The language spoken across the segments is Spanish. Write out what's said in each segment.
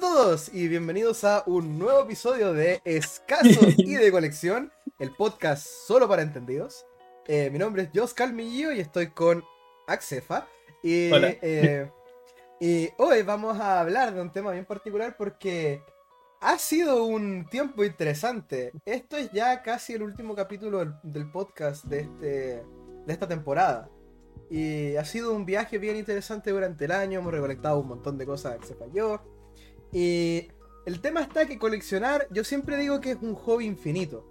a todos y bienvenidos a un nuevo episodio de Escasos y de Colección, el podcast solo para entendidos. Eh, mi nombre es Jos Calmillo y estoy con Axefa. Y, Hola. eh, y hoy vamos a hablar de un tema bien particular porque ha sido un tiempo interesante. Esto es ya casi el último capítulo del, del podcast de, este, de esta temporada. Y ha sido un viaje bien interesante durante el año. Hemos recolectado un montón de cosas que se falló. Y el tema está que coleccionar, yo siempre digo que es un hobby infinito.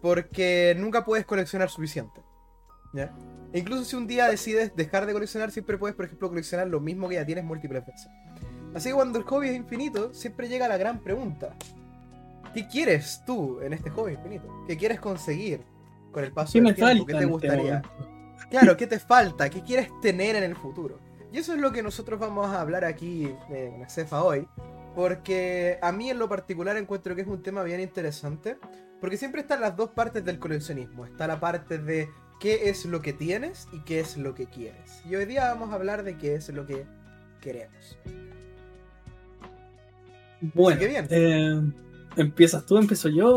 Porque nunca puedes coleccionar suficiente. ¿ya? E incluso si un día decides dejar de coleccionar, siempre puedes, por ejemplo, coleccionar lo mismo que ya tienes múltiples veces. Así que cuando el hobby es infinito, siempre llega la gran pregunta. ¿Qué quieres tú en este hobby infinito? ¿Qué quieres conseguir con el paso ¿Qué del tiempo? ¿Qué en te este gustaría? Claro, ¿qué te falta? ¿Qué quieres tener en el futuro? Y eso es lo que nosotros vamos a hablar aquí en la CEFA hoy. Porque a mí en lo particular encuentro que es un tema bien interesante. Porque siempre están las dos partes del coleccionismo. Está la parte de qué es lo que tienes y qué es lo que quieres. Y hoy día vamos a hablar de qué es lo que queremos. Bueno, bien. eh, ¿empiezas tú? ¿Empiezo yo?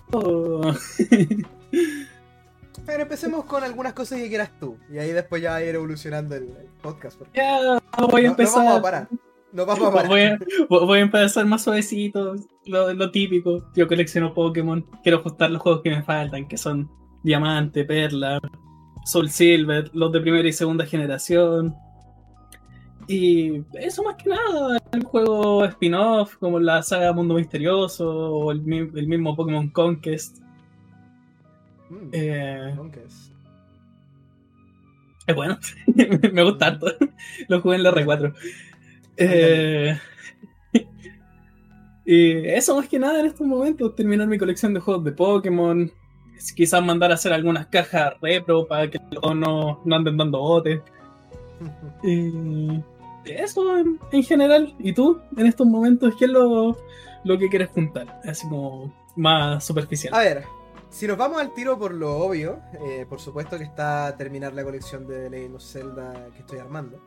Pero empecemos con algunas cosas que quieras tú. Y ahí después ya va a ir evolucionando el, el podcast. Ya, voy a no- no empezar. vamos a parar. No vamos a. Voy a, voy a empezar más suavecito, lo, lo típico. Yo colecciono Pokémon, quiero ajustar los juegos que me faltan, que son Diamante, Perla, Soul Silver, los de primera y segunda generación. Y eso más que nada, el juego spin-off, como la saga Mundo Misterioso, o el mismo Pokémon Conquest. Mm, Eh, Conquest. Es bueno, me gusta harto. Lo jugué en la R4. Eh, y eso más que nada en estos momentos, terminar mi colección de juegos de Pokémon. Quizás mandar a hacer algunas cajas repro para que los no, no anden dando botes. Y eso en, en general. ¿Y tú en estos momentos qué es lo, lo que quieres juntar? Así como más superficial. A ver, si nos vamos al tiro por lo obvio, eh, por supuesto que está terminar la colección de Legend of Zelda que estoy armando.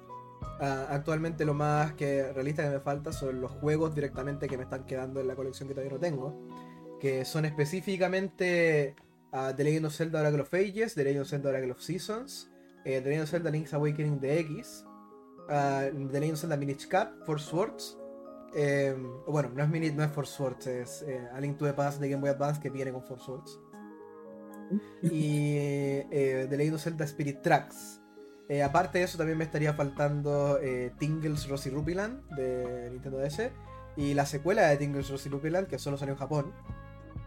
Ah, actualmente lo más que realista que me falta son los juegos directamente que me están quedando en la colección que todavía no tengo. Que son específicamente ah, The Legend of Zelda Oracle of Ages, The Legend of Zelda Oracle of Seasons, eh, The Legend of Zelda Link's Awakening DX, ah, The Legend of Zelda Minish Cap, Four Swords. eh, bueno, no es, mini, no es Four Swords, es eh, A Link to the Past de Game Boy Advance que viene con Four Swords. Y eh, The Legend of Zelda Spirit Tracks. Eh, aparte de eso, también me estaría faltando eh, Tingles Rosy Rupiland de Nintendo DS. Y la secuela de Tingles Rosy Rupiland, que solo salió en Japón.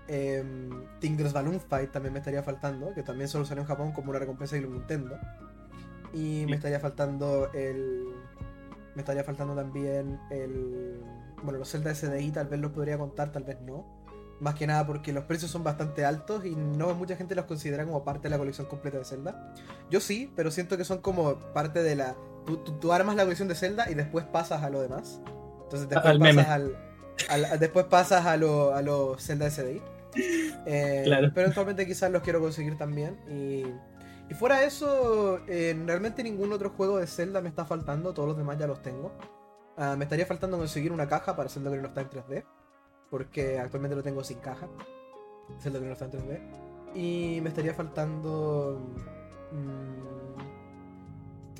Em, Tingles Balloon Fight también me estaría faltando, que también solo salió en Japón como una recompensa de Nintendo. Y me estaría faltando el. Me estaría faltando también el. Bueno, los Zelda SDI tal vez los podría contar, tal vez no. Más que nada porque los precios son bastante altos y no mucha gente los considera como parte de la colección completa de Zelda. Yo sí, pero siento que son como parte de la. Tú, tú- tú armas la colección de Zelda y después pasas a lo demás. Entonces después Al pasas al, al- al- después pasas a los a los Zelda SDI. Eh, Claro. Pero eventualmente quizás los quiero conseguir también. Y, y fuera de eso, eh, realmente ningún otro juego de Zelda me está faltando. Todos los demás ya los tengo. Ah, me estaría faltando conseguir una caja para Zelda Ocarina of Time 3D. Porque actualmente lo tengo sin caja. Zelda Ocarina of Time 3D. Y me estaría faltando. mm,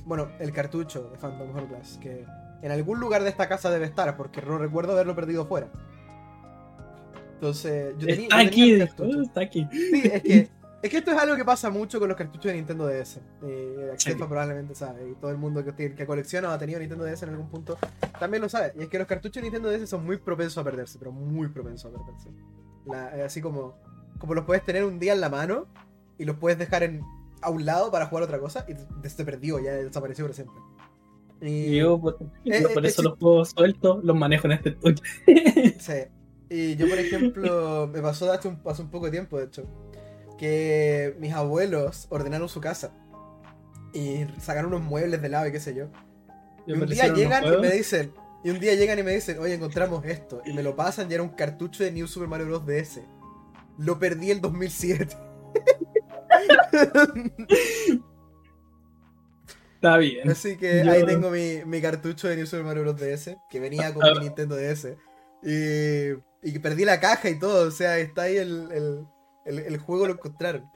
bueno, el cartucho de Phantom Hourglass. Que en algún lugar de esta casa debe estar. Porque no recuerdo haberlo perdido fuera. Entonces, yo tenía, está yo tenía aquí, el cartucho. está aquí. Sí, es que, es que esto es algo que pasa mucho con los cartuchos de Nintendo DS. Eh, Sí. probablemente sabe, y todo el mundo que, que colecciona o ha tenido Nintendo DS en algún punto también lo sabe. Y es que los cartuchos de Nintendo DS son muy propensos a perderse, pero muy propensos a perderse. La- eh, así como, como los puedes tener un día en la mano y los puedes dejar en, a un lado para jugar otra cosa y te- se perdió, ya desapareció por siempre. Y, yo por, Eh, yo por eh, eso los juegos sueltos los manejo en este estudio. Sí. Y yo, por ejemplo, me pasó hace un, hace un poco de tiempo, de hecho, que mis abuelos ordenaron su casa y sacaron unos muebles de lado y qué sé yo. Y un día llegan y me dicen, y un día llegan y me dicen, oye, encontramos esto. Y me lo pasan y era un cartucho de New Super Mario Bros. DS. Lo perdí en 2007. Está bien. Así que Yo- ahí tengo mi, mi cartucho de New Super Mario Bros. DS, que venía con Ah. mi Nintendo DS. Y, y perdí la caja y todo. O sea, está ahí el, el, el, el juego, lo encontraron.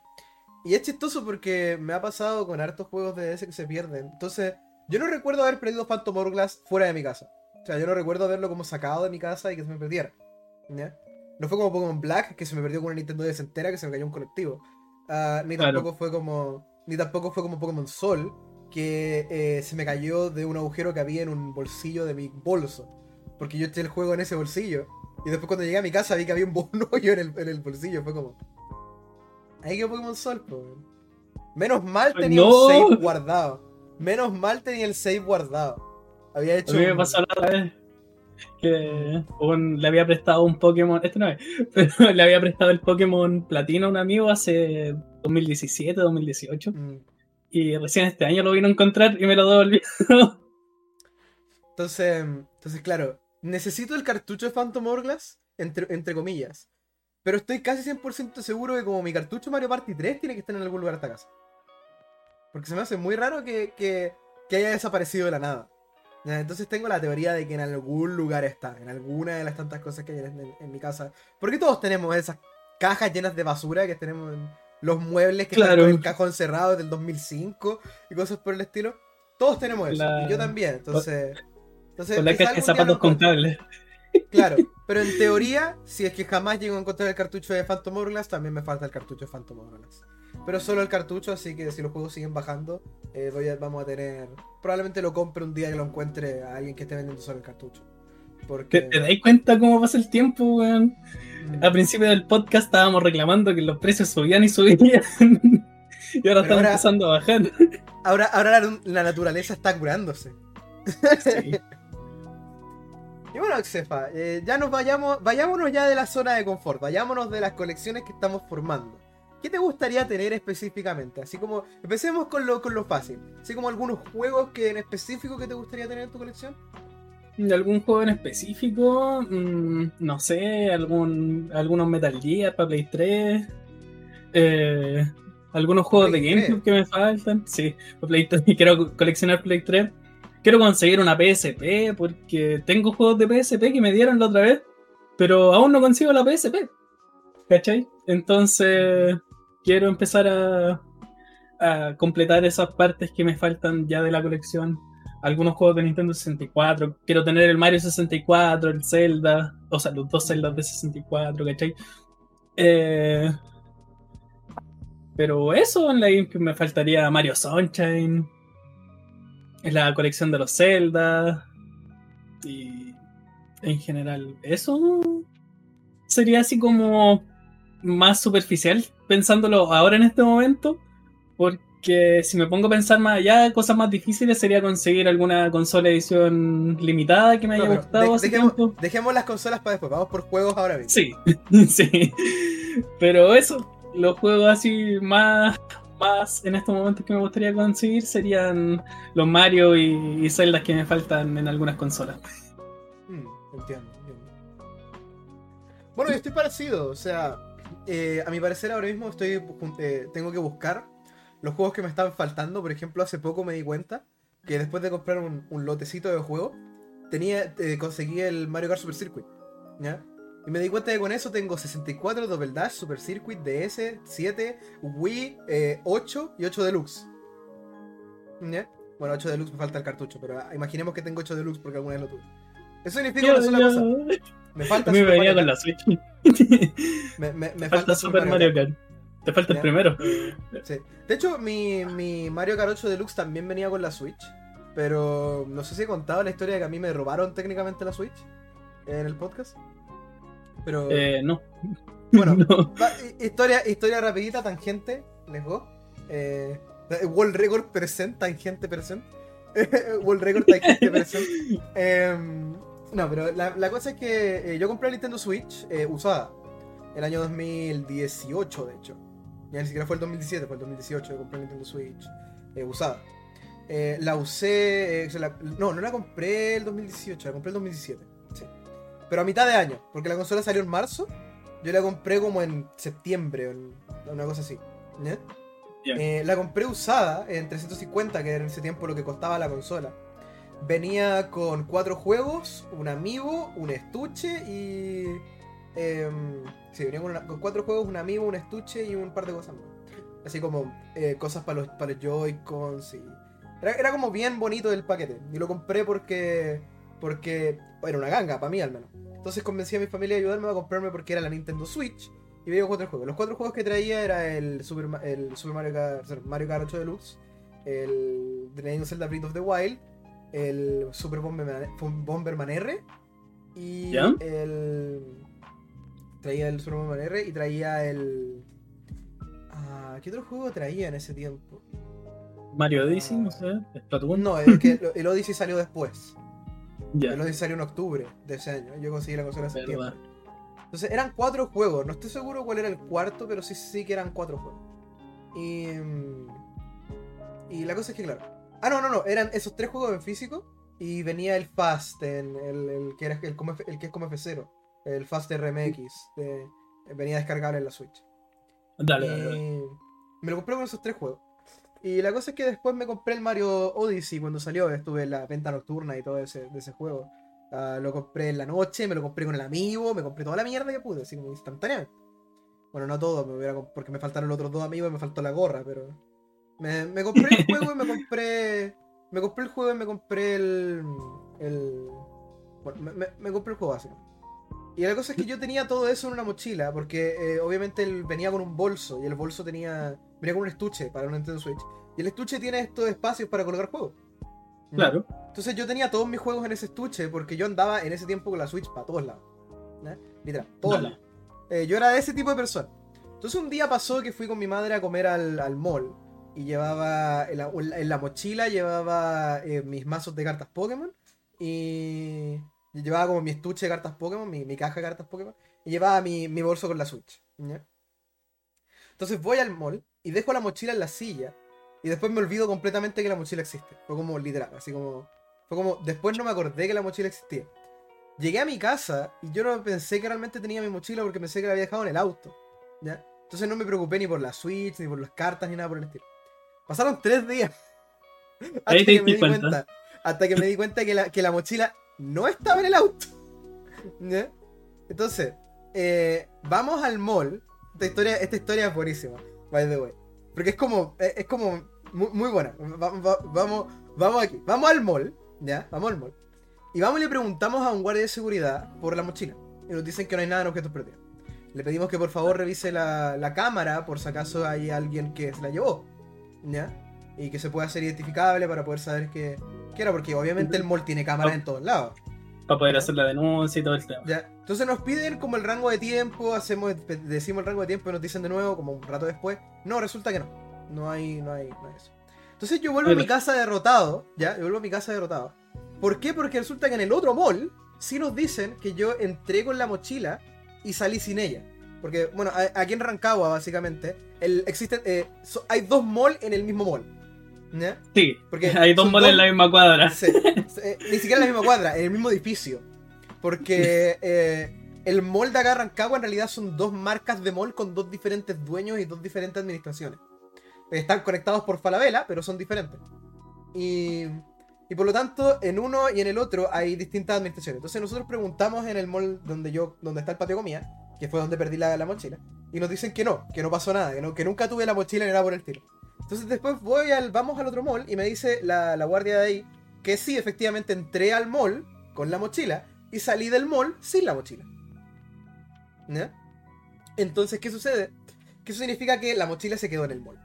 Y es chistoso porque me ha pasado con hartos juegos de DS que se pierden. Entonces, yo no recuerdo haber perdido Phantom Hourglass fuera de mi casa. O sea, yo no recuerdo haberlo como sacado de mi casa y que se me perdiera. ¿ya? No fue como Pokémon Black, que se me perdió con una Nintendo DS entera, que se me cayó un colectivo. Ah, ni Claro. tampoco fue como. Ni tampoco fue como Pokémon Sol, que eh, se me cayó de un agujero que había en un bolsillo de mi bolso. Porque yo eché el juego en ese bolsillo. Y después cuando llegué a mi casa vi que había un hoyo en el, en el bolsillo. Fue como. Ahí quedó Pokémon Sol, po, weón. Menos mal tenía No. un save guardado. Menos mal tenía el save guardado. Había A hecho. mí me un- pasó la otra vez que un- le había prestado un Pokémon, este no es, pero le había prestado el Pokémon Platino a un amigo hace 2017, 2018 Mm. y recién este año lo vino a encontrar y me lo devolvió. Entonces, entonces, claro, necesito el cartucho de Phantom Hourglass, entre, entre comillas. Pero estoy casi 100% seguro que como mi cartucho Mario Party 3 tiene que estar en algún lugar de esta casa. Porque se me hace muy raro que, que- que haya desaparecido de la nada. Entonces tengo la teoría de que en algún lugar está, en alguna de las tantas cosas que hay en, en- en mi casa. Porque todos tenemos esas cajas llenas de basura que tenemos en los muebles que Claro. están con el cajón cerrado del 2005 y cosas por el estilo. Todos tenemos eso. La- Y yo también. Entonces... entonces Con la caja de zapatos con encuentre. cable. Claro, pero en teoría, si es que jamás llego a encontrar el cartucho de Phantom Hourglass, también me falta el cartucho de Phantom Hourglass. Pero solo el cartucho, así que si los juegos siguen bajando, eh, voy a- vamos a tener. Probablemente lo compre un día y lo encuentre a alguien que esté vendiendo solo el cartucho. ¿Te, Porque. te dais cuenta cómo pasa el tiempo, weón? Mm. Al principio del podcast estábamos reclamando que los precios subían y subían. y ahora están ahora- empezando a bajar. Ahora, ahora la, la naturaleza está curándose. Sí. Y bueno, Xefa, eh, ya nos vayamos, vayámonos ya de la zona de confort, vayámonos de las colecciones que estamos formando. ¿Qué te gustaría tener específicamente? Así como, empecemos con lo, con lo fácil. Así como algunos juegos que en específico que te gustaría tener en tu colección. ¿De algún juego en específico? Mm, no sé, algún, algunos Metal Gear para Play 3. eh, algunos juegos de GameCube que me faltan. Sí, Play 3. quiero co- coleccionar Play 3. Quiero conseguir una PSP porque tengo juegos de PSP que me dieron la otra vez, pero aún no consigo la PSP. ¿Cachai? Entonces quiero empezar a, a completar esas partes que me faltan ya de la colección algunos juegos de Nintendo 64. Quiero tener el Mario 64, el Zelda, o sea, los dos Zeldas de 64, ¿cachai? Eh, pero eso en la GameCube me faltaría Mario Sunshine, la colección de los Zelda, y en general, eso sería así como más superficial, pensándolo ahora en este momento, porque si me pongo a pensar más allá, cosas más difíciles sería conseguir alguna consola edición limitada que me haya No, gustado de- dejemos, dejemos las consolas para después, vamos por juegos ahora mismo. Sí, sí. Pero eso, los juegos así más, más en estos momentos que me gustaría conseguir serían los Mario y, y Zelda que me faltan en algunas consolas. Mm, entiendo. Bueno, yo estoy parecido, o sea, eh, a mi parecer ahora mismo estoy eh, tengo que buscar los juegos que me están faltando. Por ejemplo, hace poco me di cuenta que después de comprar un, lotecito de juego, tenía, eh, conseguí el Mario Kart Super Circuit. ¿Ya? Y me di cuenta que con eso tengo 64 Double Dash, Super Circuit, DS, 7, Wii, eh, 8 y 8 Deluxe. Bueno, 8 Deluxe me falta el cartucho, pero imaginemos que tengo 8 Deluxe porque alguna vez lo tuve. Eso significa Yo- una sola yo- cosa. Me falta me Super venía Mario con la Switch. Me, me- me Te falta Super Mario Kart. Te falta el Ya. primero. Sí. De hecho, mi, mi Mario Kart 8 Deluxe también venía con la Switch. Pero no sé si he contado la historia de que a mí me robaron técnicamente la Switch en el podcast. Pero Eh, no. Bueno. No. va, hi- historia, historia rapidita, tangente, les go. Eh, World Record present, tangente present. World Record tangente present. Em, no, pero la, la cosa es que eh, yo compré la Nintendo Switch eh, usada. El año 2018, de hecho. Ya ni siquiera fue el 2017, fue el 2018 que compré la Nintendo Switch eh, usada. La usé. la- no, no la compré el 2018, la compré el 2017. Pero a mitad de año, porque la consola salió en marzo. Yo la compré como en septiembre, o en- una cosa así. Eh, la compré usada en 350, que era en ese tiempo lo que costaba la consola. venía con cuatro juegos, un amiibo, un estuche y... em, sí, venía con, una- con cuatro juegos, un amiibo, un estuche y un par de cosas más. Así como eh, cosas para los, para los Joy-Cons y... Era, era como bien bonito el paquete. Y lo compré porque... Porque era una ganga, para mí al menos. Entonces convencí a mi familia de ayudarme a comprarme porque era la Nintendo Switch. Y venía con cuatro juegos. Los cuatro juegos que traía era el Super, el Super Mario Kart, Mario Kart 8 Deluxe, el The Legend of Zelda Breath of the Wild, el Super Bomberman, Bomberman R y ¿Ya? el traía el Super Bomberman R y traía el ah, ¿qué otro juego traía en ese tiempo? Mario Odyssey, no sé, Splatoon. No, el, que, el Odyssey salió después. El Odyssey salió en octubre de ese año. Yo conseguí la consola en septiembre. Entonces eran cuatro juegos. No estoy seguro cuál era el cuarto, pero sí, sí que eran cuatro juegos. Y. mm, Y la cosa es que, claro. Ah, no, no, no. Eran esos tres juegos en físico. Y venía el Fast, el, el que, era el, que es como F0. El Fast RMX. de- venía descargable en la Switch. Dale, dale, dale. Me lo compré con esos tres juegos. Y la cosa es que después me compré el Mario Odyssey cuando salió. Estuve en la venta nocturna y todo ese, de ese juego. Ah, lo compré en la noche, me lo compré con el amigo, me compré toda la mierda que pude, así como instantáneamente. Bueno, no todo, me hubiera porque me faltaron los otros dos amigos y me faltó la gorra, pero. Me, compré el juego y me compré. Me compré el juego y me compré el. el bueno, me, compré el juego básico. Y la cosa es que yo tenía todo eso en una mochila, porque eh, obviamente él venía con un bolso y el bolso tenía. Venía con un estuche para un Nintendo Switch. Y el estuche tiene estos espacios para colgar juegos. Claro. Entonces yo tenía todos mis juegos en ese estuche porque yo andaba en ese tiempo con la Switch para todos lados. ¿no? Literal, todos Dale. lados. Eh, yo era de ese tipo de persona. Entonces un día pasó que fui con mi madre a comer al, al mall y llevaba en la, en la mochila llevaba eh, mis mazos de cartas Pokémon y, y llevaba como mi estuche de cartas Pokémon, mi, mi caja de cartas Pokémon y llevaba mi, mi bolso con la Switch. ¿ya? Entonces voy al mall y dejo la mochila en la silla y después me olvido completamente que la mochila existe. Fue como literal, así como... Fue como... Después no me acordé que la mochila existía. Llegué a mi casa y yo no pensé que realmente tenía mi mochila porque pensé que la había dejado en el auto. ¿ya? Entonces no me preocupé ni por la Switch, ni por las cartas, ni nada por el estilo. Pasaron tres días. Hasta que me di cuenta. cuenta. Hasta que me di cuenta que la, que la mochila no estaba en el auto. ¿ya? Entonces, eh, vamos al mall. Esta historia, esta historia es buenísima, by the way. Porque es como, es, es como muy, muy buena. Va- va- vamos, vamos aquí. Vamos al mall, ¿ya? Vamos al mall. Y vamos y le preguntamos a un guardia de seguridad por la mochila. Y nos dicen que no hay nada en objetos perdidos. Le pedimos que por favor revise la, la cámara por si acaso hay alguien que se la llevó. ¿Ya? Y que se pueda hacer identificable para poder saber qué era. Porque obviamente el mall tiene cámaras en todos lados. Para poder hacer la denuncia y todo el tema. Ya. Entonces nos piden como el rango de tiempo, hacemos, decimos el rango de tiempo y nos dicen de nuevo, como un rato después. No, resulta que no. No hay, no hay, no hay eso. Entonces yo vuelvo a mi Bueno. casa derrotado, ya, yo vuelvo a mi casa derrotado. ¿Por qué? Porque resulta que en el otro mall sí nos dicen que yo entré con la mochila y salí sin ella. Porque, bueno, aquí en Rancagua, básicamente, el, existen, eh, so- hay dos malls en el mismo mall. ¿Ya? Sí, Porque hay dos moles en la misma cuadra. Sí, ni siquiera en la misma cuadra, en el mismo edificio. Porque eh, el mall de acá Rancagua en realidad son dos marcas de mall con dos diferentes dueños y dos diferentes administraciones. Están conectados por Falabella, pero son diferentes. Y, y por lo tanto, en uno y en el otro hay distintas administraciones. Entonces nosotros preguntamos en el mall donde yo, donde está el patio de comida, que fue donde perdí la, la mochila, y nos dicen que no, que no pasó nada, que, no, que nunca tuve la mochila ni nada por el estilo. Entonces después voy al, vamos al otro mall y me dice la, la guardia de ahí que sí, efectivamente entré al mall con la mochila y salí del mall sin la mochila. ¿Ya? Entonces, ¿qué sucede? Que eso significa que la mochila se quedó en el mall.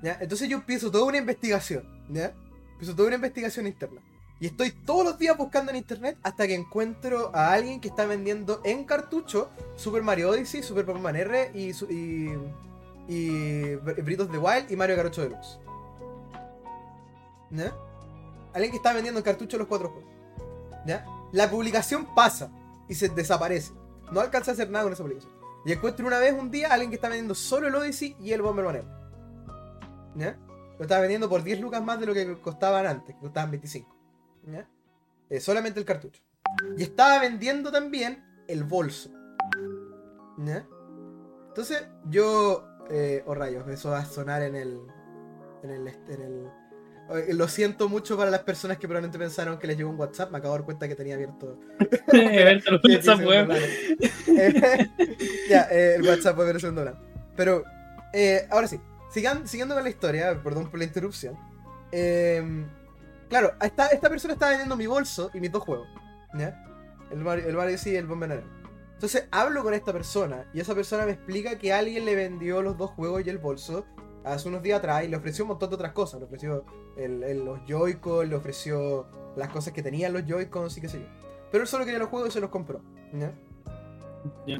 ¿Ya? Entonces yo empiezo toda una investigación. ¿Ya? Empiezo toda una investigación interna. Y estoy todos los días buscando en internet hasta que encuentro a alguien que está vendiendo en cartucho Super Mario Odyssey, Super Pokémon R y, su- y, y Breath of the Wild y Mario 8 Deluxe. ¿Ya? Alguien que está vendiendo en cartucho los cuatro juegos. ¿Ya? La publicación pasa y se desaparece. No alcanza a hacer nada con esa publicación. Y encuentro una vez un día a alguien que está vendiendo solo el Odyssey y el Bomberman. ¿Ya? Lo estaba vendiendo por 10 lucas más de lo que costaban antes, que costaban 25. ¿Ya? Eh, solamente el cartucho. Y estaba vendiendo también el bolso. ¿Ya? Entonces, yo. Eh, oh rayos, eso va a sonar en el. En el. En el lo siento mucho para las personas que probablemente pensaron que les llegó un WhatsApp. Me acabo de dar cuenta que tenía abierto. Abierto el WhatsApp web. ya, eh, el WhatsApp web versión dólar. Pero, eh, ahora sí, sigan, siguiendo con la historia, perdón por la interrupción. Eh, claro, esta, esta persona estaba vendiendo mi bolso y mis dos juegos. ¿Ya? El Mario, el Mario sí el Bomber Entonces hablo con esta persona y esa persona me explica que alguien le vendió los dos juegos y el bolso hace unos días atrás y le ofreció un montón de otras cosas. Le ofreció el, el- los Joy-Con, le ofreció las cosas que tenían los Joy-Cons y qué sé yo. Pero él solo quería los juegos y se los compró.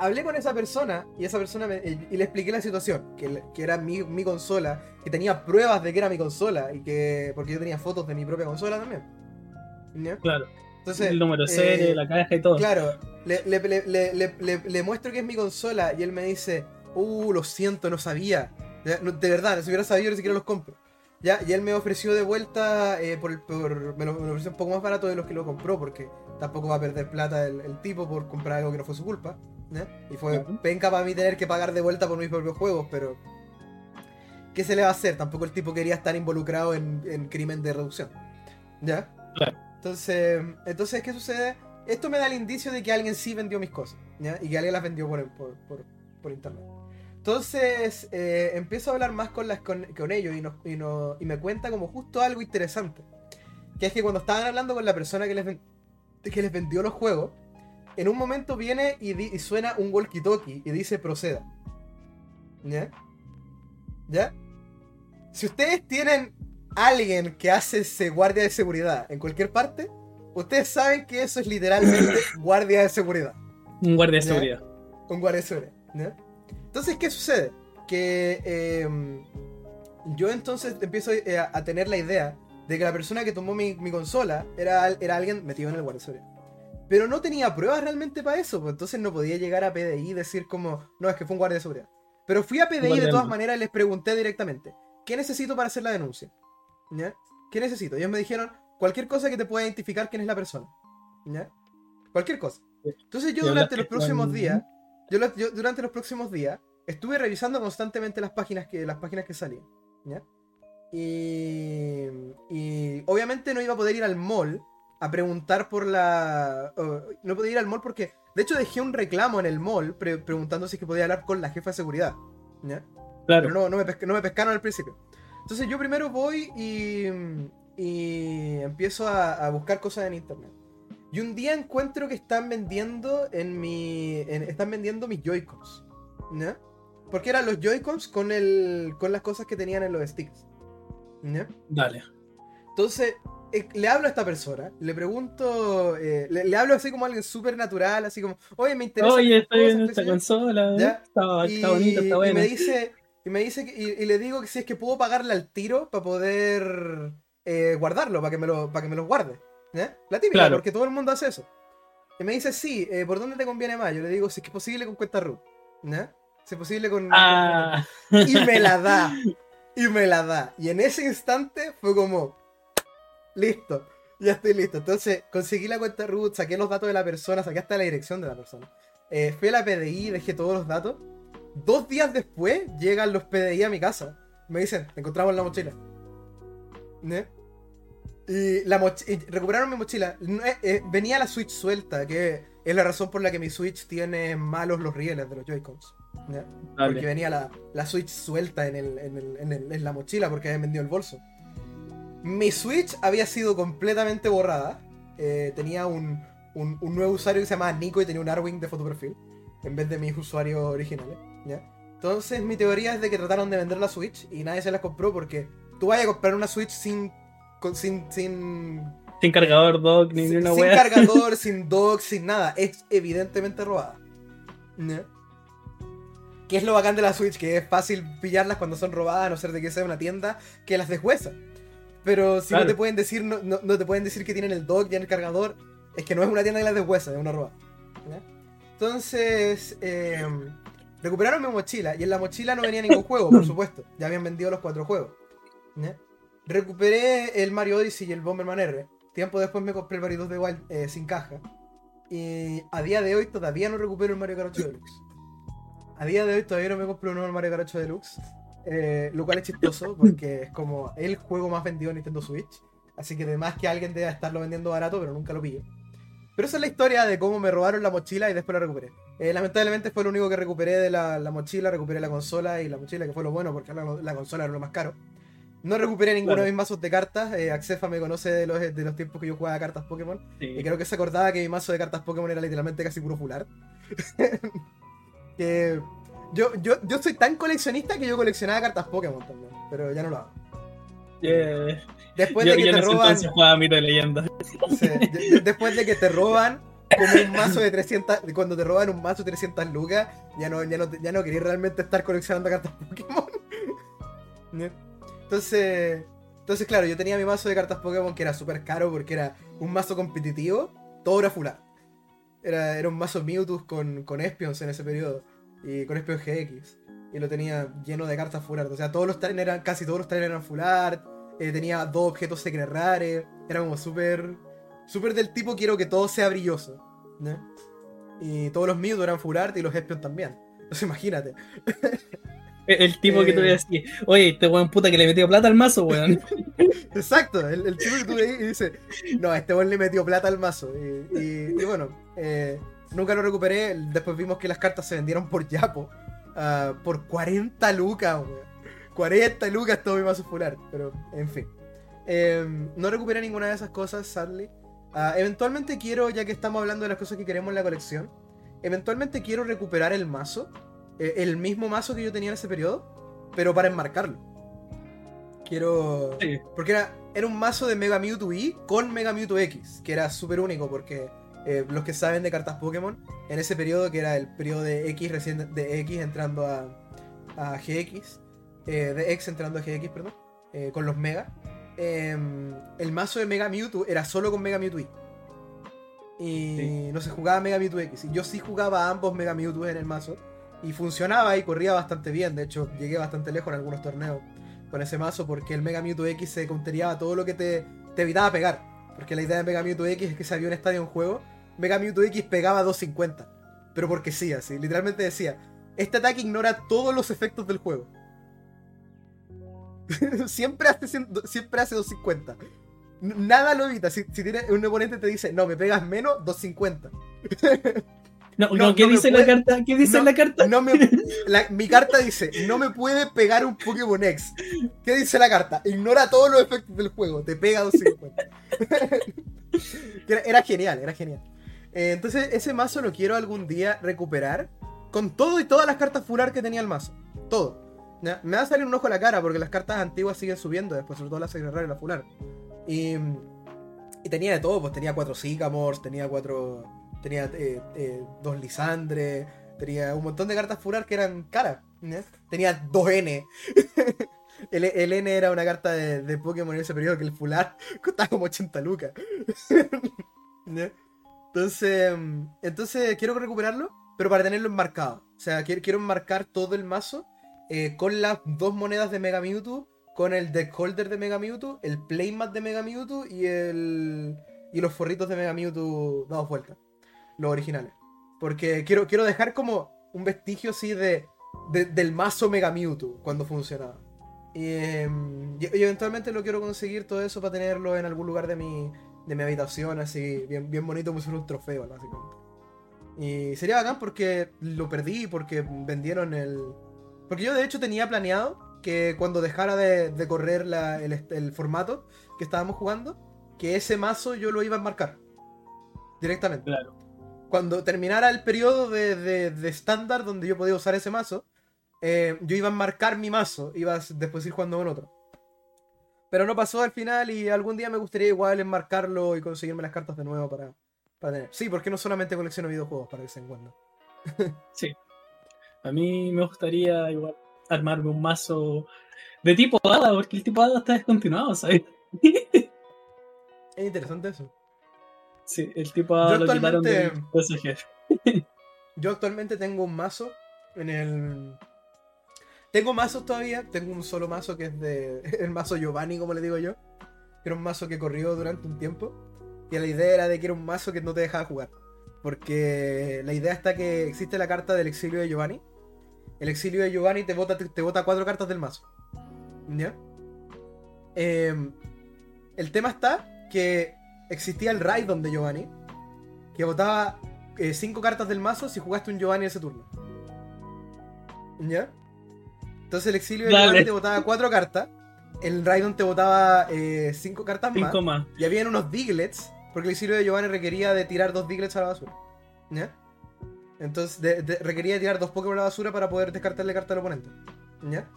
Hablé con esa persona y esa persona me- y le expliqué la situación, que, que era mi, mi consola, que tenía pruebas de que era mi consola y que porque yo tenía fotos de mi propia consola también. Claro. Entonces, el número eh, serie, la caja y todo. Claro, le, le- le- le- muestro que es mi consola y él me dice, uh, lo siento, no sabía. De verdad, si hubiera sabido ni siquiera los compro. Ya, y él me ofreció de vuelta, eh, por, por- me, lo, me lo ofreció un poco más barato de los que lo compró, porque tampoco va a perder plata el, el tipo por comprar algo que no fue su culpa. Y fue penca para mí tener que pagar de vuelta por mis propios juegos, pero... ¿Qué se le va a hacer? Tampoco el tipo quería estar involucrado en, en crimen de reducción. ¿Ya? Claro. Entonces, entonces, ¿qué sucede? Esto me da el indicio de que alguien sí vendió mis cosas, ¿ya? Y que alguien las vendió por, por, por- internet. Entonces, eh, empiezo a hablar más con, las, con, con ellos y, nos- y, nos- y me cuenta como justo algo interesante. Que es que cuando estaban hablando con la persona que les, que les vendió los juegos, en un momento viene y suena un walkie-talkie y dice proceda. ¿Ya? ¿Ya? Si ustedes tienen alguien que hace ese guardia de seguridad en cualquier parte, ustedes saben que eso es literalmente guardia de seguridad. Un guardia de Ya. seguridad. Un guardia de seguridad. ¿ya? Entonces, ¿qué sucede? Que eh, yo entonces empiezo eh, a, a tener la idea de que la persona que tomó mi, mi consola era, era alguien metido en el guardia de seguridad. Pero no tenía pruebas realmente para eso, pues entonces no podía llegar a PDI y decir como, no, es que fue un guardia de seguridad. Pero fui a PDI de todas maneras y les pregunté directamente, ¿qué necesito para hacer la denuncia? ¿Ya? ¿Qué necesito? Ellos me dijeron, cualquier cosa que te pueda identificar quién es la persona. ¿Ya? Cualquier cosa. Entonces yo durante los próximos días, yo, yo durante los próximos días estuve revisando constantemente las páginas que, las páginas que salían. ¿Ya? Y, y obviamente no iba a poder ir al mall a preguntar por la... o- no podía ir al mall porque... De hecho dejé un reclamo en el mall pre- preguntando si es que podía hablar con la jefa de seguridad. ¿Ya? Claro. Pero no, no, me no me pescaron al principio. Entonces yo primero voy y, y empiezo a, a buscar cosas en internet. Y un día encuentro que están vendiendo en mi. en- están vendiendo mis Joy-Cons. ¿Ya? Porque eran los Joy-Cons con el. con las cosas que tenían en los sticks. ¿Ya? Dale. Entonces, eh, le hablo a esta persona, le pregunto. eh, le, le hablo así como alguien súper natural, así como, oye, me interesa. Oye, estoy qué esta sé yo". consola. Ya. Está, y, está bonita, está y buena. me dice, y me dice que- y, y le digo que si es que puedo pagarle al tiro para poder eh, guardarlo, para que me lo, para que me los guarde. La típica, Claro. porque todo el mundo hace eso. Y me dice, sí, eh, ¿por dónde te conviene más? Yo le digo, si es que es posible con cuenta RU. ¿ya? Si es posible con. Ah, Y me la da. Y me la da. Y en ese instante fue como. Listo. Ya estoy listo. Entonces conseguí la cuenta root, saqué los datos de la persona, saqué hasta la dirección de la persona. Eh, fui a la PDI, dejé todos los datos. Dos días después llegan los PDI a mi casa. Me dicen, encontramos la mochila. ¿Ne? Y, la moch- y recuperaron mi mochila. Eh, eh, venía la Switch suelta, que es la razón por la que mi Switch tiene malos los rieles de los Joy-Cons. ¿ya? Porque venía la, la Switch suelta en, el, en, el- en el- en la mochila porque habían vendido el bolso. Mi Switch había sido completamente borrada. Eh, tenía un, un- un nuevo usuario que se llamaba Nico y tenía un Arwing de fotoperfil en vez de mis usuarios originales. ¿Ya? Entonces mi teoría es de que trataron de vender la Switch y nadie se la compró porque tú vayas a comprar una Switch sin... con- sin, sin Sin cargador, dock, ni sin, una sin wea. cargador, sin dock, sin nada. Es evidentemente robada. ¿Ya? Que es lo bacán de la Switch, que es fácil pillarlas cuando son robadas, a no ser de que sea una tienda que las deshuesa. Pero si Claro. no te pueden decir, no, no- no te pueden decir que tienen el dock y el cargador, es que no es una tienda que las deshuesa, es una roba. ¿Ya? Entonces, eh, recuperaron mi mochila y en la mochila no venía ningún juego, por supuesto. Ya habían vendido los cuatro juegos. Recuperé el Mario Odyssey y el Bomberman R. Tiempo después me compré el Mario 2 de Wild eh, sin caja. Y a día de hoy todavía no recupero el Mario Kart 8 Deluxe. A día de hoy todavía no me compro un nuevo Mario Kart 8 Deluxe. eh, lo cual es chistoso porque es como el juego más vendido en Nintendo Switch. Así que además que alguien debe estarlo vendiendo barato, pero nunca lo pillé. Pero esa es la historia de cómo me robaron la mochila y después la recuperé. Eh, lamentablemente fue lo único que recuperé de la, la, mochila, recuperé la consola y la mochila, que fue lo bueno porque la, la consola era lo más caro. No recuperé ninguno claro. de mis mazos de cartas. Eh, Axefa me conoce de los, de los tiempos que yo jugaba cartas Pokémon. Sí. Y creo que se acordaba que mi mazo de cartas Pokémon era literalmente casi puro fular. que yo, yo, yo soy tan coleccionista que yo coleccionaba cartas Pokémon también. Pero ya no lo hago. Yeah. Después de que yo te roban. Jugaba mito de leyenda. Sí, de, después de que te roban como un mazo de 300. Cuando te roban un mazo de 300 lucas, ya no, ya no, ya no querías realmente estar coleccionando cartas Pokémon. Entonces. Entonces, claro, yo tenía mi mazo de cartas Pokémon que era súper caro porque era un mazo competitivo, todo era fular. Era, era un mazo Mewtwo con, con Espions en ese periodo. Y con Espion GX. Y lo tenía lleno de cartas full art. O sea, todos los eran, casi todos los trainers eran full art. Eh, tenía dos objetos secret rares. Era como súper. Súper del tipo quiero que todo sea brilloso. ¿no? Y todos los Mewtwo eran full art y los Espion también. Entonces imagínate. El tipo que tú Eh. decís, oye, este weón puta que le metió plata al mazo, weón. Exacto, el, el tipo que tú veis y dice, no, este weón le metió plata al mazo. Y, y- y bueno, eh, nunca lo recuperé. Después vimos que las cartas se vendieron por Yapo. ah, por 40 lucas, weón. 40 lucas todo mi mazo fular. Pero, en fin. Eh, no recuperé ninguna de esas cosas, sadly. Ah, eventualmente quiero, ya que estamos hablando de las cosas que queremos en la colección, eventualmente quiero recuperar el mazo. eh, el mismo mazo que yo tenía en ese periodo, pero para enmarcarlo. Quiero... Sí. Porque era, era un mazo de Mega Mewtwo E con Mega Mewtwo X, que era súper único porque eh, los que saben de cartas Pokémon, en ese periodo, que era el periodo de X recién de X entrando a, a GX, eh, de X entrando a GX, perdón, eh, con los Mega, eh, el mazo de Mega Mewtwo era solo con Mega Mewtwo. Y Sí. no se jugaba Mega Mewtwo X. Y yo sí jugaba ambos Mega Mewtwo en el mazo. Y funcionaba y corría bastante bien. De hecho, llegué bastante lejos en algunos torneos con ese mazo porque el Mega Mewtwo X se counteriaba todo lo que te, te evitaba pegar. Porque la idea de Mega Mewtwo X es que si había un estadio en juego, Mega Mewtwo X pegaba 250. Pero porque sí, así. Literalmente decía, este ataque ignora todos los efectos del juego. siempre, hace, cien- siempre hace 250. N- Nada lo evita. Si, si tiene, un oponente te dice, no, me pegas menos, 250. No, No, no, ¿qué no dice puede- la carta? ¿Qué dice la carta? No me, la- mi carta dice, no me puede pegar un Pokémon X. ¿Qué dice la carta? Ignora todos los efectos del juego, te pega 250. Que era, era genial, era genial. Eh, entonces ese mazo lo quiero algún día recuperar con todo y todas las cartas fular que tenía el mazo. Todo. Me va a salir un ojo a la cara porque las cartas antiguas siguen subiendo después, sobre todo las Secret Rare y la fular. Y, tenía de todo, pues tenía cuatro Sycamores, tenía cuatro... Tenía eh, eh, dos Lisandre, tenía un montón de cartas fular que eran caras. Tenía dos N. el, N era una carta de, Pokémon en ese periodo que el fular costaba como 80 lucas. Entonces, mm, entonces quiero recuperarlo, pero para tenerlo enmarcado. O sea, quiero, quiero enmarcar todo el mazo eh, con las dos monedas de Mega Mewtwo, con el deck holder de Mega Mewtwo, el playmat de Mega Mewtwo y el y los forritos de Mega Mewtwo dados vueltas, los originales. Porque quiero, quiero dejar como un vestigio así de, de- del mazo Mega Mewtwo cuando funcionaba. Y, em, y- eventualmente lo quiero conseguir todo eso para tenerlo en algún lugar de mi, de mi habitación, así, bien, bien bonito, como un trofeo, básicamente. Y sería bacán porque lo perdí, porque vendieron el... Porque yo de hecho tenía planeado que cuando dejara de, de correr la- el, formato que estábamos jugando, que ese mazo yo lo iba a enmarcar. Directamente. Claro. Cuando terminara el periodo de, de- de estándar donde yo podía usar ese mazo, eh, yo iba a enmarcar mi mazo, iba a después ir jugando con otro. Pero no pasó al final y algún día me gustaría igual enmarcarlo y conseguirme las cartas de nuevo para, para tener. Sí, porque no solamente colecciono videojuegos para que se encuentren. Sí. A mí me gustaría igual armarme un mazo de tipo hada, porque el tipo hada está descontinuado, ¿sabes? Es interesante eso. sí, el tipo hada Yo lo quitaron del actualmente- PSG. Yo actualmente tengo un mazo en el. Tengo mazos todavía, tengo un solo mazo que es de. El mazo Giovanni, como le digo yo. Que era un mazo que corrió durante un tiempo. Y la idea era de que era un mazo que no te dejaba jugar. Porque la idea está que existe la carta del exilio de Giovanni. El exilio de Giovanni te bota, te, te bota cuatro cartas del mazo. ¿Ya? Em, el tema está que existía el Raidon de Giovanni, que botaba eh, cinco cartas del mazo si jugaste un Giovanni ese turno. ¿Ya? Entonces el exilio de Dale. Giovanni te botaba cuatro cartas, el Raidon te botaba eh, cinco cartas más, Cinco más. y habían unos Diglets, porque el exilio de Giovanni requería de tirar dos Diglets a la basura. ¿Ya? Entonces de- de- requería tirar dos Pokémon a la basura para poder descartarle carta al oponente. ¿Ya?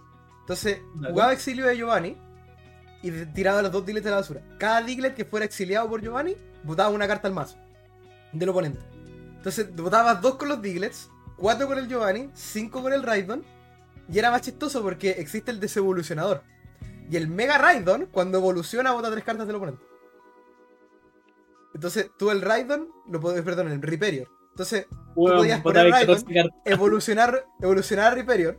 Entonces jugaba exilio de Giovanni y tiraba los dos Diglets a la basura. Cada Diglet que fuera exiliado por Giovanni botaba una carta al mazo del oponente. Entonces botabas dos con los Diglets, cuatro con el Giovanni, cinco con el Raidon. Y era más chistoso porque existe el desevolucionador. Y el Mega Raidon, cuando evoluciona, bota tres cartas del oponente. Entonces, tú el Raidon, lo podés, perdón, el Riperior. Entonces, Weón, podías botaba poner 14 cartas. evolucionar, evolucionar a Riperior,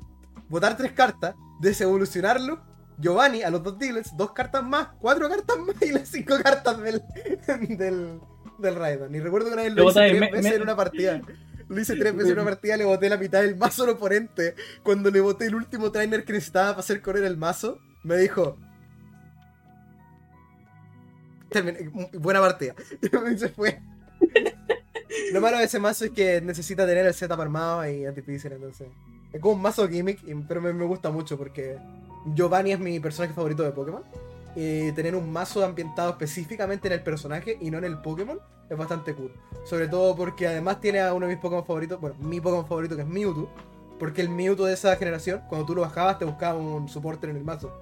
botar tres cartas, desevolucionarlo, Giovanni a los dos Diglets, dos cartas más, cuatro cartas más y las cinco cartas del, del, del Raidon. Y recuerdo que una vez lo Lo hice tres me- veces me- en una partida. Lo hice tres veces en una partida, le boté la mitad del mazo al oponente. Cuando le boté el último trainer que necesitaba para hacer correr el mazo, me dijo. "Terminé- buena partida. Y se fue. Lo malo de ese mazo es que necesita tener el setup armado y es difícil, entonces. Es como un mazo gimmick, pero me, me gusta mucho porque Giovanni es mi personaje favorito de Pokémon. Y tener un mazo ambientado específicamente en el personaje y no en el Pokémon es bastante cool. Sobre todo porque además tiene a uno de mis Pokémon favoritos, bueno, mi Pokémon favorito que es Mewtwo. Porque el Mewtwo de esa generación, cuando tú lo bajabas, te buscaba un soporte en el mazo.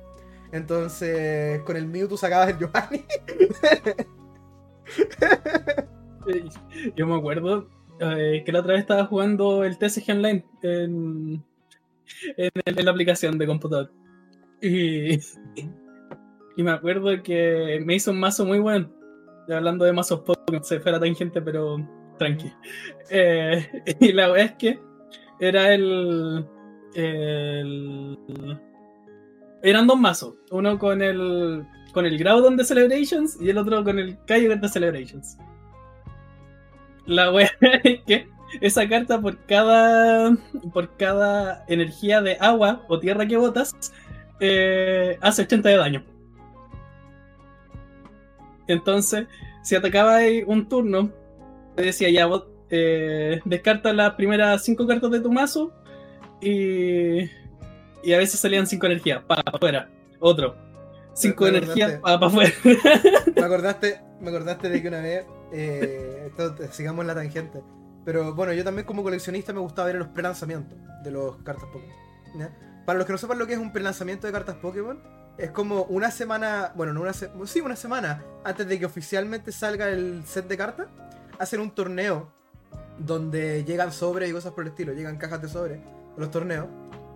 Entonces, con el Mewtwo sacabas el Giovanni. Yo me acuerdo eh, que la otra vez estaba jugando el TCG Online en, en, la aplicación de computador. Y, y me acuerdo que me hizo un mazo muy bueno. Hablando de mazos Pokémon, se fue la tangente, pero tranqui. Eh, y la verdad es que era el, el- Eran dos mazos. Uno con el. Con el Groudon de Celebrations y el otro con el Kyogre de Celebrations. La wea es que esa carta por cada por cada energía de agua o tierra que botas eh, hace 80 de daño. Entonces, si atacaba un turno, te decía ya vos eh, descarta las primeras 5 cartas de tu mazo y, y a veces salían 5 energías, para afuera, otro. 5 Me- me energías, acordaste. para afuera. me acordaste, me acordaste de que una vez, eh, esto, sigamos la tangente, pero bueno, yo también como coleccionista me gustaba ver los pre-lanzamientos de los cartas Pokémon. ¿ya? Para los que no sepan lo que es un pre-lanzamiento de cartas Pokémon, es como una semana, bueno, no una se- sí, una semana antes de que oficialmente salga el set de cartas, hacen un torneo donde llegan sobres y cosas por el estilo, llegan cajas de sobres los torneos.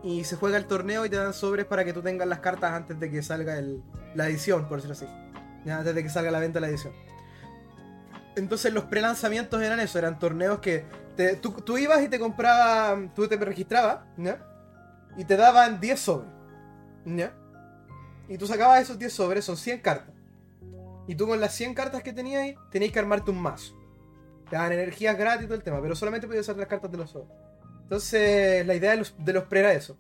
Y se juega el torneo y te dan sobres para que tú tengas las cartas antes de que salga el- la edición, por decirlo así. Ya, antes de que salga la venta la edición. Entonces los pre-lanzamientos eran eso, eran torneos que te- tú, tú ibas y te comprabas, tú te registrabas, ¿ya? Y te daban 10 sobres, ¿ya? Y tú sacabas esos 10 sobres, son 100 cartas. Y tú con las 100 cartas que tenías ahí, tenías que armarte un mazo. Te daban energías gratis y todo el tema, pero solamente podías usar las cartas de los sobres. Entonces la idea de los, de los pre era eso.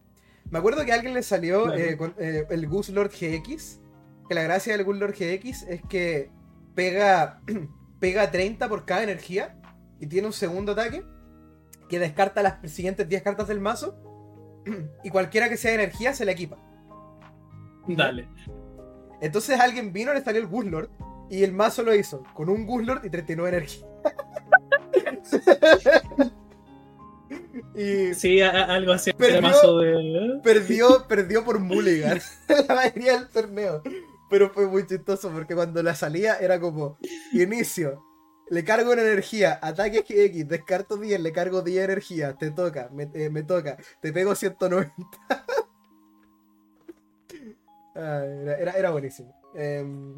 Me acuerdo que a alguien le salió Claro. eh, con- eh, el Goose Lord GX, que la gracia del Goose Lord GX es que pega, pega 30 por cada energía y tiene un segundo ataque que descarta las siguientes 10 cartas del mazo y cualquiera que sea energía se la equipa. Dale. Entonces alguien vino, le salió el Goose Lord y el mazo lo hizo con un Goose Lord y 39 energía. y Sí, algo así. Perdió- de. perdió, perdió por Mulligan la mayoría del torneo. Pero fue muy chistoso porque cuando la salía era como inicio. Le cargo una energía, ataque X, descarto 10, le cargo 10 energía, te toca, me, eh, me toca, te pego 190. Ay, era, era, era buenísimo. Em,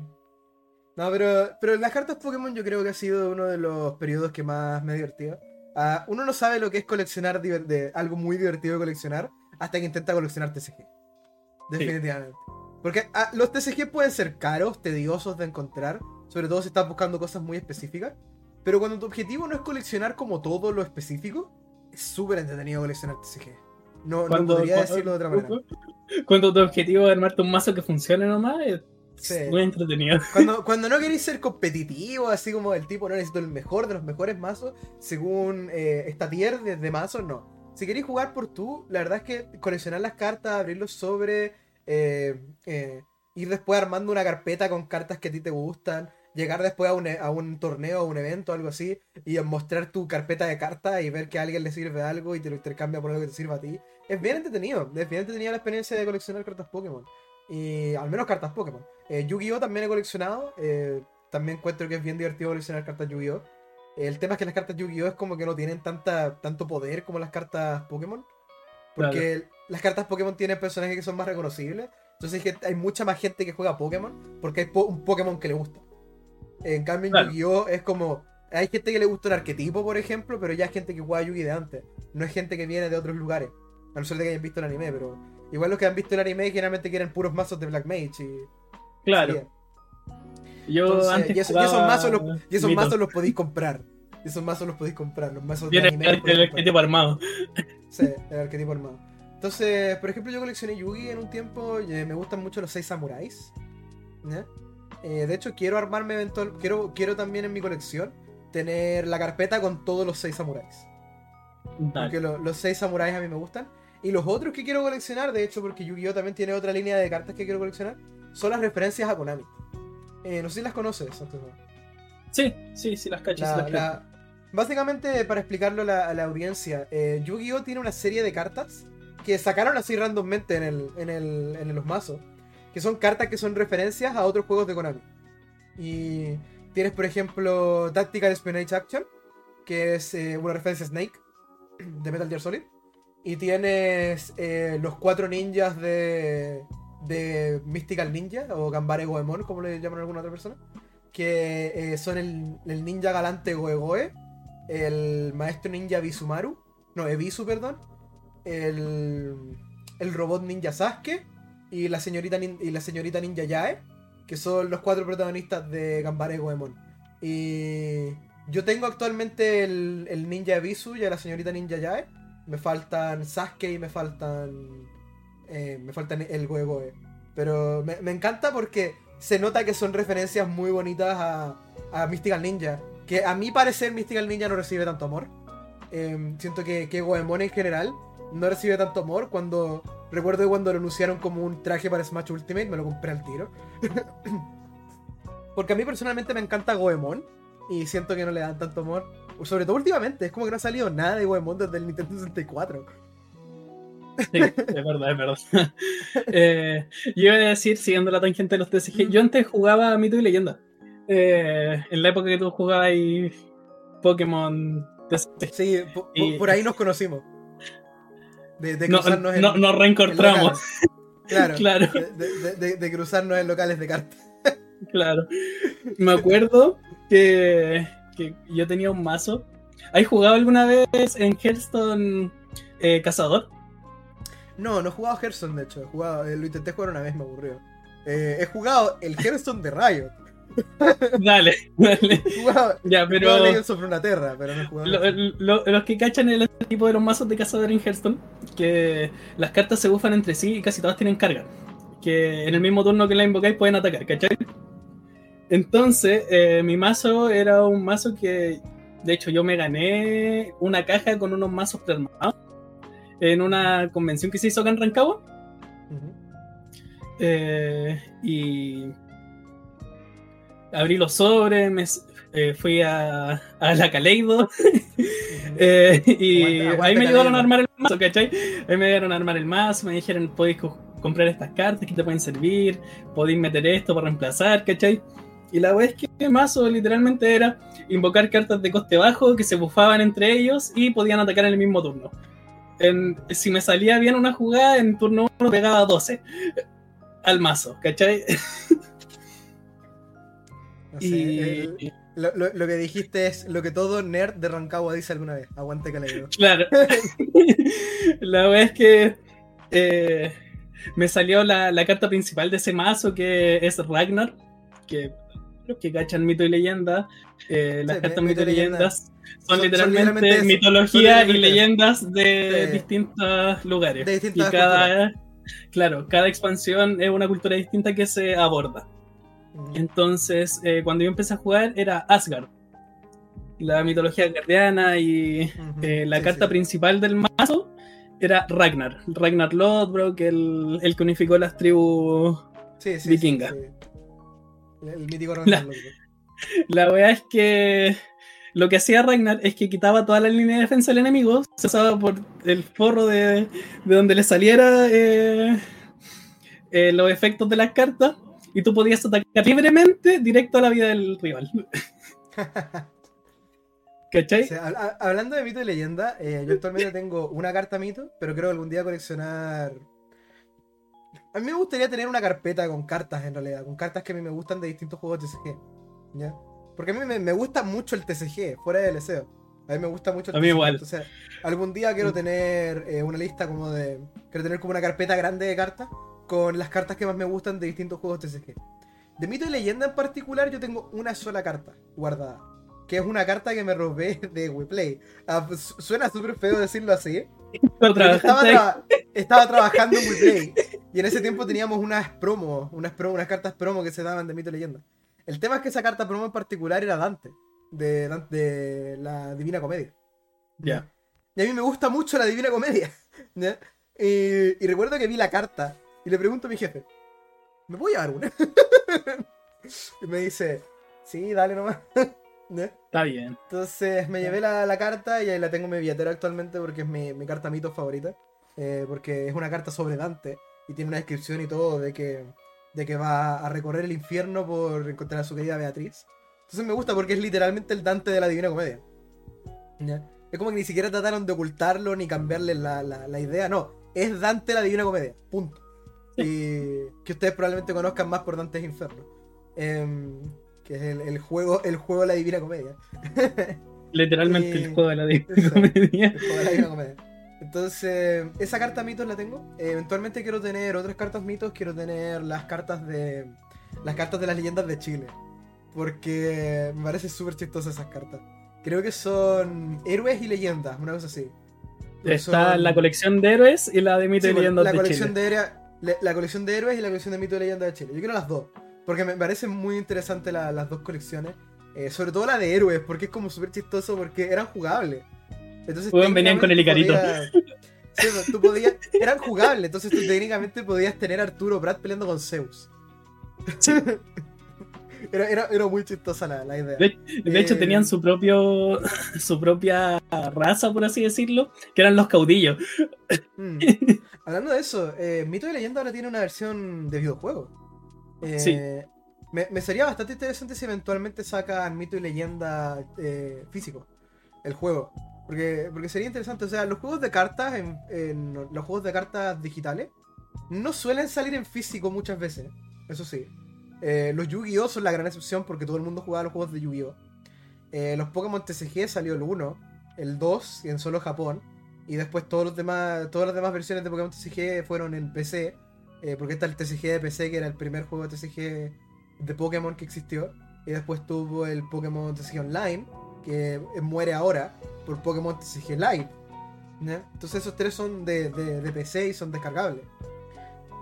no, pero, pero las cartas Pokémon yo creo que ha sido uno de los periodos que más me ha divertido. Ah, uno no sabe lo que es coleccionar de, algo muy divertido de coleccionar hasta que intenta coleccionar TCG. Definitivamente. Porque ah, los TCG pueden ser caros, tediosos de encontrar, sobre todo si estás buscando cosas muy específicas. Pero cuando tu objetivo no es coleccionar como todo lo específico, es súper entretenido coleccionar TCG. No, no podría decirlo de otra manera. Cuando tu objetivo es armarte un mazo que funcione nomás, es muy entretenido. Cuando, cuando no queréis ser competitivo, así como el tipo no necesito el mejor de los mejores mazos, según eh, esta tier de, de mazos, no. Si queréis jugar por tú, la verdad es que coleccionar las cartas, abrirlos sobre, eh, eh, ir después armando una carpeta con cartas que a ti te gustan, llegar después a un, a un torneo, a un evento, algo así, y mostrar tu carpeta de cartas y ver que a alguien le sirve algo y te lo intercambia por algo que te sirva a ti. Es bien entretenido, es bien entretenida la experiencia de coleccionar cartas Pokémon. Y al menos cartas Pokémon. Eh, Yu-Gi-Oh! también he coleccionado. Eh, también encuentro que es bien divertido coleccionar cartas Yu-Gi-Oh! El tema es que las cartas Yu-Gi-Oh! es como que no tienen tanta, tanto poder como las cartas Pokémon. Porque las cartas Pokémon tienen personajes que son más reconocibles. Entonces hay mucha más gente que juega Pokémon porque hay un Pokémon que le gusta. En cambio, en Yu-Gi-Oh! es como. Hay gente que le gusta el arquetipo, por ejemplo, pero ya es gente que juega Yu-Gi de antes. No es gente que viene de otros lugares. A no ser de que hayan visto el anime, pero. Igual los que han visto el anime generalmente quieren puros mazos de Black Mage y. Claro. Yo antes y, esos mazos los, y esos mazos los podéis comprar. Y esos mazos los podéis comprar. Los mazos de anime. El, el arquetipo armado. Sí, el arquetipo armado. Entonces, por ejemplo, yo coleccioné Yugi en un tiempo. Y me gustan mucho los seis samuráis. Eh, de hecho, quiero armarme eventual. Quiero, quiero también en mi colección tener la carpeta con todos los seis samuráis. Porque los seis samuráis a mí me gustan. Y los otros que quiero coleccionar, de hecho, porque Yu-Gi-Oh! también tiene otra línea de cartas que quiero coleccionar, son las referencias a Konami. Eh, no sé si las conoces, antes Sí, sí, sí, las cachas. Básicamente, para explicarlo a la, audiencia, eh, Yu-Gi-Oh! tiene una serie de cartas que sacaron así randommente en, el, en, el, en los mazos, que son cartas que son referencias a otros juegos de Konami. Y tienes, por ejemplo, Tactical Espionage Action, que es eh, una referencia a Snake de Metal Gear Solid. Y tienes eh, los cuatro ninjas de, de Mystical Ninja, o Gambare Goemon, como le llaman alguna otra persona. Que eh, son el, ninja galante Goegoe, el maestro ninja Bisumaru, no, Ebisu, perdón, el, el robot ninja Sasuke y la señorita, y la señorita ninja Yae, que son los cuatro protagonistas de Gambare Goemon. Y yo tengo actualmente el, el ninja Ebisu y a la señorita ninja Yae me faltan Sasuke y me faltan. Eh, me faltan el juego. Pero me, encanta porque se nota que son referencias muy bonitas a, a Mystical Ninja. Que a mi parecer Mystical Ninja no recibe tanto amor. Em, siento que, que Goemon en general no recibe tanto amor. Cuando recuerdo cuando lo anunciaron como un traje para Smash Ultimate, me lo compré al tiro. Porque a mí personalmente me encanta Goemon y siento que no le dan tanto amor. Sobre todo últimamente, es como que no ha salido nada de Goemon desde el Nintendo 64. Sí, es verdad, es verdad. eh, yo iba a decir, siguiendo la tangente de los TCG, yo antes jugaba Mito y Leyenda. Eh, en la época que tú jugabas Pokémon TCG. Sí, por ahí nos conocimos. De, cruzarnos no, nos reencontramos. claro, claro. De, de, cruzarnos en locales de cartas. claro. Me acuerdo que que yo tenía un mazo. ¿Has jugado alguna vez en Hearthstone eh, Cazador? No, no he jugado Hearthstone, de hecho. He jugado, eh, lo intenté jugar una vez, me aburrió. Eh, he jugado el Hearthstone de Riot. dale, dale. He jugado, ya, pero. sobre una tierra, pero no he jugado. los que cachan el tipo de los mazos de cazador en Hearthstone, que las cartas se bufan entre sí y casi todas tienen carga. Que en el mismo turno que la invocáis pueden atacar, ¿cachai? Entonces, eh, mi mazo era un mazo que, de hecho, yo me gané una caja con unos mazos prearmados en una convención que se hizo acá en Rancagua. Eh, y abrí los sobres, me, eh, fui a, a, la Caleido y ahí me ayudaron a armar el mazo, ¿cachai? Ahí me ayudaron a armar el mazo, me dijeron, podéis comprar estas cartas que te pueden servir, podéis meter esto para reemplazar, ¿cachai? Y la vez que mazo literalmente era invocar cartas de coste bajo que se bufaban entre ellos y podían atacar en el mismo turno. si me salía bien una jugada, en turno 1 pegaba 12 al mazo, ¿cachai? y... lo, que dijiste es lo que todo nerd de Rancagua dice alguna vez. Aguante que le Claro. la vez que eh, me salió la, la, carta principal de ese mazo, que es Ragnar, que los que cachan mito y leyenda, eh, las Sí, cartas mi- mito y leyendas son, son- son literalmente, eso, mitología son y leyendas de Sí. distintos lugares. De distintas y cada, claro, cada expansión es una cultura distinta que se aborda. Entonces, eh, cuando yo empecé a jugar era Asgard, la mitología guardiana y eh, la Sí, carta principal del mazo era Ragnar, Ragnar Lodbrok, el, el que unificó las tribus. Sí, El, mítico La- Ragnar Lothbrok. La weá es que lo que hacía Ragnar es que quitaba toda la línea de defensa del enemigo, se usaba por el forro de, de donde le saliera eh, eh, los efectos de las cartas y tú podías atacar libremente directo a la vida del rival. ¿Cachai? O sea, hablando de mito y leyenda, eh, yo actualmente tengo una carta mito, pero creo algún día coleccionar. A mí me gustaría tener una carpeta con cartas en realidad, con cartas que a mí me gustan de distintos juegos TCG. ¿Ya? Porque a mí me, me gusta mucho el TCG, fuera del deseo. A mí me gusta mucho el A mí TCG. igual. Entonces, algún día quiero tener eh, una lista como de. Quiero tener como una carpeta grande de cartas con las cartas que más me gustan de distintos juegos TCG. De mito y leyenda en particular, yo tengo una sola carta guardada. Que es una carta que me robé de WePlay. Ah, pues, suena súper feo decirlo así. Trabajaste estaba, estaba trabajando en WePlay. Y en ese tiempo teníamos unas promos, unas, promo, unas cartas promo que se daban de mito y leyenda. El tema es que esa carta promo en particular era Dante. De, la Divina Comedia. Ya. Y a mí me gusta mucho la Divina Comedia. ¿ya? Y, y recuerdo que vi la carta y le pregunto a mi jefe, ¿me puedo llevar una? y me dice, sí, dale nomás. ¿Ya? Está bien. Entonces me llevé la, la carta y ahí la tengo en mi billetera actualmente porque es mi, mi carta mito favorita. Eh, porque es una carta sobre Dante y tiene una descripción y todo de que, de que va a recorrer el infierno por encontrar a su querida Beatriz. Entonces me gusta porque es literalmente el Dante de la Divina Comedia. ¿Ya? Es como que ni siquiera trataron de ocultarlo ni cambiarle la, la- la idea, no. Es Dante la Divina Comedia, punto. Y que ustedes probablemente conozcan más por Dante's Inferno. Em, que es el, el juego, el juego de la Divina Comedia. Literalmente Y- el juego de la Divina comedia. El juego de la Divina Comedia. Entonces, esa carta mitos la tengo. Eh, eventualmente quiero tener otras cartas mitos. Quiero tener las cartas de. Las cartas de las leyendas de Chile. Porque me parece súper chistosas esas cartas. Creo que son héroes y leyendas, una cosa así. Está Son- la colección de héroes y la de mito Sí, y leyendas la de colección Chile. de héroe- le- la colección de héroes y la colección de mito y leyendas de Chile. Yo quiero las dos. Porque me parecen muy interesantes la- las dos colecciones. Eh, sobre todo la de héroes, porque es como súper chistoso porque eran jugables. Entonces, venían con el Icarito. podías- Sí, tú podías, eran jugables, entonces tú técnicamente podías tener a Arturo Prat peleando con Zeus. Era, era, era muy chistosa la, la idea. De, de hecho, Eh, tenían su propio su propia raza, por así decirlo, que eran los caudillos. Mm. Hablando de eso, eh, Mito y Leyenda ahora tiene una versión de videojuego. Eh, Sí. Me, me sería bastante interesante si eventualmente sacan Mito y Leyenda eh, físico, el juego. Porque, sería interesante, o sea, los juegos de cartas, los juegos de cartas digitales, no suelen salir en físico muchas veces, eso sí. Eh, los Yu-Gi-Oh! son la gran excepción porque todo el mundo jugaba los juegos de Yu-Gi-Oh! Eh, los Pokémon TCG salió el 1, el 2 en solo Japón. Y después todos los demás, todas las demás versiones de Pokémon TCG fueron en PC. eh, porque está el TCG de PC, que era el primer juego de TCG de Pokémon que existió. Y después tuvo el Pokémon TCG Online, que muere ahora por Pokémon TCG Live. ¿ya? Entonces esos tres son de, de- PC y son descargables.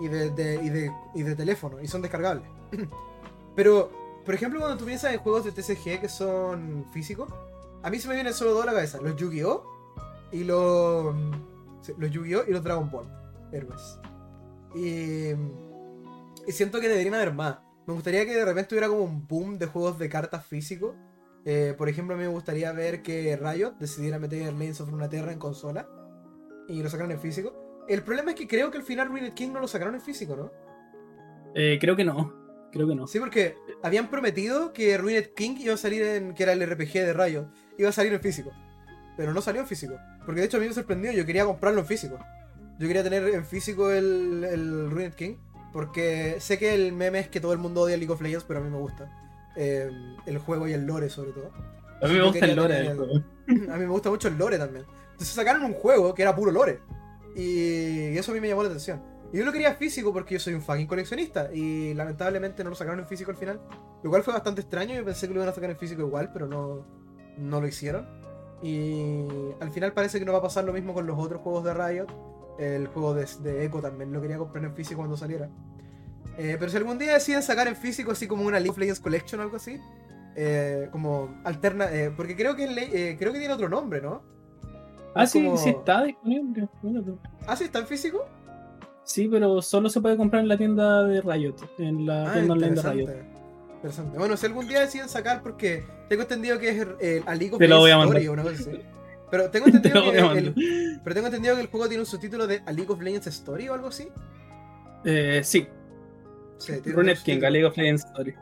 Y de, de- y, de, teléfono, y son descargables. Pero, por ejemplo, cuando tú piensas en juegos de TCG que son físicos, a mí se me vienen solo dos a la cabeza: los Yu-Gi-Oh! y los. sí, los Yu-Gi-Oh! y los Dragon Ball Héroes. Y. Y siento que deberían haber más. Me gustaría que de repente hubiera como un boom de juegos de cartas físicos. Eh, por ejemplo, a mí me gustaría ver que Riot decidiera meter Legends of Runeterra en consola y lo sacaran en físico. El problema es que creo que al final Ruined King no lo sacaron en físico, ¿no? Eh, creo que no. Creo que no. Sí, porque habían prometido que Ruined King iba a salir en. que era el RPG de Riot, iba a salir en físico. Pero no salió en físico. Porque de hecho a mí me sorprendió, yo quería comprarlo en físico. Yo quería tener en físico el, el Ruined King. Porque sé que el meme es que todo el mundo odia League of Legends, pero a mí me gusta. Eh, el juego y el lore sobre todo. A mí me gusta el lore el-. A mí me gusta mucho el lore también. Entonces sacaron un juego que era puro lore. Y eso a mí me llamó la atención. Y yo lo quería físico porque yo soy un fucking coleccionista. Y lamentablemente no lo sacaron en físico al final. Lo cual fue bastante extraño. Yo pensé que lo iban a sacar en físico igual, pero no, no lo hicieron. Y al final parece que no va a pasar lo mismo con los otros juegos de Riot. El juego de, de Echo también lo quería comprar en físico cuando saliera. Eh, pero si algún día deciden sacar en físico así como una League of Legends Collection o algo así, eh, como alterna, eh, porque creo que eh, creo que tiene otro nombre, ¿no? Ah, Es sí, como- sí está disponible. Ah, sí, está en físico. Sí, pero solo se puede comprar en la tienda de Riot, en la Ah, tienda online de Riot. interesante. Bueno, si algún día deciden sacar, porque tengo entendido que es a League of Te lo voy a Legends mandar. Story o una cosa así. Pero tengo Te entendido que el, pero tengo entendido que el juego tiene un subtítulo de A League of Legends Story o algo así. Eh, sí, Sí, subtítulo. a League of Legends Story.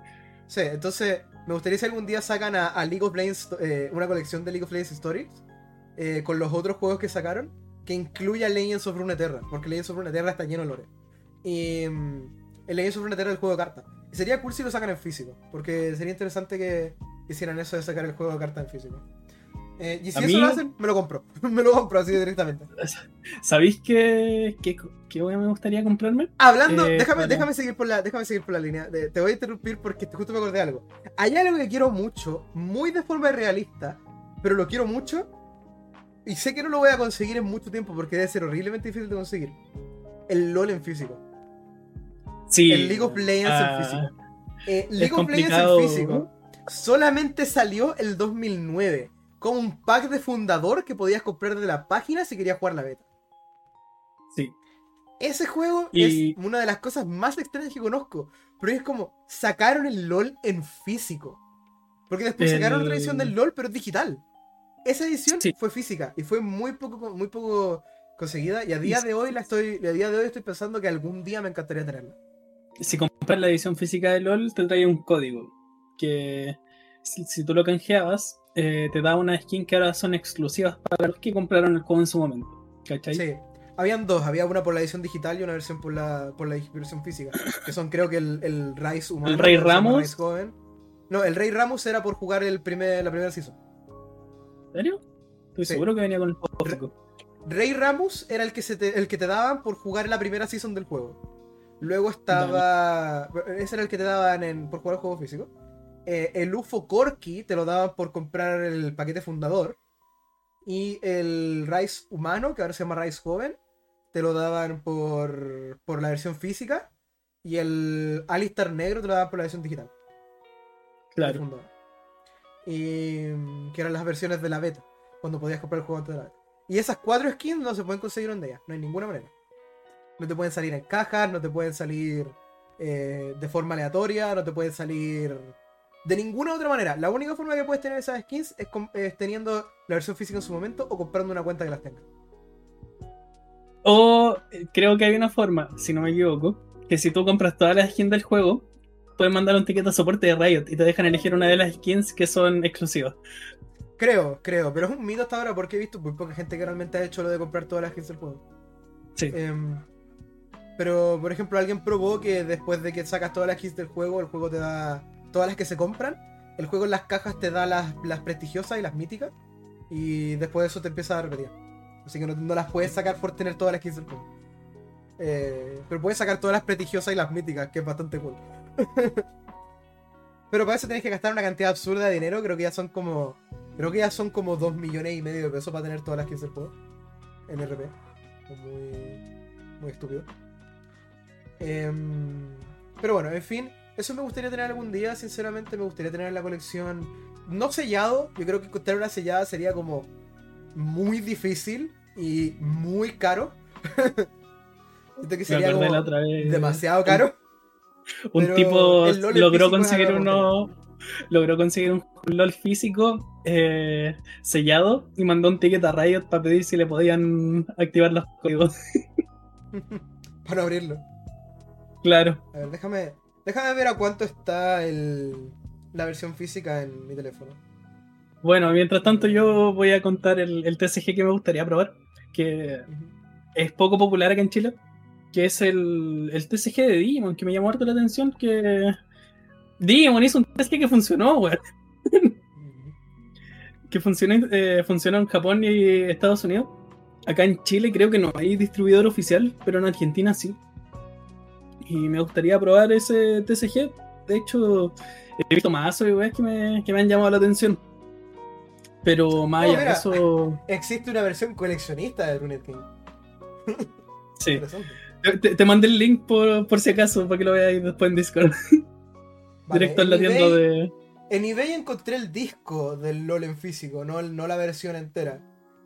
Sí, entonces me gustaría si algún día sacan a, a League of Legends, eh, una colección de League of Legends Stories eh, con los otros juegos que sacaron que incluya Legends of Runeterra, porque Legends of Runeterra está lleno de lore. Y mm, el Legends of Runeterra es el juego de cartas. Sería cool si lo sacan en físico, porque sería interesante que hicieran eso de sacar el juego de cartas en físico. Eh, y si A eso mí- lo hacen, me lo compro. me lo compro así directamente. ¿Sabéis qué, qué, qué me gustaría comprarme? Hablando, Eh, déjame, para- déjame seguir por la, déjame seguir por la línea. de- te voy a interrumpir porque justo me acordé de algo. Hay algo que quiero mucho, muy de forma realista, pero lo quiero mucho. Y sé que no lo voy a conseguir en mucho tiempo porque debe ser horriblemente difícil de conseguir. El LOL en físico. Sí. el League of Legends ah, en físico. Eh, League of Legends en físico solamente salió el 2009 como un pack de fundador que podías comprar de la página si querías jugar la beta. Sí. Ese juego Y- es una de las cosas más extrañas que conozco. Pero es como, sacaron el LOL en físico. Porque después El- sacaron otra edición del LOL, pero es digital. Esa edición Sí. fue física y fue muy poco, muy poco conseguida. Y a día de hoy la estoy, a día de hoy estoy pensando que algún día me encantaría tenerla. Si compras la edición física de LOL, te trae un código. Que si, si tú lo canjeabas, eh, te da una skin que ahora son exclusivas para los que compraron el juego en su momento. ¿Cachai? Sí. Habían dos, había una por la edición digital y una versión por la, por la versión física. Que son creo que el, el Rise humano. ¿El Rey Ramos? Rise joven. No, el Rey Ramos era por jugar el primer, la primera season. ¿En serio? Estoy Sí. seguro que venía con el juego físico. Rey Ramos era el que, se te, el que te daban por jugar la primera season del juego. Luego estaba. Ese era el que te daban en- por jugar el juego físico. Eh, el UFO Corki te lo daban por comprar el paquete fundador. Y el Rise humano, que ahora se llama Rise joven, te lo daban por, por la versión física. Y el Alistar negro te lo daban por la versión digital. Claro. Y mm, que eran las versiones de la beta, cuando podías comprar el juego antes de la beta. Y esas cuatro skins no se pueden conseguir donde ellas, no hay ninguna manera. No te pueden salir en cajas, no te pueden salir eh, de forma aleatoria, no te pueden salir de ninguna otra manera. La única forma que puedes tener esas skins es, teniendo la versión física en su momento o comprando una cuenta que las tenga. O eh, creo que hay una forma, si no me equivoco, que si tú compras todas las skins del juego, puedes mandar un ticket de soporte de Riot y te dejan elegir una de las skins que son exclusivas. Creo, creo, pero es un mito hasta ahora porque he visto muy poca gente que realmente ha hecho lo de comprar todas las skins del juego. Sí. Em, pero, por ejemplo, alguien probó que después de que sacas todas las keys del juego, el juego te da todas las que se compran. El juego en las cajas te da las, las prestigiosas y las míticas. Y después de eso te empieza a repetir. Así que no, no las puedes sacar por tener todas las keys del juego. Eh, pero puedes sacar todas las prestigiosas y las míticas, que es bastante cool. pero para eso tienes que gastar una cantidad absurda de dinero. Creo que ya son como. Creo que ya son como 2 millones y medio de pesos para tener todas las keys del juego. En RP. Muy, muy estúpido. Em, pero bueno, en fin, eso me gustaría tener algún día, sinceramente me gustaría tener la colección no sellado, yo creo que encontrar una sellada sería como muy difícil y muy caro. Siento que sería como demasiado caro. Un tipo logró conseguir uno. Logró conseguir un LOL físico eh, sellado y mandó un ticket a Riot para pedir si le podían activar los códigos. para abrirlo. claro. A ver, déjame, déjame ver a cuánto está el, la versión física en mi teléfono. Bueno, mientras tanto yo voy a contar el, el TCG que me gustaría probar, que es poco popular acá en Chile, que es el, el TCG de Digimon, que me llamó harto la atención, que Digimon hizo un TCG que funcionó, weón. Que funcionó, eh, funcionó en Japón y Estados Unidos. Acá en Chile creo que no hay distribuidor oficial, pero en Argentina sí. Y me gustaría probar ese TCG. De hecho, he visto más que me, que me han llamado la atención. Pero más allá de eso. Existe una versión coleccionista de Runet King. sí. Te, mandé el link por, por si acaso, para que lo veáis después en Discord. Directo en la tienda de. En eBay encontré el disco del LOL en físico, no, no la versión entera.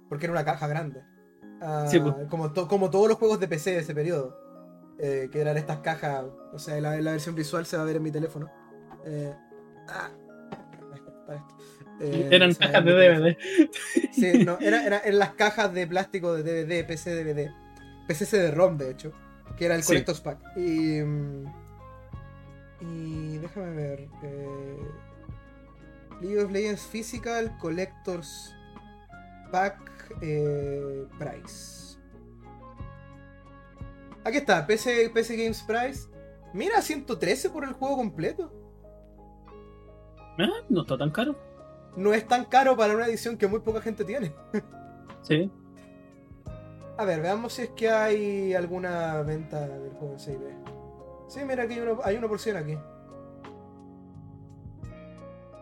Porque era una caja grande. Ah, pues. como, como todos los juegos de PC de ese periodo. Eh, que eran estas cajas. O sea, la, la, versión visual se va a ver en mi teléfono. Eh, ah, eh, eran cajas de DVD. Sí, no, era, era, en las cajas de plástico de DVD, PC DVD. PC de ROM, de hecho. Que era el Collector's Pack. Y. Mm, y déjame ver. Eh, League of Legends Physical Collector's Pack eh, Price. Aquí está, PC, PC Games Price. Mira, 113 por el juego completo. Ah, no está tan caro. No es tan caro para una edición que muy poca gente tiene. sí. A ver, veamos si es que hay alguna venta del juego en 6D. Sí, mira, aquí hay, uno, hay 1% aquí.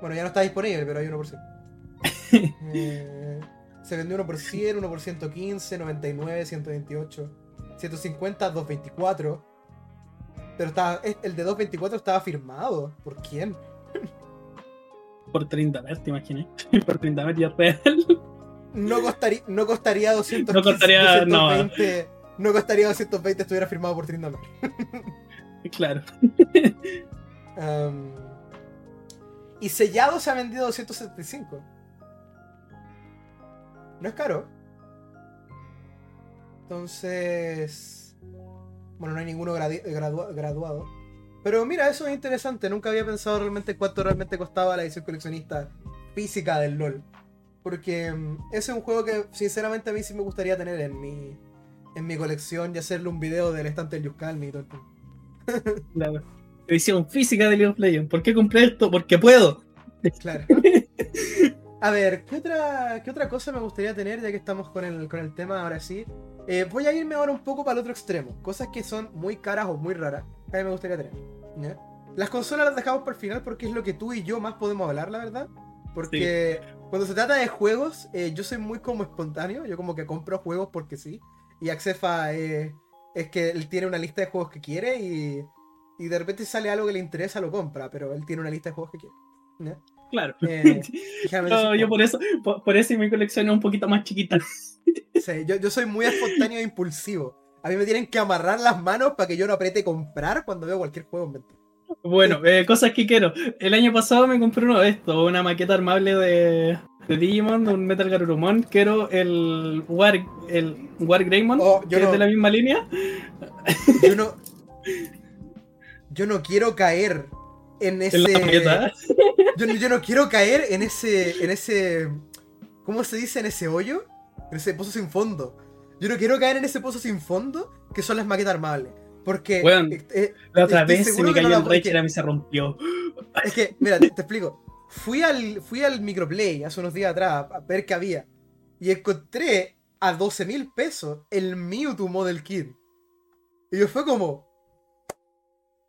Bueno, ya no está disponible, pero hay 1%. eh, se vendió 1 por 100, 1 por 115, 99, 128, 150, 224. Pero estaba, el de 224 estaba firmado. ¿Por quién? por 30 ver, te imaginé. por 30 ver ya real. No costaría, no costaría 200, no costaría, 220. No. no. costaría 220 estuviera firmado por 30 ver. claro. Um, y sellado se ha vendido 275. No es caro. Entonces. Bueno, no hay ninguno graduado. Pero mira, eso es interesante. Nunca había pensado realmente cuánto realmente costaba la edición coleccionista física del LOL. Porque mm, ese es un juego que sinceramente a mí sí me gustaría tener en mi, en mi colección y hacerle un video del estante del Yuskalmi y todo Claro. Edición física de League of Legends. ¿Por qué compré esto? Porque puedo. Claro. A ver, ¿qué otra, ¿qué otra cosa me gustaría tener ya que estamos con el, con el tema ahora sí? Eh, voy a irme ahora un poco para el otro extremo. Cosas que son muy caras o muy raras. Que a mí me gustaría tener. Las consolas las dejamos para el final porque es lo que tú y yo más podemos hablar, la verdad. Porque cuando se trata de juegos, eh, yo soy muy como espontáneo. Yo como que compro juegos porque sí. Y Axefa es que él tiene una lista de juegos que quiere y, y de repente sale algo que le interesa, lo compra. Pero él tiene una lista de juegos que quiere. Claro. Eh, yo por eso, por, eso mi colección es un poquito más chiquita. Sí, yo, soy muy espontáneo e impulsivo. A mí me tienen que amarrar las manos para que yo no apriete comprar cuando veo cualquier juego en venta. Bueno, eh, cosas que quiero. El año pasado me compré uno de estos, una maqueta armable de, de Digimon, de un Metal Garurumon. Quiero el War, el War Greymon, oh, que es de la misma línea. Yo no. Yo no quiero caer en ese. Yo, no quiero caer en ese. en ese. ¿Cómo se dice? en ese hoyo. En ese pozo sin fondo. Yo no quiero caer en ese pozo sin fondo que son las maquetas armables. Porque. Eh, eh, la otra vez se me cayó el rey y se rompió. Es que, mira, te, explico. Fui al, fui al microplay hace unos días atrás a ver qué había. Y encontré a 12 mil pesos el Mewtwo Model Kit. Y yo fue como,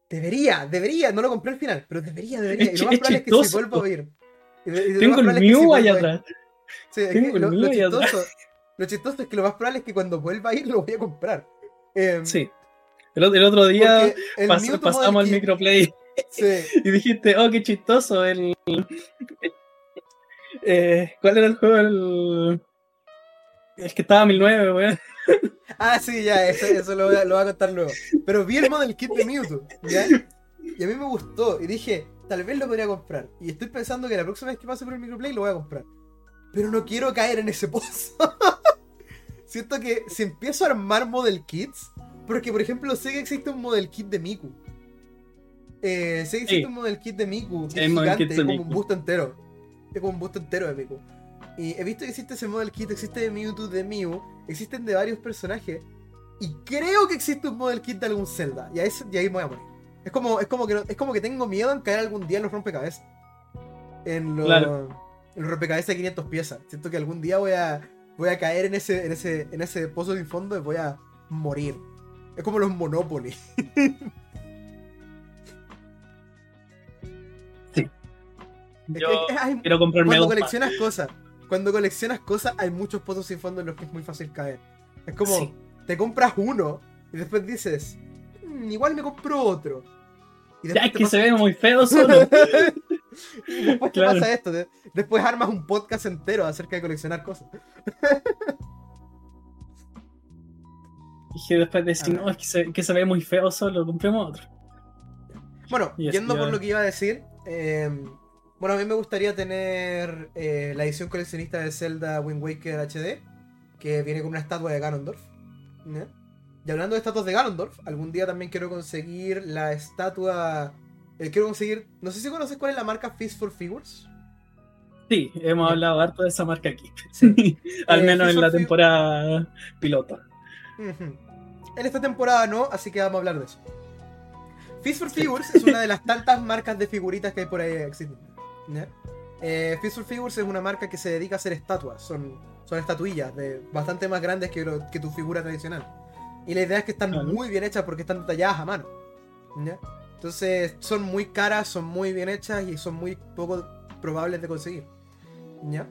Debería, debería, no lo compré al final, pero debería, debería. y lo más probable es que se vuelva a oír. Tengo el Mew allá atrás. Sí, es que lo, chistoso, lo, chistoso, es que lo más probable es que cuando vuelva a ir lo voy a comprar. Em, sí. El, otro día pasamos al microplay sí. y dijiste, oh, qué chistoso. El, eh, ¿Cuál era el juego? El, el que estaba a 1009, weón. Ah, sí, ya, eso, lo, voy a, contar luego. Pero vi el model kit de Mewtwo, ¿ya? Y a mí me gustó. Y dije, tal vez lo podría comprar. Y estoy pensando que la próxima vez que pase por el microplay lo voy a comprar. Pero no quiero caer en ese pozo. Siento que si empiezo a armar model kits. Porque, por ejemplo, sé que existe un model kit de Miku. Eh, sé que existe un model kit de Miku. Que es gigante, es como un busto entero. Es como un busto entero de Miku. Y he visto que existe ese model kit, existe de Mewtwo, de Mew, existen de varios personajes. Y creo que existe un model kit de algún Zelda. Y ahí, y ahí me voy a morir. Es como, es, como que, es como que tengo miedo en caer algún día en los rompecabezas. En los, claro. rompecabezas de 500 piezas. Siento que algún día voy a, voy a caer en ese, en, ese, en ese pozo sin fondo y voy a morir. Es como los Monopoly. sí. Es quiero comprarme cuando coleccionas cosas cuando coleccionas cosas, hay muchos pozos sin fondo en los que es muy fácil caer. Es como, Sí. te compras uno y después dices, "Mm, igual me compro otro. Y Ya es que pasa- se ve muy feo solo. y después te Claro. pasa esto. de- después armas un podcast entero acerca de coleccionar cosas. Y que después Ah. no, es que se, que se ve muy feo solo, compremos otro. Bueno, yendo por lo que iba a decir, eh, bueno, a mí me gustaría tener eh, la edición coleccionista de Zelda Wind Waker HD, que viene con una estatua de Ganondorf. Y hablando de estatuas de Ganondorf, algún día también quiero conseguir la estatua. eh, quiero conseguir. No sé si conoces cuál es la marca Fist for Figures. Sí, hemos hablado harto de esa marca aquí. Sí. Al Eh, menos Fist en la temporada piloto. Ujú. En esta temporada no, así que vamos a hablar de eso. Fist for Figures es una de las tantas marcas de figuritas que hay por ahí existentes. Eh, for Figures es una marca que se dedica a hacer estatuas. Son, son estatuillas de bastante más grandes que, lo- que tu figura tradicional. Y la idea es que están Claro. muy bien hechas porque están detalladas a mano. ¿ya? Entonces son muy caras, son muy bien hechas y son muy poco probables de conseguir. ¿ya?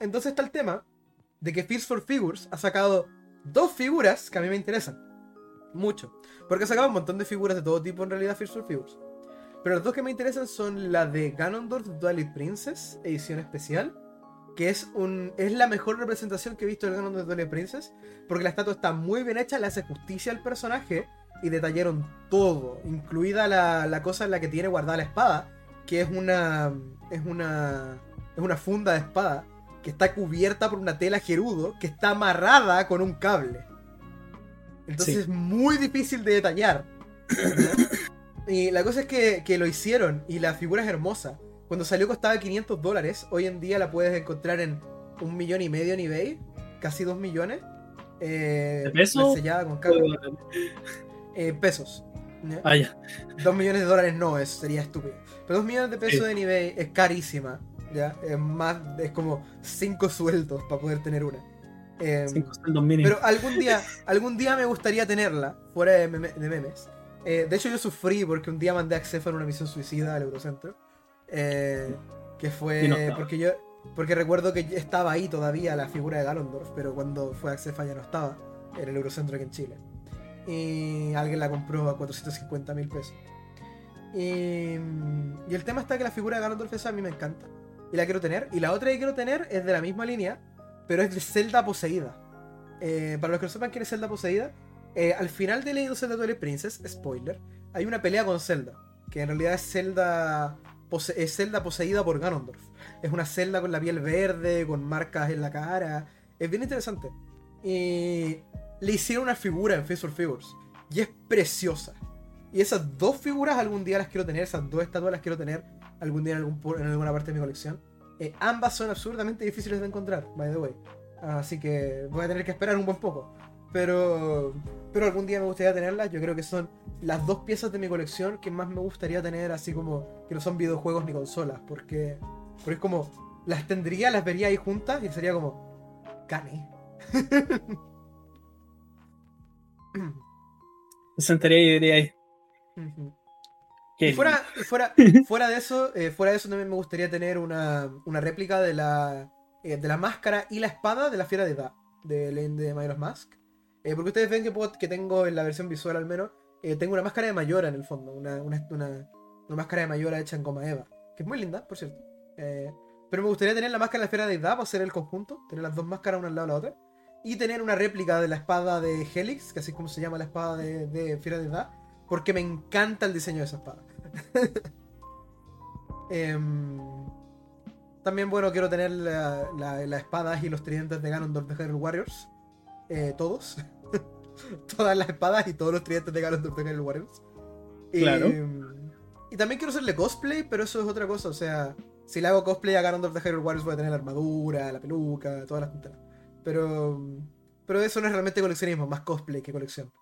Entonces está el tema de que Fist for Figures ha sacado dos figuras que a mí me interesan. Mucho. Porque ha sacado un montón de figuras de todo tipo en realidad Fist for Figures. Pero las dos que me interesan son la de Ganondorf Twilight Princess, edición especial. Que es, un, es la mejor representación que he visto del Ganondorf Twilight Princess. Porque la estatua está muy bien hecha, le hace justicia al personaje. Y detallaron todo, incluida la, la cosa en la que tiene guardada la espada. Que es una. Es una. Es una funda de espada que está cubierta por una tela gerudo que está amarrada con un cable. Entonces Sí. es muy difícil de detallar. y la cosa es que, que lo hicieron y la figura es hermosa. Cuando salió costaba 500 dólares. Hoy en día la puedes encontrar en un millón y medio en eBay. Casi dos millones. Eh, ¿De peso? sellada con cable. Eh, pesos. ¿ya? Ah, ya. Dos millones de dólares no, eso sería estúpido. Pero dos millones de pesos Sí. en eBay es carísima. ¿ya? Es más, es como cinco sueldos para poder tener una. Em, Cinco sueldos mínimos. pero algún día, algún día me gustaría tenerla, fuera de, meme- de memes. Eh, de hecho, yo sufrí porque un día mandé a Xefa en una misión suicida al Eurocentro. eh, que fue no porque yo. Porque recuerdo que estaba ahí todavía la figura de Galondorf, pero cuando fue a Xefa ya no estaba en el Eurocentro aquí en Chile. Y alguien la compró a 450 mil pesos. Y, y el tema está que la figura de Ganondorf esa a mí me encanta. Y la quiero tener. Y la otra que quiero tener es de la misma línea, pero es de Zelda poseída. Eh, para los que no sepan quién es Zelda poseída, eh, al final de Legend of Zelda Twilight Princess, spoiler, hay una pelea con Zelda. Que en realidad es Zelda, es Zelda poseída por Ganondorf. Es una Zelda con la piel verde, con marcas en la cara. Es bien interesante. Y le hicieron una figura en Face Figures. Y es preciosa. Y esas dos figuras algún día las quiero tener, esas dos estatuas las quiero tener algún día en, en alguna parte de mi colección. Eh, ambas son absurdamente difíciles de encontrar, by the way. Así que voy a tener que esperar un buen poco. Pero, pero algún día me gustaría tenerlas. Yo creo que son las dos piezas de mi colección que más me gustaría tener, así como que no son videojuegos ni consolas. Porque, porque es como, las tendría, las vería ahí juntas y sería como, Cane. Me sentaría y diría ahí. Y fuera, fuera, fuera de eso, eh, fuera de eso también me gustaría tener una, una réplica de la, eh, de la máscara y la espada de la fiera de Da, de de Majora's Mask. Eh, porque ustedes ven que, puedo- que tengo en la versión visual al menos, eh, tengo una máscara de Mayora en el fondo, una, una, una- máscara de Mayora hecha en goma eva, que es muy linda, por cierto. Eh, pero me gustaría tener la máscara de la fiera de Da para hacer el conjunto, tener las dos máscaras una al lado de la otra. Y tener una réplica de la espada de Helix, que así es como se llama la espada de, de de Da, porque me encanta el diseño de esa espada. Em, también, bueno, quiero tener la- la- las espadas y los tridentes de Ganondorf de Hyrule Warriors. Eh, todos. Todas las espadas y todos los tridentes de Ganondorf de Hyrule Warriors. Y, Claro. y también quiero hacerle cosplay, pero eso es otra cosa. O sea, si le hago cosplay a Ganondorf de Hyrule Warriors voy a tener la armadura, la peluca, todas las tonteras. Pero, pero eso no es realmente coleccionismo, más cosplay que colección.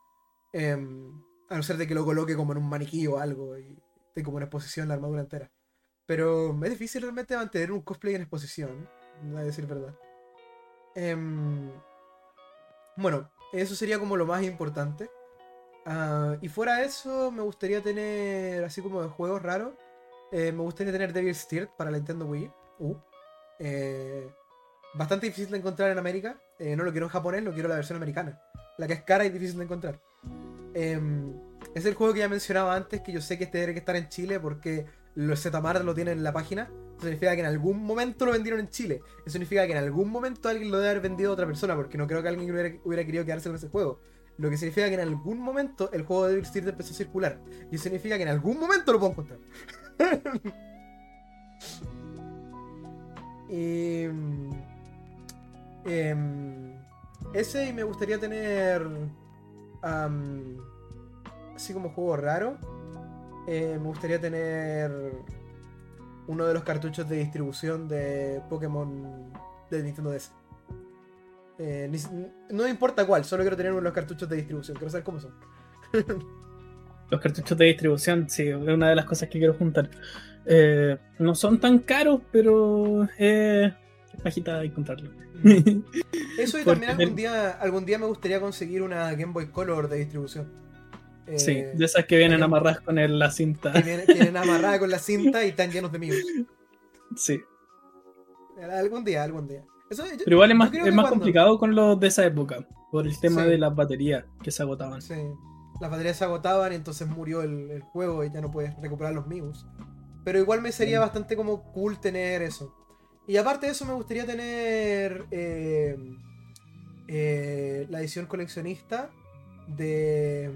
Em, a no ser de que lo coloque como en un maniquí o algo y esté como en exposición la armadura entera. Pero es difícil realmente mantener un cosplay en exposición, a decir verdad. Em, bueno, eso sería como lo más importante. Ah, y fuera de eso, me gustaría tener, así como de juegos raros, Eh, me gustaría tener Devil Steered para la Nintendo Wii U. Eh, bastante difícil de encontrar en América. Eh, no lo quiero en japonés, lo quiero la versión americana. La que es cara y difícil de encontrar. Em, es el juego que ya mencionaba antes, que yo sé que este tiene que estar en Chile porque los Zetamar lo tienen en la página. Eso significa que en algún momento lo vendieron en Chile. Eso significa que en algún momento alguien lo debe haber vendido a otra persona, porque no creo que alguien hubiera, querido quedarse con ese juego. Lo que significa que en algún momento el juego de Devil Steer empezó a circular. Y eso significa que en algún momento lo puedo encontrar. y, em, ese y me gustaría tener así como juego raro. eh, me gustaría tener uno de los cartuchos de distribución de Pokémon de Nintendo DS. Eh, no me importa cuál, solo quiero tener uno de los cartuchos de distribución. Quiero saber cómo son. Los cartuchos de distribución, sí, es una de las cosas que quiero juntar. Eh, no son tan caros, pero eh, es pajita encontrarlo. Eso y también algún día, algún día me gustaría conseguir una Game Boy Color de distribución. Eh, sí, de esas que vienen amarradas con el- la cinta. que vienen, que vienen amarradas con la cinta y están llenos de míos. Sí, Algún día, algún día. Eso, yo- pero igual es más, creo es que más cuando- complicado con los de esa época, por el tema Sí. de las baterías que se agotaban. Sí. Las baterías se agotaban y entonces murió el, el juego y ya no puedes recuperar los Mius. Pero igual me sería bastante como cool tener eso. Y aparte de eso me gustaría tener eh, eh, la edición coleccionista de,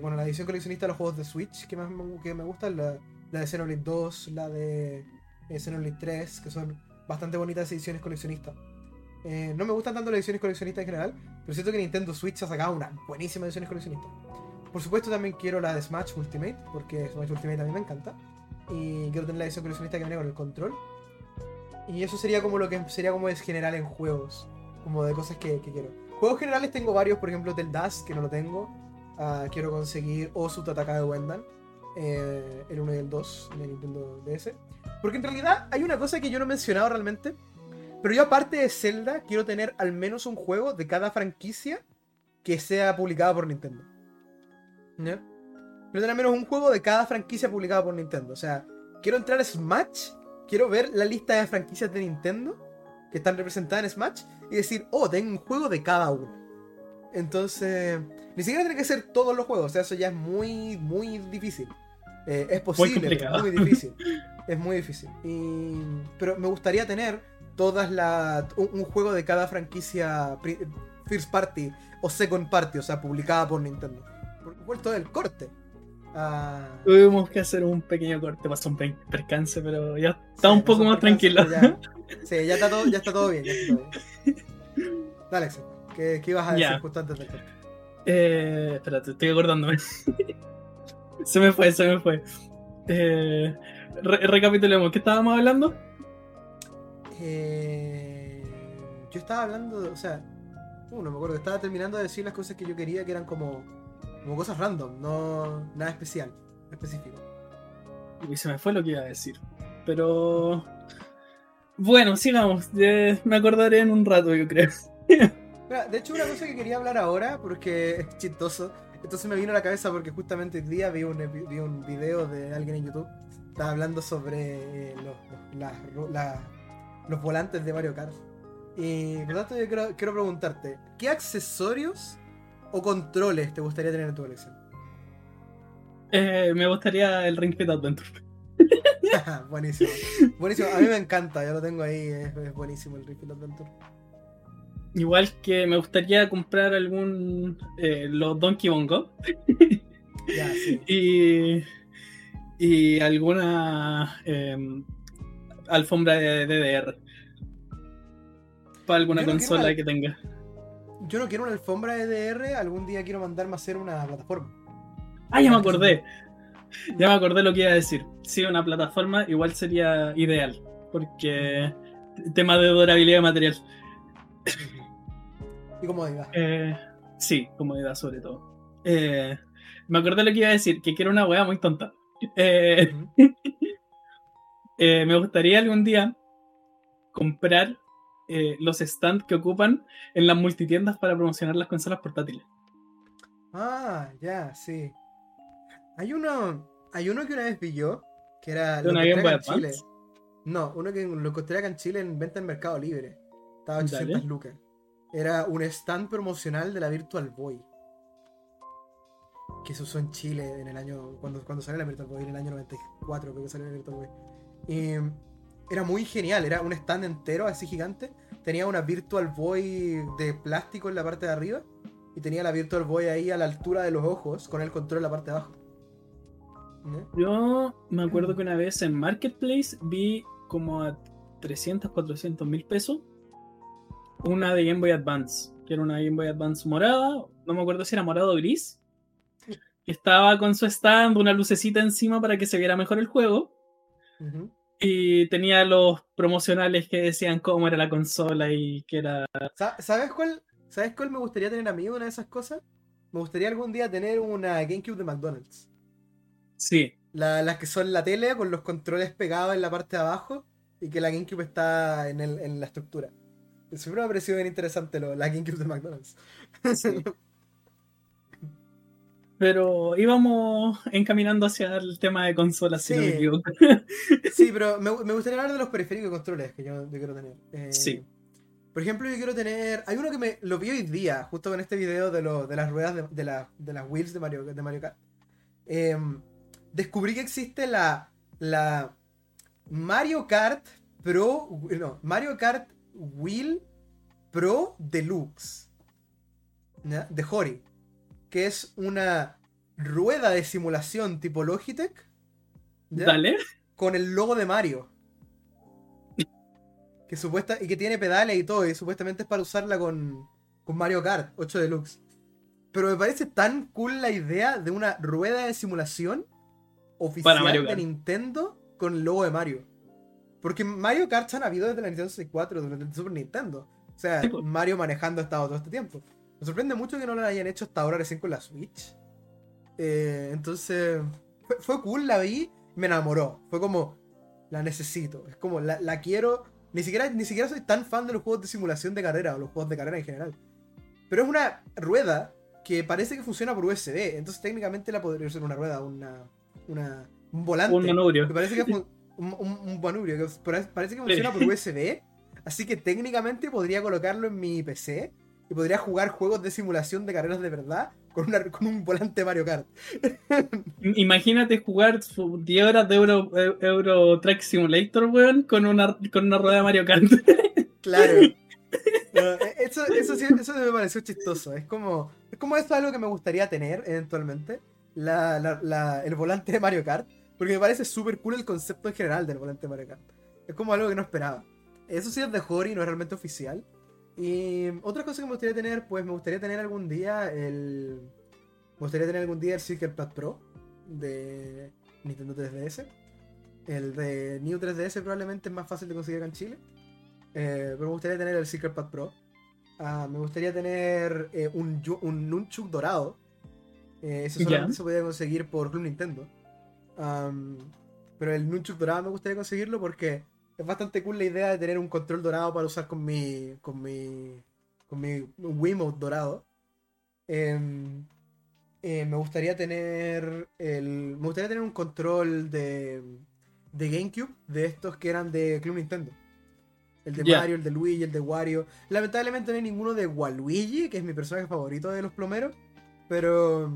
Bueno, la edición coleccionista de los juegos de Switch que más que me gustan. La, la de Xenoblade 2, la de eh, Xenoblade 3, que son bastante bonitas ediciones coleccionistas. Eh, no me gustan tanto las ediciones coleccionistas en general, pero siento que Nintendo Switch ha sacado una buenísima edición coleccionista. Por supuesto también quiero la de Smash Ultimate, porque Smash Ultimate a mí me encanta. Y quiero tener la edición coleccionista que viene con el control. Y eso sería como lo que sería como es general en juegos. Como de cosas que, quiero. Juegos generales tengo varios, por ejemplo del Dust, que no lo tengo. Ah, quiero conseguir Osu Ataka de Wendan. eh, el 1 y el 2 de Nintendo DS. Porque en realidad hay una cosa que yo no he mencionado realmente. Pero yo aparte de Zelda, quiero tener al menos un juego de cada franquicia que sea publicada por Nintendo. ¿Ya? Quiero tener al menos un juego de cada franquicia publicada por Nintendo. O sea, quiero entrar a Smash, quiero ver la lista de franquicias de Nintendo que están representadas en Smash y decir, oh, tengo un juego de cada uno. Entonces, ni siquiera tiene que ser todos los juegos, o sea, eso ya es muy, muy difícil. Eh, es posible, pero es muy difícil. es muy difícil. Y... Pero me gustaría tener todas las. Un, un juego de cada franquicia First Party o Second Party, o sea, publicada por Nintendo. Por supuesto, el corte. Ah, Tuvimos que hacer un pequeño corte, pasó un pe- percance, pero ya está sí, un poco más tranquilo. ya- sí, ya está todo, ya está todo bien. Ya está todo bien. Dale, Axel. ¿Qué, qué ibas a decir justo antes del corte? Eh, espérate, estoy acordándome. se me fue, se me fue. Eh, re- recapitulemos, ¿qué estábamos hablando? Eh, yo estaba hablando, de- o sea, uh, no me acuerdo, estaba terminando de decir las cosas que yo quería que eran como, como cosas random, no nada especial, específico. Y se me fue lo que iba a decir. Pero. Bueno, sigamos. eh, me acordaré en un rato, yo creo. Mira, de hecho, una cosa que quería hablar ahora, porque es chistoso, entonces me vino a la cabeza porque justamente hoy día vi un, vi un video de alguien en YouTube, estaba hablando sobre eh, los, los- la- los volantes de Mario Kart. Y por lo tanto, yo quiero, quiero preguntarte, ¿qué accesorios o controles te gustaría tener en tu colección? Eh, me gustaría el Ring Fit Adventure. buenísimo. Buenísimo. A mí me encanta, ya lo tengo ahí. Es, es buenísimo el Rift Adventure. Igual que me gustaría comprar algún. eh, los Donkey Bongo. Sí. y. Y alguna. eh, alfombra de DDR. Para alguna no consola que tenga. Yo no quiero una alfombra de DR, algún día quiero mandarme a hacer una plataforma. Ah, ya me acordé. Ya me acordé lo que iba a decir. Sí, una plataforma igual sería ideal. Porque. Tema de durabilidad de material. Y comodidad. Eh, sí, comodidad sobre todo. Eh, me acordé lo que iba a decir, que quiero una weá muy tonta. Eh, eh, me gustaría algún día comprar eh, los stands que ocupan en las multitiendas para promocionar las consolas portátiles. Ah, ya, sí. Hay uno. Hay uno que una vez vi yo, que era. ¿De lo acá en Chile. No, uno que lo encontré acá en Chile en venta en Mercado Libre. Estaba a Dale. 800 lucas. Era un stand promocional de la Virtual Boy. Que se usó en Chile en el año. Cuando, cuando salió la Virtual Boy, en el año 94, creo que salió la Virtual Boy. Y era muy genial, era un stand entero así gigante. Tenía una Virtual Boy de plástico en la parte de arriba. Y tenía la Virtual Boy ahí a la altura de los ojos, con el control en la parte de abajo. Yo me acuerdo que una vez en Marketplace vi como a 300, 400 mil pesos una de Game Boy Advance, que era una Game Boy Advance morada, no me acuerdo si era morado o gris. que Estaba con su stand, una lucecita encima para que se viera mejor el juego. Y tenía los promocionales que decían cómo era la consola y que era. Sa- ¿Sabes cuál, ¿Sabes cuál me gustaría tener a mí una de esas cosas? Me gustaría algún día tener una GameCube de McDonald's. Sí, La- las que son la tele con los controles pegados en la parte de abajo y que la GameCube está en, el- en la estructura. Siempre me ha parecido bien interesante lo, la GameCube de McDonald's. sí. Pero íbamos encaminando hacia el tema de consolas, si no me Sí. equivoco. Sí, pero me, me gustaría hablar de los periféricos y controles que yo, yo quiero tener. Eh, Sí. Por ejemplo, yo quiero tener. Hay uno que me lo vi hoy día, justo con este video de, lo- de las ruedas de, de, la- de las wheels de Mario, de Mario Kart. Em, descubrí que existe la, la Mario Kart Pro. No, Mario Kart Wheel Pro Deluxe. ¿ya? De Hori. Que es una rueda de simulación tipo Logitech. ¿ya? Dale. con el logo de Mario. Que supuesta, y que tiene pedales y todo, y supuestamente es para usarla con, con Mario Kart 8 Deluxe. Pero me parece tan cool la idea de una rueda de simulación oficial Mario de Kart. Nintendo con el logo de Mario. Porque Mario Kart han habido desde la Nintendo 64, desde el Super Nintendo. O sea, Sí, pues. Mario manejando ha estado todo este tiempo. Me sorprende mucho que no lo hayan hecho hasta ahora recién con la Switch. Eh, entonces, fue, fue cool, la vi, me enamoró. Fue como, la necesito. Es como, la, la quiero. Ni siquiera, ni siquiera soy tan fan de los juegos de simulación de carrera o los juegos de carrera en general. Pero es una rueda que parece que funciona por USB. Entonces, técnicamente la podría ser una rueda, una, una, un volante. Un manubrio. Me parece que un, un, un manubrio que pare- parece que funciona por USB. Así que técnicamente podría colocarlo en mi PC y podría jugar juegos de simulación de carreras de verdad con, una- con un volante Mario Kart. Imagínate jugar su 10 horas de Euro, Eu- Euro Track Simulator, weón, con una, con una rueda de Mario Kart. Claro. No, e- eso, eso, sí, eso me pareció chistoso. Es como, es como esto es algo que me gustaría tener eventualmente. La, la- la- el volante de Mario Kart. Porque me parece súper cool el concepto en general del volante Kart. Es como algo que no esperaba. Eso sí es de Hori, no es realmente oficial. Y otra cosa que me gustaría tener, pues me gustaría tener algún día el. Me gustaría tener algún día el Circle Pad Pro de Nintendo 3DS. El de New 3DS probablemente es más fácil de conseguir acá en Chile. Eh, pero me gustaría tener el Secret Pad Pro. Ah, me gustaría tener eh, un, un Nunchuk dorado. Eh, ese solamente se podía conseguir por Club Nintendo. Pero el Nunchuk dorado me gustaría conseguirlo porque es bastante cool la idea de tener un control dorado para usar con mi. con mi. con mi Wiimote dorado. Em, eh, me gustaría tener. El, me gustaría tener un control de. de GameCube de estos que eran de Club Nintendo. El de. Mario, el de Luigi, el de Wario. Lamentablemente no hay ninguno de Waluigi, que es mi personaje favorito de los plomeros. Pero.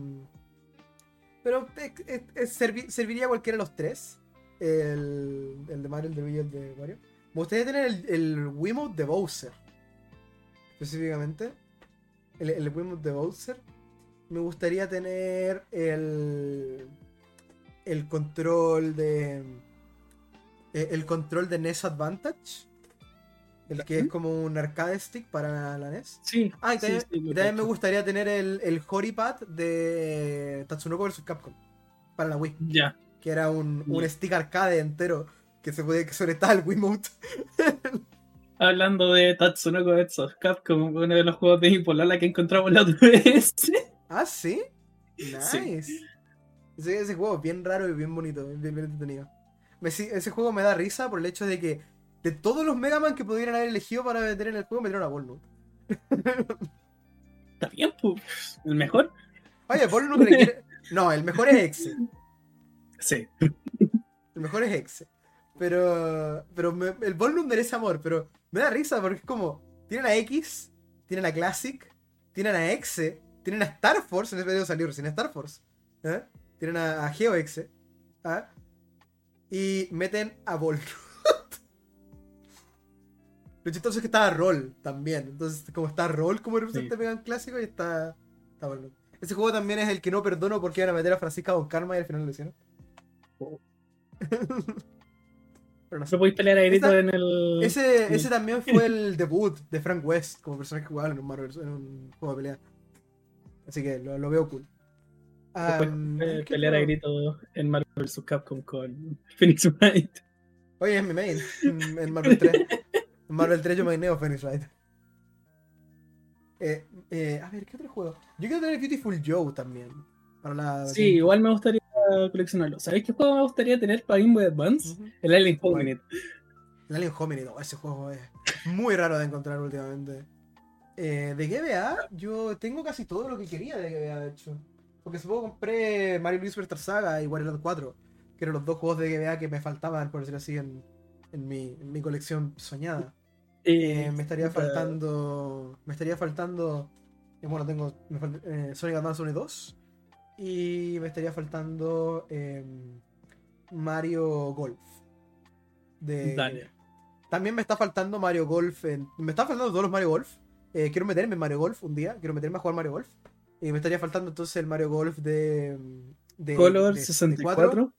Pero servi- serviría cualquiera de los tres. El, el de Mario, el de Luigi el de Wario. Me gustaría tener el, el Wiimote de Bowser. Específicamente. El, el Wiimote de Bowser. Me gustaría tener el. El control de. eh, El control de NES Advantage. El que es como un arcade stick para la NES. Sí. Ah, y también, sí, y también me gustaría tener el, el Horipad de Tatsunoko vs Capcom. Para la Wii. Ya. Que era un, un stick arcade entero. Que se podía que conectaba al Wiimote. Hablando de Tatsunoko vs Capcom, uno de los juegos de mi polola que encontramos la otra vez. Ah, sí. Nice. Ese, ese juego es bien raro y bien bonito, bien, bien entretenido. Me ese juego me da risa por el hecho de que de todos los Mega Man que pudieran haber elegido para meter en el juego, metieron a Volnut. Está bien, pues. El mejor. Oye, Volnut requiere. No, el mejor es Exe. Sí. El mejor es Exe. Pero, pero me- el Ballroom merece amor, pero me da risa porque es como, tienen a X, tienen a Classic, tienen a Exe, tienen a Star Force, en ese video salió recién Star Force, ¿eh? tienen a, a Geo Exe, ¿ah? y meten a Ballroom. Lo chistoso es que estaba Roll también, entonces como está Roll como representante Sí. Megan clásico y está, está Ballroom. Ese juego también es el que no perdono porque iban a meter a Francisca con Karma y al final lo hicieron. Oh. Pero no sé. Podéis pelear a grito en el. Ese, Sí. ese también fue el debut de Frank West como personaje jugable en un, Marvel, en un juego de pelea. Así que lo, lo veo cool. Después, Am, eh, ¿qué pelear a grito en Marvel vs. Capcom con Phoenix Wright. Oye, es mi main. En Marvel 3. Marvel 3 yo maineo Phoenix Wright. Eh, eh, a ver, ¿qué otro juego? Yo quiero tener Beautiful Joe también. Para la. Sí, igual me gustaría coleccionarlo. ¿Sabéis qué juego me gustaría tener para Game Boy Advance? El Alien Covenant. El Alien Hominid, oh, ese juego es muy raro de encontrar últimamente. Eh, de GBA, yo tengo casi todo lo que quería de GBA, de hecho. Porque supongo compré Mario Luis Super Saga y Wario 4, que eran los dos juegos de GBA que me faltaban, por decirlo así, en, en mi, en mi colección soñada. Eh, me estaría faltando. Me estaría faltando. eh, bueno, tengo eh, Sonic Advance 1 y 2. Y me estaría faltando eh, Mario Golf. De, Dale. También me está faltando Mario Golf. en- me está faltando todos los Mario Golf. Eh, quiero meterme en Mario Golf un día. Quiero meterme a jugar Mario Golf. Y me estaría faltando entonces el Mario Golf de. de Color de 64.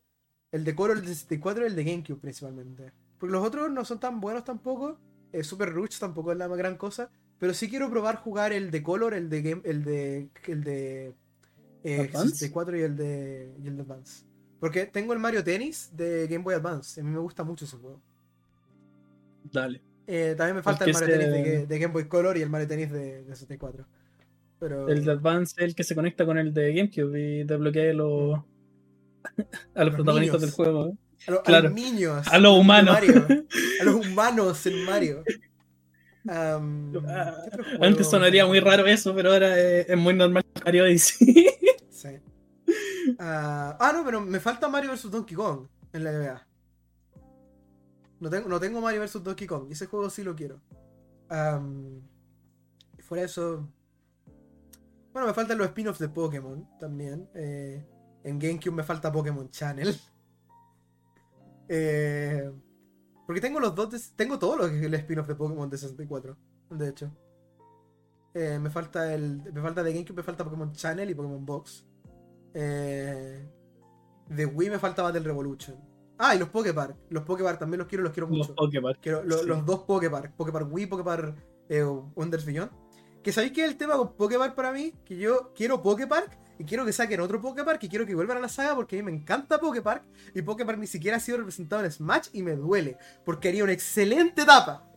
el de Color el de 64 y el de GameCube principalmente. Porque los otros no son tan buenos tampoco. Eh, Super Rush tampoco es la más gran cosa. Pero sí quiero probar jugar el de Color, el de Game, el de. el de. eh, ¿Advance? 64 y el de. y el de Advance. Porque tengo el Mario Tennis de Game Boy Advance. A mí me gusta mucho ese juego. Dale. Eh, también me falta el, Mario Tennis de, de Game Boy Color y el Mario Tennis de, de 64. Pero. El de Advance es el que se conecta con el de GameCube y desbloquea los, a los Los protagonistas niños. del juego. A, lo- a claro. los niños. A los humanos. A los humanos en Mario. Antes sonaría muy raro eso, pero ahora es, es muy normal Mario Odyssey. Sí. Ah, ah, no, pero me falta Mario vs Donkey Kong en la NBA. No tengo, no tengo Mario vs Donkey Kong. Y ese juego sí lo quiero. Y fuera de eso. Bueno, me faltan los spin-offs de Pokémon también. Eh, en GameCube me falta Pokémon Channel. Eh, porque tengo los dos. de- tengo todos los el spin-off de Pokémon de 64. De hecho. Eh, me falta el. Me falta de GameCube, me falta Pokémon Channel y Pokémon Box. Eh, de Wii me falta Battle Revolution. Ah, y los Poképark. Los Poképark también los quiero, los quiero Los mucho. Pokémon. Quiero- lo- sí. Los dos Poképark. Poképark Wii, Poképark eh, Wonders Beyond. Que sabéis que el tema con Poképark para mí, que yo quiero Poképark y quiero que saquen otro Poképark y quiero que vuelvan a la saga porque a mí me encanta Poképark y Poképark ni siquiera ha sido representado en Smash y me duele porque haría una excelente etapa.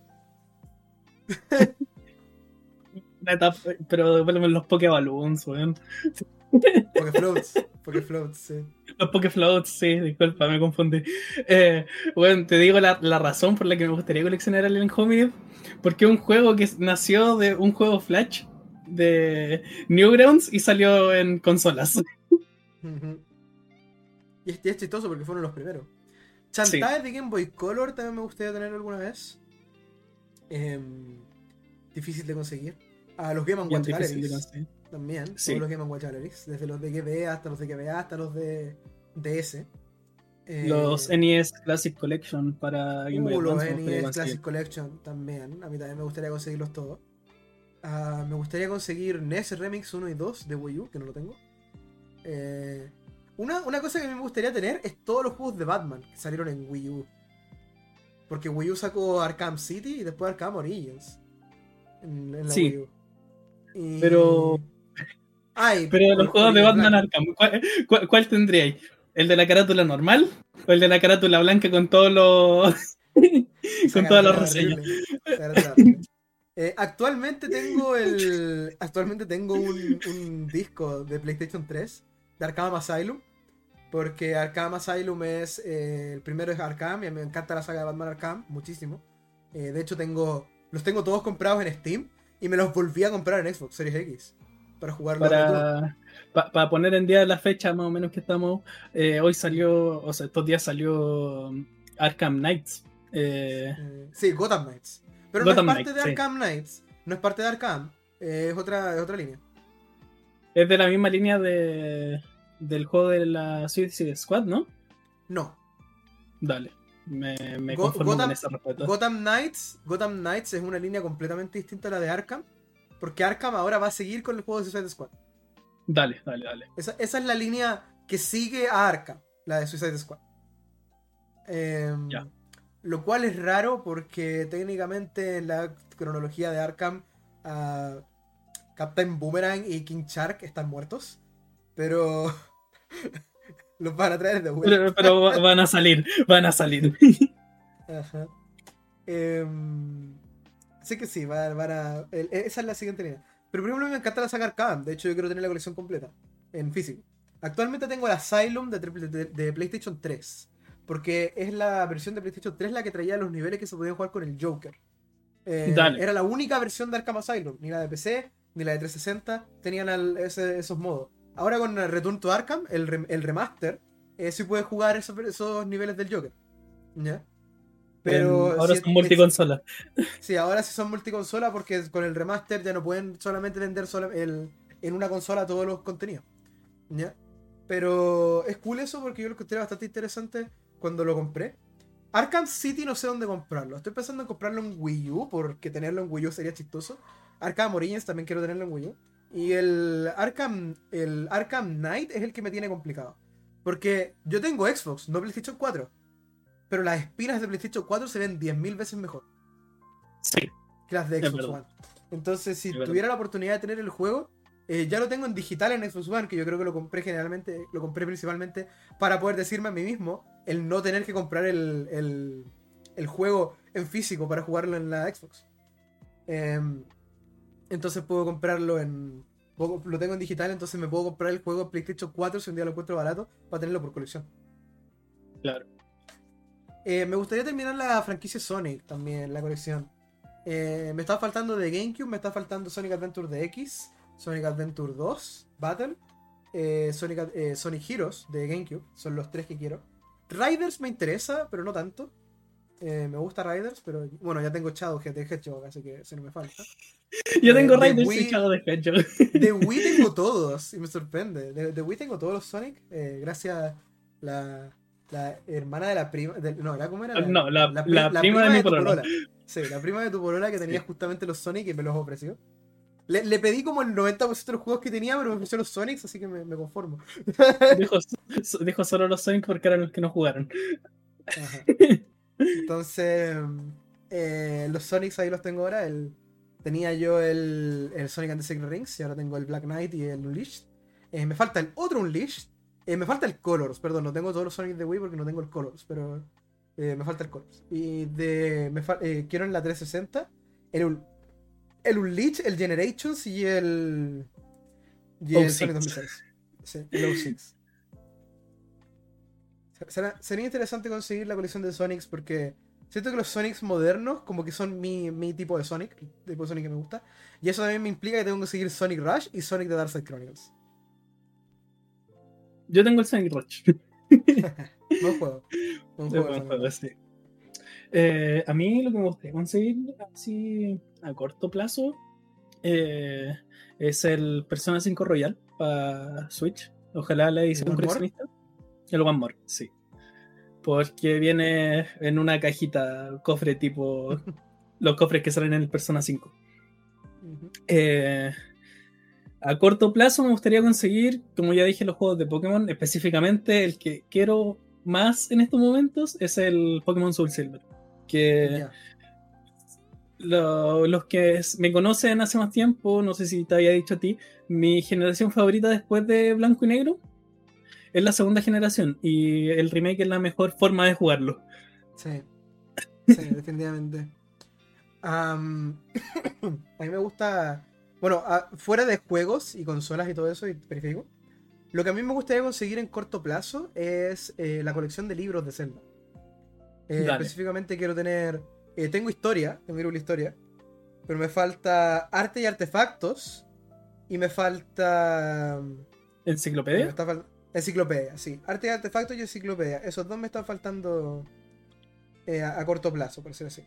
Una etapa- pero devuélveme los Pokéballoons, weón. Pokéfloats. Pokéfloats, sí. Los Pokéfloats, sí, disculpa, me confundí. Eh, bueno, te digo la, la razón por la que me gustaría coleccionar Alien Hominid. Porque es un juego que nació de un juego Flash de Newgrounds y salió en consolas. Y es, es chistoso porque fueron los primeros. Chantaje de Game Boy Color también me gustaría tener alguna vez. Em, difícil de conseguir. A los Game Watch Galleries también. Sí. Todos los Game Watch Galleries. Desde los de GBA hasta los de GBA hasta los de DS. Eh, Los NES Classic Collection para Game Boy uh, los Advance. me gustaría NES. Classic Collection también. A mí también me gustaría conseguirlos todos. Ah, me gustaría conseguir NES Remix 1 y 2 de Wii U, que no lo tengo. Eh, una, una cosa que me gustaría tener es todos los juegos de Batman que salieron en Wii U. Porque Wii U sacó Arkham City y después Arkham Origins. En, en la Sí. Wii U. Y- Pero- Ay, Pero los juegos de Batman. Arkham, ¿cuál, cuál, cuál tendríais? ¿El de la carátula normal? ¿O el de la carátula blanca con todos los. con todas las reseñas? Eh, actualmente tengo el. Actualmente tengo un, un disco de PlayStation 3 de Arkham Asylum. Porque Arkham Asylum es. eh, el primero es Arkham y a mí me encanta la saga de Batman Arkham muchísimo. Eh, de hecho, tengo. Los tengo todos comprados en Steam y me los volví a comprar en Xbox Series X. para jugarlo. a Return. Para para poner en día la fecha más o menos que estamos, hoy salió, o sea, estos días salió um, Arkham Knights. Sí, Gotham Knights. Pero Gotham no es parte de sí. Arkham Knights. No es parte de Arkham. eh, es, otra, es otra línea. es de la misma línea de, del juego de la Suicide Squad, ¿no? No. Dale, me, me Go- conformo Gotham- con esa respuesta. Gotham Knights, Gotham Knights es una línea completamente distinta a la de Arkham. Porque Arkham ahora va a seguir con el juego de Suicide Squad. Dale, dale, dale. Esa, esa es la línea que sigue a Arkham, la de Suicide Squad. Em, Ya. Lo cual es raro porque técnicamente en la cronología de Arkham, ah, Captain Boomerang y King Shark están muertos. Pero los van a traer de vuelta. Pero, pero va- van a salir, van a salir. Ajá. Em, así que sí, va- van a. el- esa es la siguiente línea. Pero por ejemplo, me encanta la saga Arkham. De hecho, yo quiero tener la colección completa en físico. Actualmente tengo el Asylum de- de PlayStation 3. Porque es la versión de PlayStation 3 la que traía los niveles que se podían jugar con el Joker. Eh. Era la única versión de Arkham Asylum. Ni la de PC, ni la de 360 tenían al- ese- esos modos. Ahora con el Return to Arkham, el, rem- el remaster, eh, sí puedes jugar esos, esos niveles del Joker. ¿Ya? Pero ahora si- son multiconsola. Sí, ahora sí son multiconsola porque con el remaster ya no pueden solamente vender sola- el- en una consola todos los contenidos. ¿Ya? Pero es cool eso porque yo lo encontré bastante interesante cuando lo compré. Arkham City no sé dónde comprarlo. Estoy pensando en comprarlo en Wii U porque tenerlo en Wii U sería chistoso. Arkham Origins también quiero tenerlo en Wii U. Y el Arkham, el Arkham Knight es el que me tiene complicado. Porque yo tengo Xbox, no PlayStation 4. Pero las espinas de PlayStation 4 se ven 10.000 veces mejor Sí, que las de Xbox. One. Entonces, si tuviera la oportunidad de tener el juego, eh, ya lo tengo en digital en Xbox One, que yo creo que lo compré generalmente, lo compré principalmente para poder decirme a mí mismo el no tener que comprar el, el- el juego en físico para jugarlo en la Xbox. Em, entonces puedo comprarlo en... Lo tengo en digital, entonces me puedo comprar el juego en PlayStation 4 si un día lo encuentro barato para tenerlo por colección. claro. Eh, me gustaría terminar la franquicia Sonic también, la colección. Eh, me está faltando de GameCube, me está faltando Sonic Adventure de X, Sonic Adventure 2, Battle, eh, Sonic, eh, Sonic Heroes de GameCube, son los tres que quiero. Riders me interesa, pero no tanto. Eh, me gusta Riders, pero bueno, ya tengo Shadow Head de Hedgehog, así que ese no me falta. Yo tengo de Raiders Wii- y Shadow de Hedgehog. De Wii tengo todos, y me sorprende. De, de Wii tengo todos los Sonic, gracias a la, la hermana de la prima. de- no, ¿era cómo era? No, la- pri- la prima de mi tu polola. Sí, la prima de tu polola que tenía Sí. justamente los Sonic y me los ofreció. Le, le pedí como el 90% de los juegos que tenía, pero me ofreció los Sonics, así que me, me conformo. Dijo, dijo solo los Sonic porque eran los que no jugaron. Ajá. Entonces, eh, los Sonics ahí los tengo ahora. El, tenía yo el, el Sonic and the Secret Rings y ahora tengo el Black Knight y el Unleashed. Eh, me falta el otro Unleashed. Eh, me falta el Colors, perdón, no tengo todos los Sonic de Wii porque no tengo el Colors, pero me falta el Colors. Y de, me quiero en la 360 el, el Unleashed, el Generations y el, y el O6. Sonic 2006. Sí, el O6. Será- sería interesante conseguir la colección de Sonics porque siento que los Sonics modernos como que son mi, mi tipo de Sonic, el tipo de Sonic que me gusta. Y eso también me implica que tengo que conseguir Sonic Rush y Sonic de Darkside Chronicles. Yo tengo el Sonic Rush. Buen juego. Buen juego buen juego, sí. Eh, a mí lo que me gustaría conseguir así a corto plazo eh, es el Persona 5 Royal para Switch. Ojalá la edición coleccionista. El One More, sí. Porque viene en una cajita, cofre tipo los cofres que salen en el Persona 5. Ujú. Eh, a corto plazo me gustaría conseguir, como ya dije, los juegos de Pokémon. Específicamente el que quiero más en estos momentos es el Pokémon Soul Silver. Que lo- los que me conocen hace más tiempo, no sé si te había dicho a ti, mi generación favorita después de Blanco y Negro es la segunda generación y el remake es la mejor forma de jugarlo. Sí. Sí, definitivamente. Am, a mí me gusta. Bueno, fuera de juegos y consolas y todo eso, y periférico, lo que a mí me gustaría conseguir en corto plazo es eh, la colección de libros de Zelda. Eh, específicamente quiero tener. eh, tengo historia, tengo de historia, pero me falta arte y artefactos Y me falta. ¿Enciclopedia? me fal- Enciclopedia, sí. Arte y artefactos y enciclopedia. Esos dos me están faltando eh, a, a corto plazo, por decirlo así.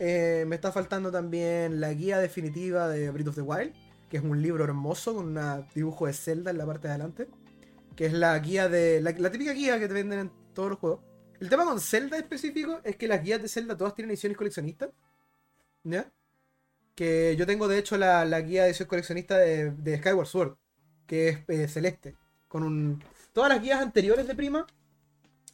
Me está faltando también la guía definitiva de Breath of the Wild, que es un libro hermoso con un dibujo de Zelda en la parte de adelante. Que es la guía de. La, la típica guía que te venden en todos los juegos. El tema con Zelda específico es que las guías de Zelda todas tienen ediciones coleccionistas. ¿Ya? Que yo tengo de hecho la, la guía de edición coleccionista de, Skyward Sword, que es eh, celeste. Con un. Todas las guías anteriores de Prima,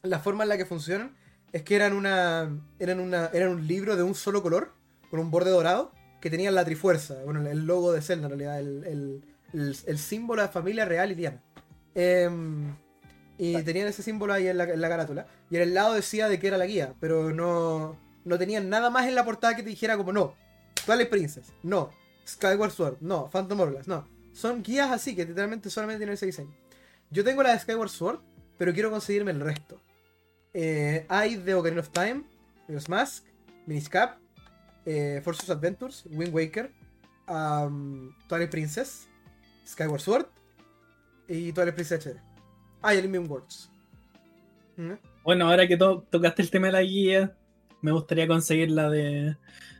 la forma en la que funcionan es que eran una. Eran una. Eran un libro de un solo color, con un borde dorado, que tenían la trifuerza. Bueno, el logo de Zelda en realidad, el, el, el- símbolo de familia real y Diana. Em, y tenían ese símbolo ahí en la, en la carátula. Y en el lado decía de qué era la guía, pero no, no tenían nada más en la portada que te dijera como no. Twilight Princess, no. Skyward Sword, no. Phantom Hourglass, no. Son guías así que literalmente solamente tienen ese diseño. Yo tengo la de Skyward Sword, pero quiero conseguirme el resto. Eh, hay de Ocarina of Time, Majora's Mask, Minish Cap, eh, Forces Adventures, Wind Waker, um, Twilight Princess, Skyward Sword y Twilight Princess HD. Ah, y el Illumin Worlds. ¿Mm? Bueno, ahora que to- tocaste el tema de la guía, me gustaría conseguir la de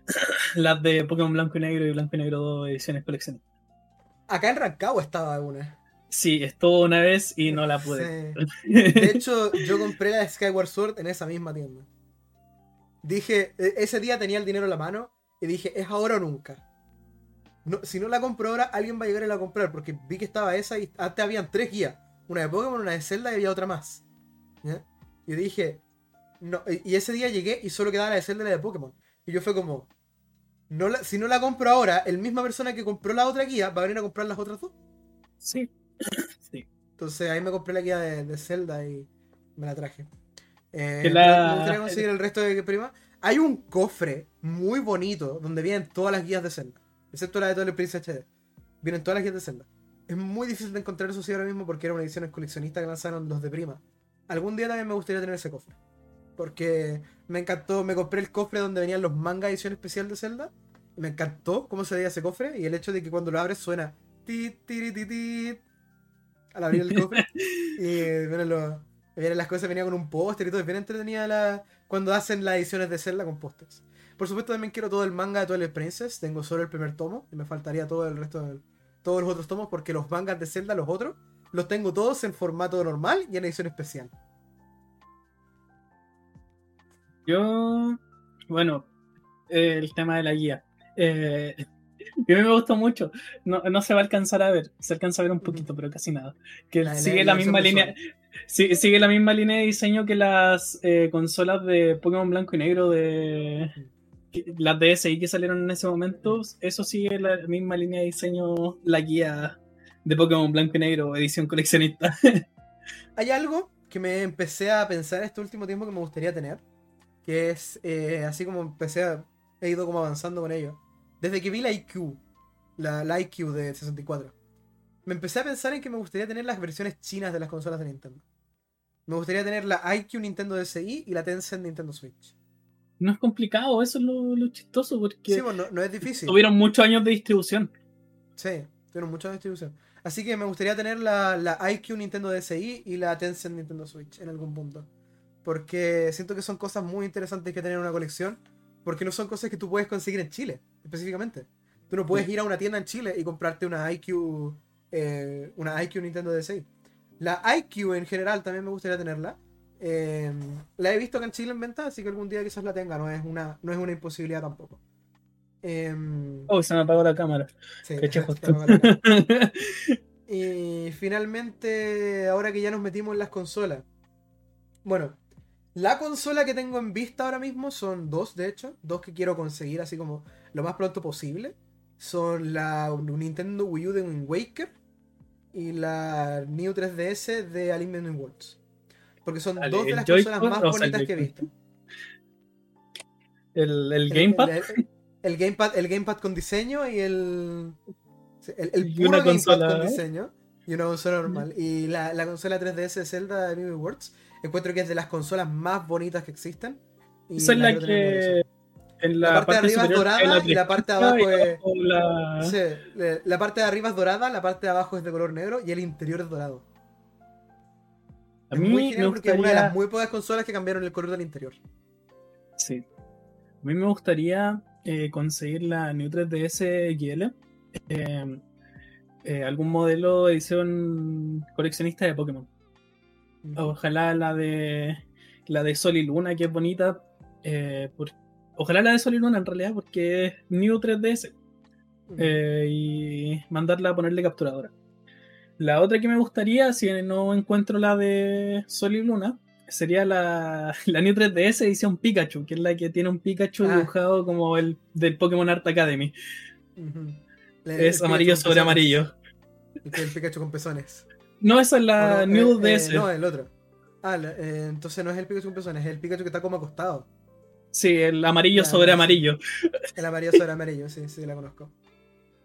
las de Pokémon Blanco y Negro y Blanco y Negro 2 ediciones coleccionistas. Acá en Rancagua estaba una. Sí, estuvo una vez y no la pude. Sí. De hecho, yo compré la de Skyward Sword en esa misma tienda. Dije, e- ese día tenía el dinero en la mano y dije, es ahora o nunca. No, si no la compro ahora, alguien va a llegar y la a comprar porque vi que estaba esa y antes habían tres guías. Una de Pokémon, una de Zelda y había otra más. ¿Ya? Y dije, no, y ese día llegué y solo quedaba la de Zelda y la de Pokémon. Y yo fue como, no la- si no la compro ahora, el misma persona que compró la otra guía va a venir a comprar las otras dos. sí. sí. Entonces ahí me compré la guía de, de Zelda y me la traje. Eh, la- Me gustaría conseguir el resto de prima. Hay un cofre muy bonito donde vienen todas las guías de Zelda. Excepto la de Twilight Princess HD. Vienen todas las guías de Zelda. Es muy difícil de encontrar eso sí ahora mismo porque era una edición coleccionista que lanzaron los de prima. Algún día también me gustaría tener ese cofre. Porque me encantó, me compré el cofre donde venían los manga edición especial de Zelda. y Me encantó cómo se veía ese cofre y el hecho de que cuando lo abres suena tit, tiri, tit, tit, al abrir el cofre. y vienen, los- vienen las cosas, venía con un póster y todo. Es bien entretenida la, cuando hacen las ediciones de Zelda con pósters. Por supuesto también quiero todo el manga de Twilight Princess. Tengo solo el primer tomo y me faltaría todo el resto de todos los otros tomos porque los mangas de Zelda, los otros, los tengo todos en formato normal y en edición especial. Yo, bueno, eh, el tema de la guía. Eh, a mí me gustó mucho. No, no se va a alcanzar a ver, se alcanza a ver un poquito, pero casi nada. Que La- sigue la la, misma línea, sigue la misma línea de diseño que las eh, consolas de Pokémon Blanco y Negro de las DSi que salieron en ese momento. Eso sigue la misma línea de diseño, la guía de Pokémon Blanco y Negro, edición coleccionista. Hay algo que me empecé a pensar este último tiempo que me gustaría tener. Que es eh, así como empecé a. He ido como avanzando con ello. Desde que vi la IQ, la, la IQ de 64, me empecé a pensar en que me gustaría tener las versiones chinas de las consolas de Nintendo. Me gustaría tener la IQ Nintendo DSi y la Tencent Nintendo Switch. No es complicado, eso es lo, lo chistoso, porque Sí, bueno, no, no es difícil. tuvieron muchos años de distribución. Sí, tuvieron mucha distribución. Así que me gustaría tener la, la IQ Nintendo DSi y la Tencent Nintendo Switch en algún punto. Porque siento que son cosas muy interesantes que tener en una colección. Porque no son cosas que tú puedes conseguir en Chile, específicamente. Tú no puedes ir a una tienda en Chile y comprarte una IQ, eh, una IQ Nintendo DSi. La IQ en general también me gustaría tenerla. Eh, la he visto acá en Chile en venta, así que algún día quizás la tenga. No es una, no es una imposibilidad tampoco. Em, Oh, se me apagó la cámara. sí. Y finalmente, ahora que ya nos metimos en las consolas. Bueno, la consola que tengo en vista ahora mismo son dos, de hecho. Dos que quiero conseguir así como lo más pronto posible. Son la Nintendo Wii U de Wind Waker y la New 3DS de Alimenting Worlds. Porque son Dale, dos de ¿el las consolas más bonitas que he visto. El, el Gamepad El, el- el gamepad, el gamepad con diseño y el. El, puro una gamepad consola, con ¿eh? diseño. Y una consola normal. Y la, la consola 3DS de Zelda de Mimi Worlds. Encuentro que es de las consolas más bonitas que existen. Y Esa es la que. En La, la, parte, de arriba es dorada y la parte de abajo es. la- Sí, le- la parte de arriba es dorada, la parte de abajo es de color negro y el interior es dorado. A mí muy me porque es una de gustaría- las muy pocas consolas que cambiaron el color del interior. Sí. A mí me gustaría eh, conseguir la New 3DS XL. eh, eh, algún modelo de edición coleccionista de Pokémon. Ojalá la de la de Sol y Luna, que es bonita. eh, por- ojalá la de Sol y Luna en realidad, porque es New 3DS. Ujú. eh, y mandarla a ponerle capturadora. La otra que me gustaría, si no encuentro la de Sol y Luna, sería la, la New 3DS edición Pikachu, que es la que tiene un Pikachu Ah. dibujado como el del Pokémon Art Academy. Le- Es amarillo sobre pezones. amarillo. El, el Pikachu con pezones. No, esa es ¿O la no? New Eh, eh, DS. no, el otro. Ah, la- eh, entonces no es el Pikachu con pezones, es el Pikachu que está como acostado. Sí, el amarillo sobre amarillo. El amarillo sobre amarillo, sí, sí, la conozco.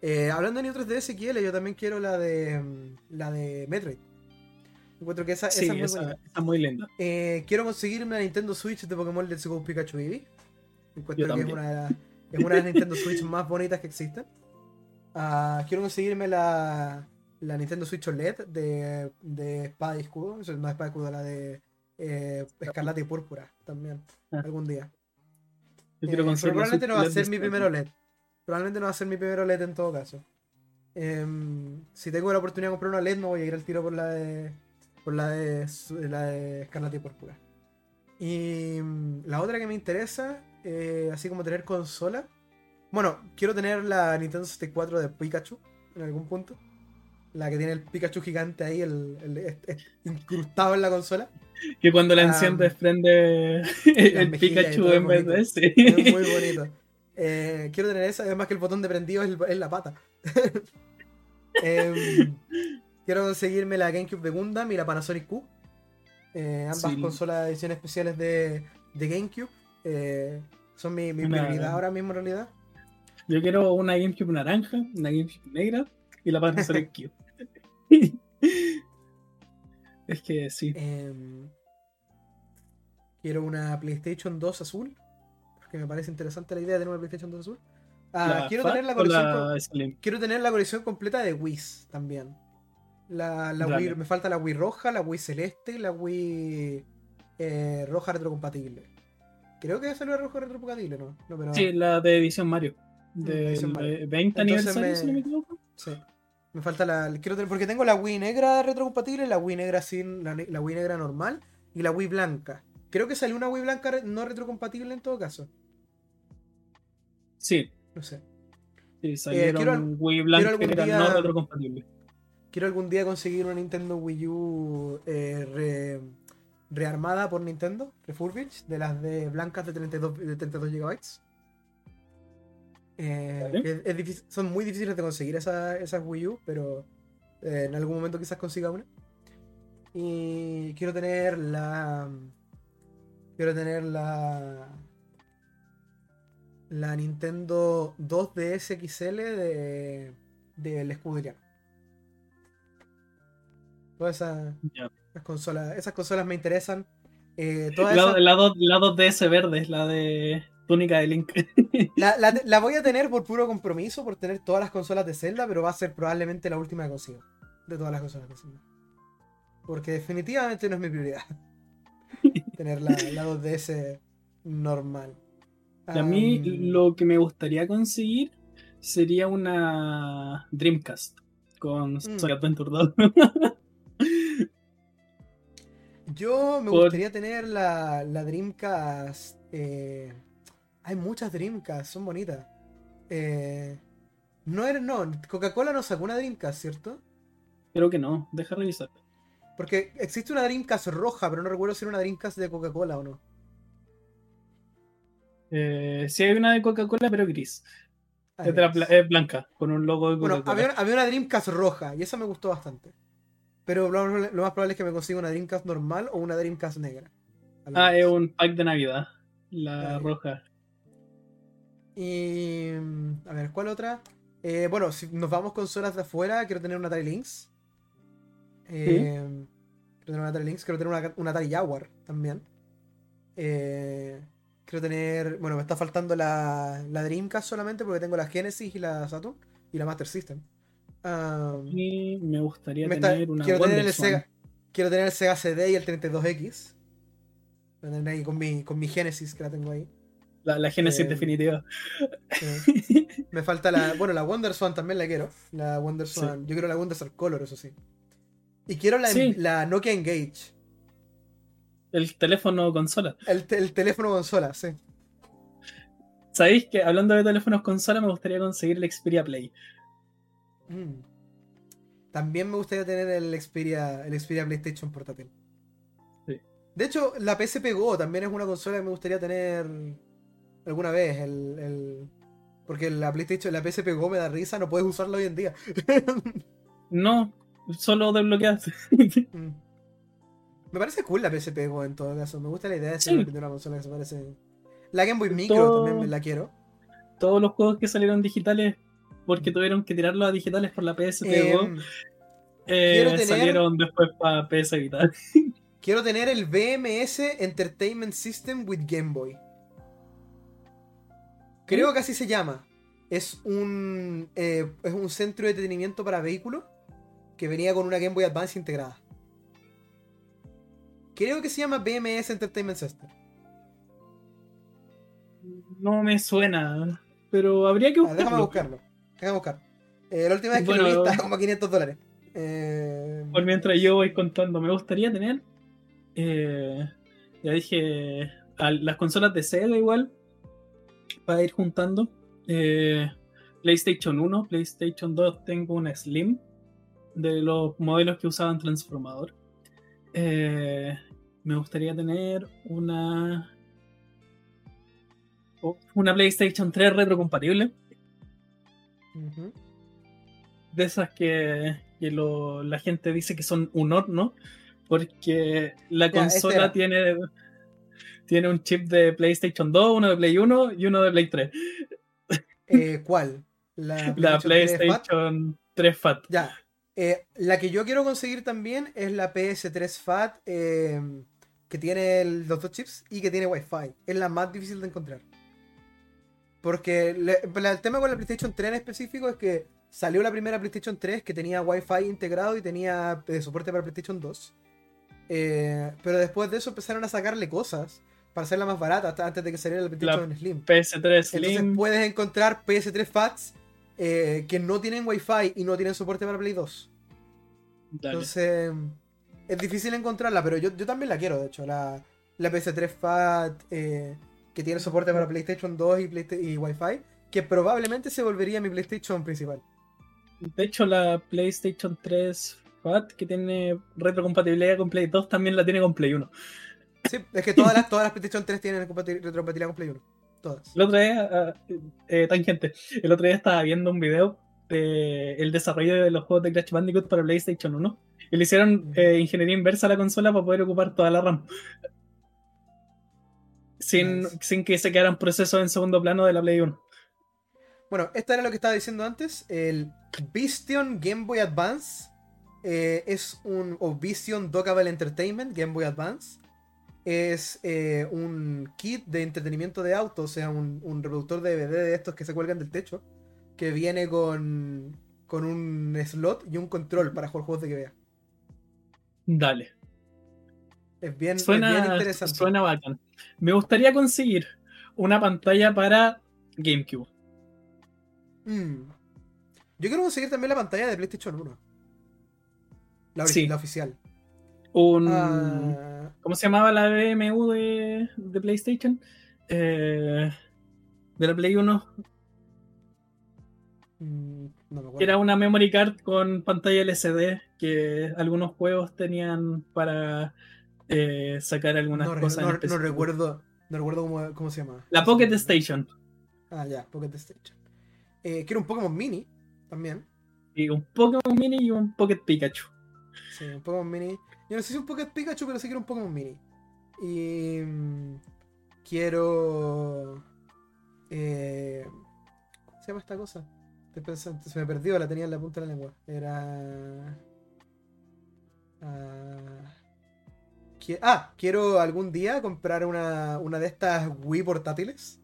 Eh, hablando de New 3DS XL, yo también quiero la de mm, la de Metroid. Encuentro que esa, es muy esa, muy linda. Eh, quiero conseguir una Nintendo Switch de Pokémon Let's Go Pikachu Eevee. Encuentro Yo que es una, de las, es una de las Nintendo Switch más bonitas que existen. Ah, quiero conseguirme la, la Nintendo Switch OLED de, de Espada y Escudo. No es Espada y Escudo, la de eh, Escarlata y Púrpura también. Ah. Algún día. Yo Eh, quiero la probablemente no va a Switch ser mi primer. OLED. Probablemente no va a ser mi primer OLED en todo caso. Em, si tengo la oportunidad de comprar una OLED, me voy a ir al tiro por la de. por la de. la de Escarlata y Púrpura. Y mm, la otra que me interesa, eh, así como tener consola. Bueno, quiero tener la Nintendo 64 de Pikachu en algún punto. La que tiene el Pikachu gigante ahí, el, incrustado en la consola. Que cuando la enciendes prende el Pikachu en vez de ese. Es muy bonito. Eh, quiero tener esa, además que el botón de prendido es, el- es la pata. Em, quiero conseguirme la GameCube de Gundam y la Panasonic Q. Eh, ambas Sí. consolas de edición especiales de, de GameCube. Eh, son mi, mi Una- prioridad ahora mismo en realidad. Yo quiero una GameCube naranja, una GameCube negra y la Panasonic Cube. es que sí. Em, quiero una PlayStation 2 azul. Porque me parece interesante la idea de tener una PlayStation 2 azul. Ah, quiero tener la colección. la. Quiero tener la colección completa de Wii también. La, la Dale. Wii, me falta la Wii roja, la Wii celeste y la Wii eh, roja retrocompatible. Creo que salió la roja retrocompatible, ¿no? No, pero Sí, la de edición Mario. Mm, Del edición Mario. eh, 20 Entonces aniversario, me- si no me equivoco. sí. Me falta la. Quiero tener, porque tengo la Wii negra retrocompatible, la Wii negra sin. La, Wii negra normal y la Wii blanca. Creo que salió una Wii blanca no retrocompatible en todo caso. Sí, No sé. sí salieron quiero al- Wii algún que era día- no. Quiero algún día conseguir una Nintendo Wii U eh, re- rearmada por Nintendo, refurbished, de las de blancas de 32, de 32 GB. Eh, Vale. es- es difícil- son muy difíciles de conseguir esa- esas Wii U, pero eh, en algún momento quizás consiga una. Y quiero tener la. Quiero tener la. La Nintendo 2DS XL de. del escuderiano. Todas esas, consolas, esas consolas me interesan. Eh, La, esas- la, dos- la 2DS verde, la de túnica de Link. la, la- la voy a tener por puro compromiso, por tener todas las consolas de Zelda, pero va a ser probablemente la última que consigo. De todas las consolas de Zelda. Porque definitivamente no es mi prioridad. tener la, la 2DS normal. A mí lo que me gustaría conseguir sería una Dreamcast con Mm. Sonic Adventure 2. Yo me por- gustaría tener la, la Dreamcast. eh, hay muchas Dreamcast, son bonitas. Eh, no era, no, Coca-Cola no sacó una Dreamcast, ¿cierto? Creo que no, deja revisar. Porque existe una Dreamcast roja, pero no recuerdo si era una Dreamcast de Coca-Cola o no. Eh, sí hay una de Coca-Cola, pero gris. Ah, Es, la blanca, con un logo de Bueno, Coca-Cola. había, había una Dreamcast roja y esa me gustó bastante. Pero lo, lo más probable es que me consiga una Dreamcast normal o una Dreamcast negra. Ah, es un pack de Navidad. La Ah, roja. Y. mm, A ver, ¿cuál otra? Eh, bueno, si nos vamos consolas de afuera, quiero tener una Atari Lynx. Eh, Quiero tener una Atari Lynx, quiero tener una, una Atari Jaguar también. Eh, Quiero tener. Bueno, me está faltando la, la Dreamcast solamente porque tengo la Genesis y la Saturn y la Master System. Um, Y me gustaría me está- tener una quiero tener el. Sega. Quiero tener el Sega CD y el 32X. Voy a tener ahí con mi, con mi Genesis que la tengo ahí. La, la Genesis Eh, definitiva. Eh, me falta la. Bueno, la WonderSwan también la quiero. La WonderSwan. Yo quiero la WonderSwan Color, eso sí. Y quiero la, Sí. la Nokia Engage. El teléfono consola. El, te- el teléfono consola, sí. ¿Sabéis que hablando de teléfonos consola me gustaría conseguir el Xperia Play? Mm. También me gustaría tener el Xperia, el Xperia PlayStation portátil. Sí. De hecho, la PSP Go también es una consola que me gustaría tener alguna vez. El, el- Porque la PlayStation, la PSP Go me da risa, no puedes usarla hoy en día. No, solo desbloquear. Mm. Me parece cool la PSP en todo caso. Me gusta la idea de Sí. tener una consola que se parece. La Game Boy Micro Todo- también me la quiero. Todos los juegos que salieron digitales porque tuvieron que tirarlos a digitales por la PSP Em, eh, tener- salieron después para PS Vita. quiero tener el BMS Entertainment System with Game Boy. Creo que así se llama. Es un, eh, es un centro de entretenimiento para vehículos que venía con una Game Boy Advance integrada. Creo que se llama BMS Entertainment System. No me suena, pero habría que Ah, buscarlo. déjame buscarlo. Déjame buscar. Eh, la última vez que lo Bueno. vi estaba como a 500 dólares. Eh, Por mientras yo voy contando, me gustaría tener, eh, ya dije, a las consolas de Sega igual, para ir juntando. eh, PlayStation 1, PlayStation 2 tengo una Slim, de los modelos que usaban transformador. Eh, me gustaría tener una... oh, Una PlayStation 3 retrocompatible. ujú. de esas que, que lo- la gente dice que son un horno, porque la Ya, este consola tiene, tiene un chip de PlayStation 2, uno de Play 1 y uno de Play 3. Eh, ¿Cuál? La La PlayStation 3 Fat. PlayStation 3 Fat. Ya. Eh, la que yo quiero conseguir también es la PS3 Fat, eh, que tiene el- los dos chips y que tiene Wi-Fi. Es la más difícil de encontrar. Porque le- el tema con la PlayStation 3 en específico es que salió la primera PlayStation 3 que tenía Wi-Fi integrado y tenía eh, soporte para PlayStation 2. Eh, pero después de eso empezaron a sacarle cosas para hacerla más barata hasta antes de que saliera la PlayStation Slim. PS3 Slim. Entonces puedes encontrar PS3 Fats eh, que no tienen Wi-Fi y no tienen soporte para Play 2. Dale. Entonces es difícil encontrarla, pero yo, yo también la quiero, de hecho. La, la PS3 Fat eh, que tiene soporte para PlayStation 2 y, Playsta- y Wi-Fi, que probablemente se volvería mi PlayStation principal. De hecho, la PlayStation 3 Fat, que tiene retrocompatibilidad con Play 2, también la tiene con Play 1. Sí, es que todas las, todas las PlayStation 3 tienen compati- retrocompatibilidad con Play 1. Todas. El otro día, ah, eh, tangente, el otro día estaba viendo un video de el desarrollo de los juegos de Crash Bandicoot para PlayStation 1 y le hicieron eh, ingeniería inversa a la consola para poder ocupar toda la RAM. Sin, Nice. sin que se quedaran procesos en segundo plano de la Play 1. Bueno, esto era lo que estaba diciendo antes. El Vision Game Boy Advance eh, es un. O Vision Dockable Entertainment Game Boy Advance. Es eh, un kit de entretenimiento de auto, o sea, un, un reproductor de DVD de estos que se cuelgan del techo. Que viene con, con un slot y un control para jugar juegos de que vea. Dale. Es bien, es bien Suena, interesante. suena bacán. Me gustaría conseguir una pantalla para GameCube. Mm. Yo quiero conseguir también la pantalla de PlayStation 1. La, ori- Sí. la oficial. Un, Ah, ¿Cómo se llamaba la BMU de, de PlayStation? Eh, de la Play 1. mm, no me acuerdo. que Era una memory card con pantalla LCD que algunos juegos tenían para eh, sacar algunas no, cosas. no- recuerdo, no recuerdo cómo, cómo se llama. La Pocket Station. Ah, ya, Pocket Station. Eh, quiero un Pokémon Mini también. Y un Pokémon Mini y un Pocket Pikachu. Sí, un Pokémon Mini. Yo no sé si un Pocket Pikachu, pero sí quiero un Pokémon Mini. Y. mm, quiero. Eh, ¿Cómo se llama esta cosa? Estoy pensando, se me perdió, la tenía en la punta de la lengua. Era. ah, qui- ah, quiero algún día comprar una, una de estas Wii portátiles.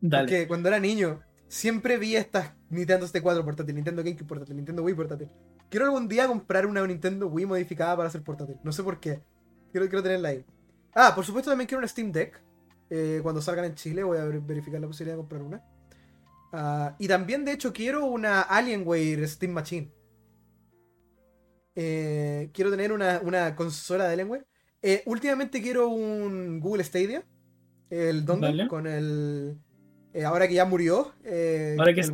Dale. Porque cuando era niño, siempre vi estas Nintendo 64 portátil, Nintendo GameCube portátil, Nintendo Wii portátil. Quiero algún día comprar una Nintendo Wii modificada para ser portátil. No sé por qué. Quiero, quiero tenerla ahí. Ah, por supuesto también quiero una Steam Deck. Eh, cuando salgan en Chile voy a ver- verificar la posibilidad de comprar una. Ah, y también, de hecho, quiero una Alienware Steam Machine. Eh, quiero tener una, una consola de Alienware. Eh, últimamente quiero un Google Stadia. El dongle con el... eh, ahora que ya murió. eh, Ahora que el- se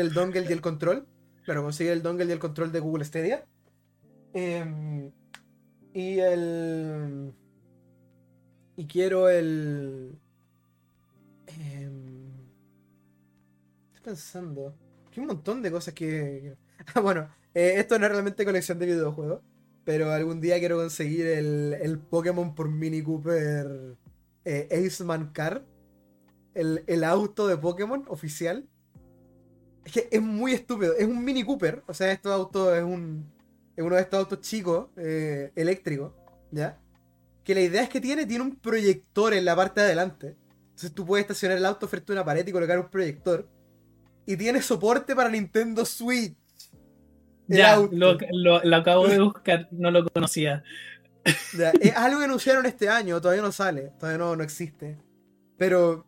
el dongle y el control. Claro, conseguir el dongle y el control de Google Stadia. Em, y el... Y quiero el... em, estoy pensando. Que un montón de cosas que... Ah, bueno, eh, esto no es realmente colección de videojuegos. Pero algún día quiero conseguir el, el Pokémon por Mini Cooper eh, Aceman Car. El, el auto de Pokémon oficial. Es que es muy estúpido. Es un Mini Cooper. O sea, este auto es un. Es uno de estos autos chicos, eh, eléctricos. ¿Ya? Que la idea es que tiene, tiene un proyector en la parte de adelante. Entonces tú puedes estacionar el auto frente a una pared y colocar un proyector. Y tiene soporte para Nintendo Switch. El Ya, auto. lo, lo- lo acabo de buscar, no lo conocía. Ya, es algo que anunciaron este año, todavía no sale, todavía no, no existe. Pero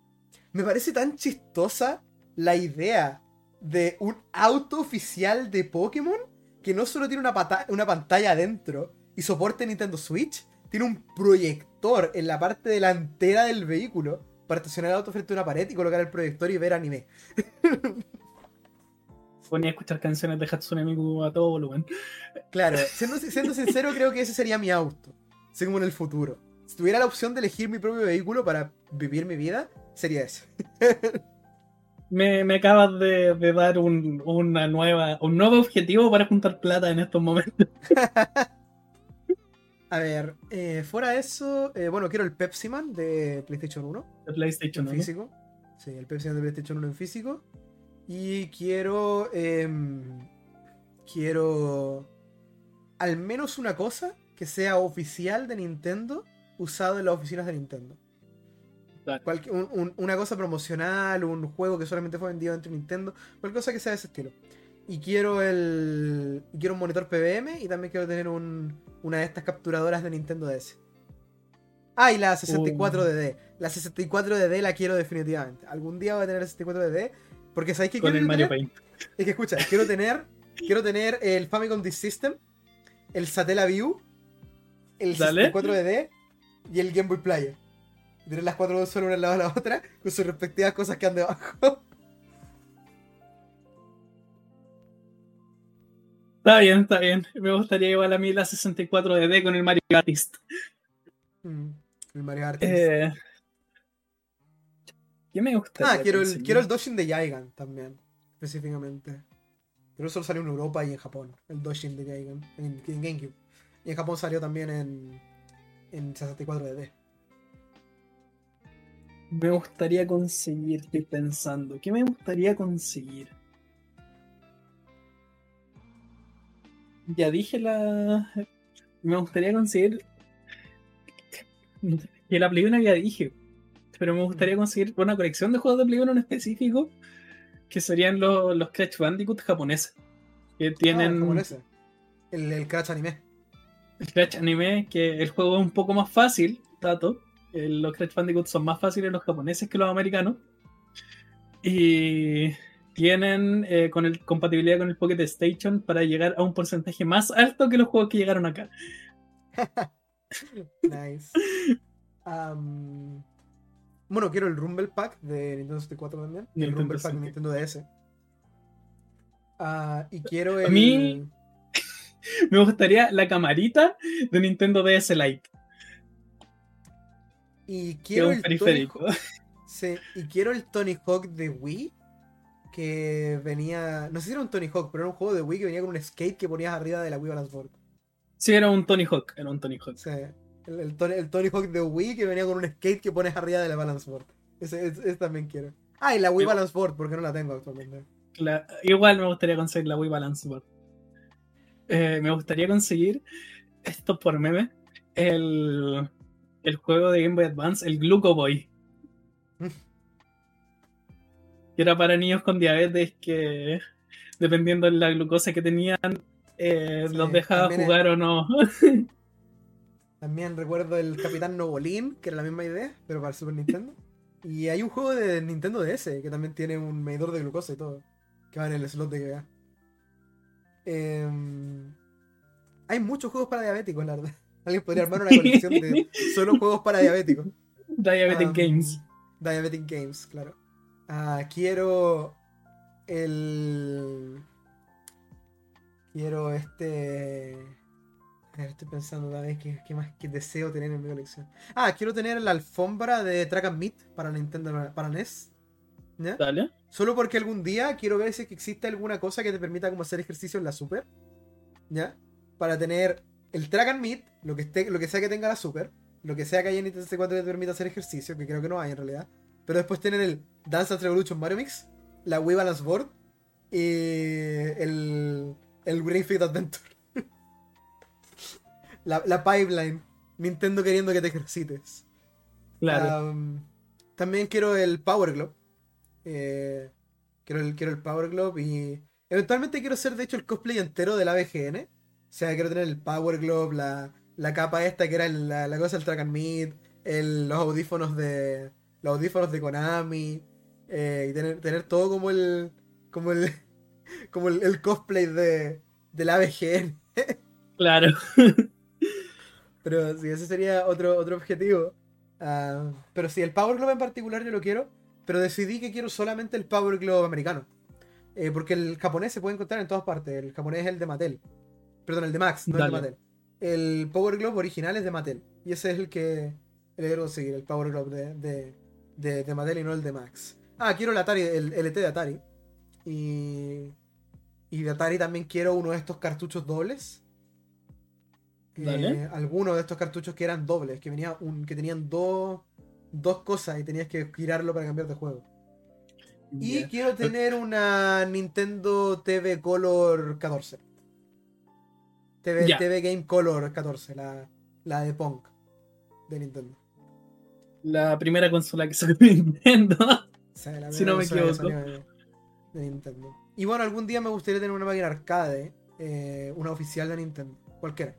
me parece tan chistosa la idea de un auto oficial de Pokémon que no solo tiene una, pata- una pantalla adentro y soporte Nintendo Switch, tiene un proyector en la parte delantera del vehículo para estacionar el auto frente a una pared y colocar el proyector y ver anime. Ponía a escuchar canciones de Hatsune Miku a todo volumen. Claro, siendo, siendo sincero, creo que ese sería mi auto. Así como en el futuro. Si tuviera la opción de elegir mi propio vehículo para vivir mi vida, sería ese. Me, me acabas de, de dar un, una nueva, un nuevo objetivo para juntar plata en estos momentos. A ver, eh, fuera de eso, eh, bueno, quiero el Pepsi Man de PlayStation 1 De PlayStation en 1. físico. Sí, el Pepsi Man de PlayStation 1 en físico. Y quiero. em, quiero. Al menos una cosa que sea oficial de Nintendo usado en las oficinas de Nintendo. Un- un- una cosa promocional, un juego que solamente fue vendido dentro de Nintendo, cualquier cosa que sea de ese estilo. Y quiero el. y Quiero un monitor PBM y también quiero tener un, una de estas capturadoras de Nintendo DS. Ah, y la 64DD. La 64DD la quiero definitivamente. Algún día voy a tener la 64DD. Porque sabéis que Con quiero el Mario tener? Paint. Es que escucha, quiero tener. quiero tener el Famicom Disk System, el Satellaview, el Dale. 64DD y el Game Boy Player. Tener las cuatro solo una al lado de la otra, con sus respectivas cosas que han debajo. Está bien, está bien. Me gustaría igual a mí la 64 DD con el Mario Artist. Mm, el Mario Artist. Eh, ¿Qué me gustaría? ah, quiero el, quiero el Doshin de Yaigan también, específicamente. Pero solo salió en Europa y en Japón. El Doshin de Yaigan, en, en GameCube. Y en Japón salió también en, en 64DD. Me gustaría conseguir, estoy pensando. ¿Qué me gustaría conseguir? Ya dije la. Me gustaría conseguir. Que la Play 1 ya dije. Pero me gustaría conseguir una colección de juegos de Play 1 en específico. Que serían los, los Crash Bandicoot japoneses. Que Ah, el tienen japonés. el, el Crash Anime. el Crash Anime. Que el juego es un poco más fácil, dato. Eh, Los Crash Bandicoot son más fáciles los japoneses que los americanos. Y tienen eh, con el, compatibilidad con el Pocket Station para llegar a un porcentaje más alto que los juegos que llegaron acá. Nice. Bueno, quiero el Rumble Pack de Nintendo 64 también. Y el Rumble Pack de 64. Nintendo DS. Ah, y quiero el. A mí- Me gustaría la camarita de Nintendo DS Lite, Y quiero un el Tony periférico. Hawk- sí, y quiero el Tony Hawk de Wii. Que venía. No sé si era un Tony Hawk, pero era un juego de Wii que venía con un skate que ponías arriba de la Wii Balance Board. Sí, era un Tony Hawk, era un Tony Hawk. Sí, el, el Tony, el Tony Hawk de Wii que venía con un skate que pones arriba de la Balance Board. Ese, ese- ese también quiero. Ah, y la Wii Balance Board, porque no la tengo actualmente. La- igual me gustaría conseguir la Wii Balance Board. Eh, me gustaría conseguir, esto por meme, el, el juego de Game Boy Advance, el Gluco Boy. Que era para niños con diabetes que, dependiendo de la glucosa que tenían, eh, Sí, los dejaba es- jugar o no. También recuerdo el Capitán Novolín, que era la misma idea, pero para el Super Nintendo. Y hay un juego de Nintendo DS que también tiene un medidor de glucosa y todo, que va en el slot de GBA. Em, hay muchos juegos para diabéticos, la verdad. Alguien podría armar una colección de solo juegos para diabéticos. Diabetic Um, Games. Diabetic Games, claro. Ah, quiero el. Quiero este. A ver, estoy pensando también qué, qué más que deseo tener en mi colección. Ah, quiero tener la alfombra de Track and Meet para Nintendo, para NES. ¿Ya? Dale. Solo porque algún día quiero ver si es que existe alguna cosa que te permita como hacer ejercicio en la Super. ¿Ya? Para tener el track and meet, lo que, esté, lo que sea que tenga la Super, lo que sea que haya en Nintendo 64 que te permita hacer ejercicio, que creo que no hay en realidad. Pero después tener el Dance Dance Revolution Mario Mix, la Wii Balance Board y el, el Fit Adventure. la, la pipeline. Nintendo queriendo que te ejercites. Claro. Am, también quiero el Power Glove. Eh, quiero, el, quiero el Power Glove y eventualmente quiero hacer de hecho el cosplay entero del ABGN. O sea, quiero tener el Power Glove, la, la capa esta que era la, la cosa del Track and Meet, el- los audífonos de los audífonos de Konami eh, y tener, tener todo como el como el como el, el cosplay de del ABGN. Claro. Pero sí, ese sería otro, otro objetivo. Ah, pero sí, el Power Glove en particular yo lo quiero. Pero decidí que quiero solamente el Power Glove americano. Eh, porque el japonés se puede encontrar en todas partes. El japonés es el de Mattel. Perdón, el de Max, no el de. Mattel. El Power Glove original es de Mattel. Y ese es el que quiero conseguir, el Power Glove de, de, de, de Mattel y no el de Max. Ah, quiero el Atari, el LT de Atari. Y. Y de Atari también quiero uno de estos cartuchos dobles. Eh, algunos de estos cartuchos que eran dobles, que venía un, que tenían dos, dos cosas y tenías que girarlo para cambiar de juego. Y quiero tener una Nintendo TV Color 14. TV, Ya. TV Game Color 14, la, la de Punk de Nintendo. La primera consola que sacó Nintendo. O sea, la Si no me equivoco. salió De, de Nintendo. Y bueno, algún día me gustaría tener una máquina arcade, eh, una oficial de Nintendo, cualquiera.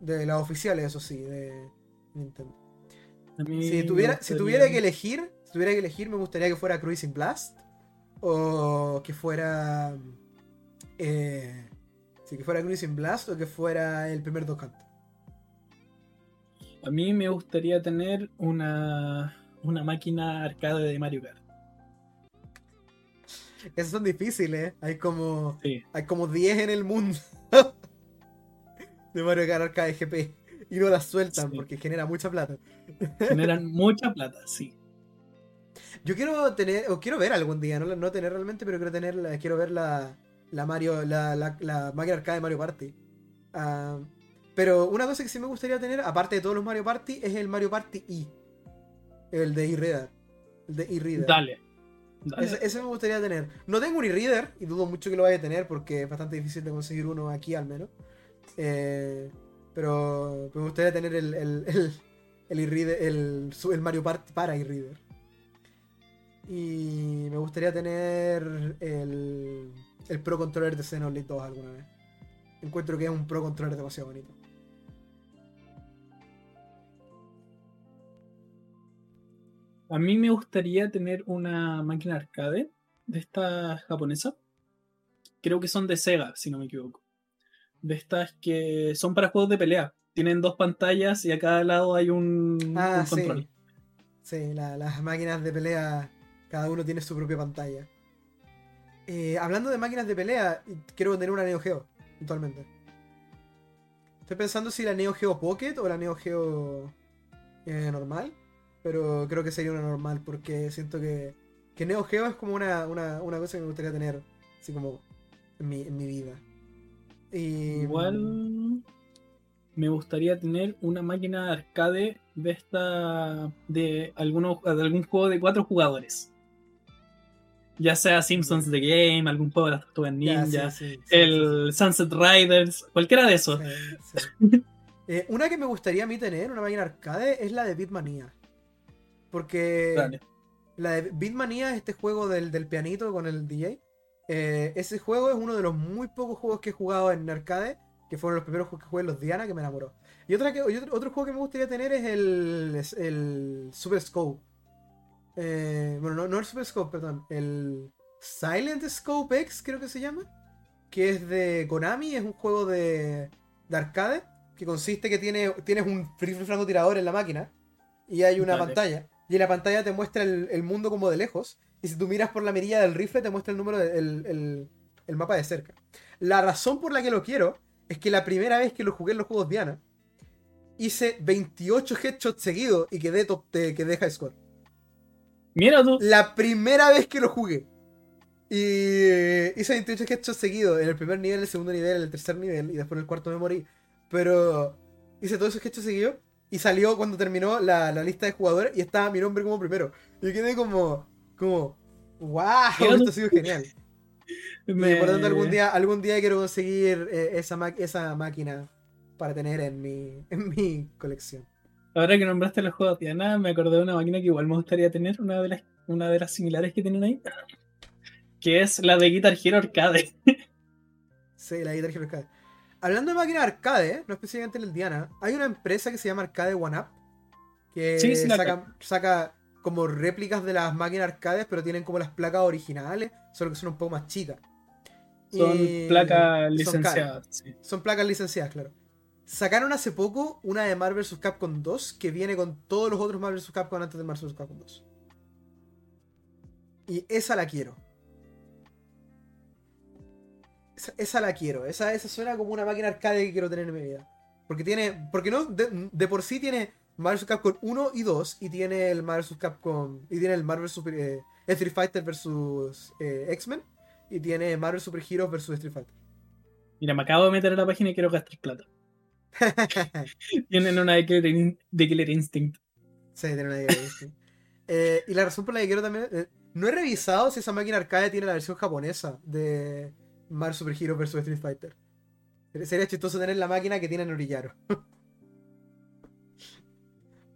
De las oficiales, eso sí, de Nintendo. Si tuviera, si tuviera que elegir, si tuviera que elegir, me gustaría que fuera Cruising Blast. O que fuera. Eh, sí, que fuera Cruising Blast o que fuera el primer Duck Hunt. A mí me gustaría tener una, una máquina arcade de Mario Kart. Esos son difíciles, ¿eh? Hay como. Sí. Hay como 10 en el mundo. de Mario Kart Arcade GP. Y no las sueltan Sí. porque genera mucha plata. Generan mucha plata, sí. Yo quiero tener, o quiero ver algún día, no, no tener realmente, pero quiero tener, la- quiero ver la, la Mario, la, la, la máquina arcade de Mario Party. Ah, pero una cosa que sí me gustaría tener, aparte de todos los Mario Party, es el Mario Party E. El de e-reader. El de e-reader. Dale. Dale. Ese, ese me gustaría tener. No tengo un e-reader y dudo mucho que lo vaya a tener porque es bastante difícil de conseguir uno aquí al menos. Eh, pero me gustaría tener el, el, el, el, e-reader- el, el Mario Party para e-reader. Y me gustaría tener el, el Pro Controller de Xenoblade 2 alguna vez. Encuentro que es un Pro Controller demasiado bonito. A mí me gustaría tener una máquina arcade de esta japonesa. Creo que son de Sega, si no me equivoco. De estas que son para juegos de pelea. Tienen dos pantallas y a cada lado hay un, Ah, un control. sí. Sí, la- las máquinas de pelea, cada uno tiene su propia pantalla. Eh, hablando de máquinas de pelea, quiero tener una Neo Geo, actualmente. Estoy pensando si la Neo Geo Pocket o la Neo Geo eh, normal, pero creo que sería una normal porque siento que, que Neo Geo es como una, una, una cosa que me gustaría tener, así como en mi, en mi vida. Igual me gustaría tener una máquina arcade de esta de alguno, de algún juego de cuatro jugadores. Ya sea Simpsons The Game, algún juego de las tortugas Ya, ninja, sí, sí, sí, el Sunset Riders, cualquiera de esos. Eh, una que me gustaría a mí tener, una máquina arcade, es la de Beatmania. Porque Dale. la de Beatmania es este juego del, del pianito con el DJ. Eh, ese juego es uno de los muy pocos juegos que he jugado en arcade, que fueron los primeros juegos que jugué en los Diana, que me enamoró. Y, otra que, y otro, otro juego que me gustaría tener es el, es el Super Scope. Eh, bueno, no, no el Super Scope, perdón. El Silent Scope X, creo que se llama. Que es de Konami, es un juego de, de arcade. Que consiste que tiene, tienes un rifle francotirador en la máquina. Y hay una Dale. pantalla. Y en la pantalla te muestra el, el mundo como de lejos. Y si tú miras por la mirilla del rifle, te muestra el número de- el, el- el mapa de cerca. La razón por la que lo quiero es que la primera vez que lo jugué en los juegos Diana, hice 28 headshots seguidos y quedé top de, quedé high score. Mira tú. La primera vez que lo jugué. Y eh, hice 28 headshots seguidos en el primer nivel, el segundo nivel, el tercer nivel y después en el cuarto me morí. Pero hice todos esos headshots seguidos y salió cuando terminó la, la lista de jugadores y estaba mi nombre como primero. Y quedé como, como, wow, esto ha sido genial. Y Me- por tanto algún día, algún día quiero conseguir eh, esa, esa máquina para tener en mi, en mi colección. Ahora que nombraste los juegos Diana, me acordé de una máquina que igual me gustaría tener, una de las, una de las similares que tienen ahí. Que es la de Guitar Hero Arcade. Sí, la Guitar Hero Arcade. Hablando de máquinas arcade, no específicamente en el Diana, hay una empresa que se llama Arcade One Up que Sí, sí, la saca, saca como réplicas de las máquinas arcades, pero tienen como las placas originales, solo que son un poco más chicas. Son Y placas son licenciadas. sí. Son placas licenciadas, claro. Sacaron hace poco una de Marvel vs. Capcom 2 que viene con todos los otros Marvel vs. Capcom antes de Marvel vs. Capcom 2. Y esa la quiero. Esa, la quiero. Esa, esa suena como una máquina arcade que quiero tener en mi vida. Porque tiene. Porque no. De, de por sí tiene Marvel vs. Capcom 1 y 2. Y tiene el Marvel vs. Capcom. Y tiene el Marvel Super. Eh, Street Fighter vs. eh, X-Men. Y tiene Marvel Super Heroes vs. Street Fighter. Mira, me acabo de meter a la página y quiero gastar plata. Tienen una de Killer, In- de Killer Instinct. Sí, tiene una de esto. Eh, y la razón por la que quiero también. eh, no he revisado si esa máquina arcade tiene la versión japonesa de Marvel Super Hero vs Street Fighter. Sería- chistoso tener la máquina que tiene en Orillaro.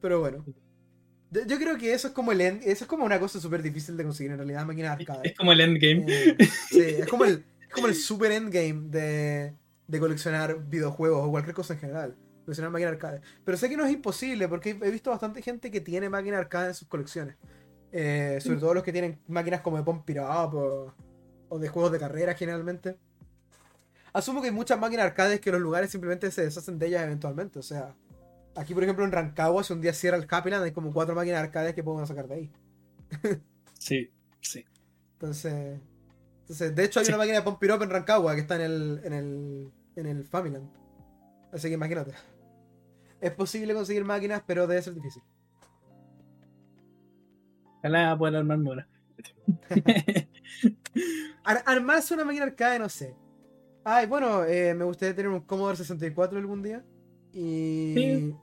Pero bueno. Yo, yo creo que eso es como el end- eso es como una cosa súper difícil de conseguir en realidad, máquinas arcade. Es como el endgame. Eh, sí, es como el, es como el super endgame de, de coleccionar videojuegos o cualquier cosa en general. Coleccionar máquinas arcade. Pero sé que no es imposible porque he visto bastante gente que tiene máquinas arcade en sus colecciones. Eh, sobre todo los que tienen máquinas como de Pump It Up o, o de juegos de carrera generalmente. Asumo que hay muchas máquinas arcades que los lugares simplemente se deshacen de ellas eventualmente. O sea, aquí por ejemplo en Rancagua, si un día cierra el Happyland, hay como cuatro máquinas arcades que pueden sacar de ahí. Sí, sí. Entonces, entonces de hecho hay Sí. una máquina de Pump It Up en Rancagua que está en el, en el, en el Familand. Así que imagínate. Es posible conseguir máquinas, pero debe ser difícil. Ojalá pueda armarme una. Ar- armarse una máquina arcade, no sé. Ay, bueno, eh, me gustaría tener un Commodore 64 algún día. Y Sí.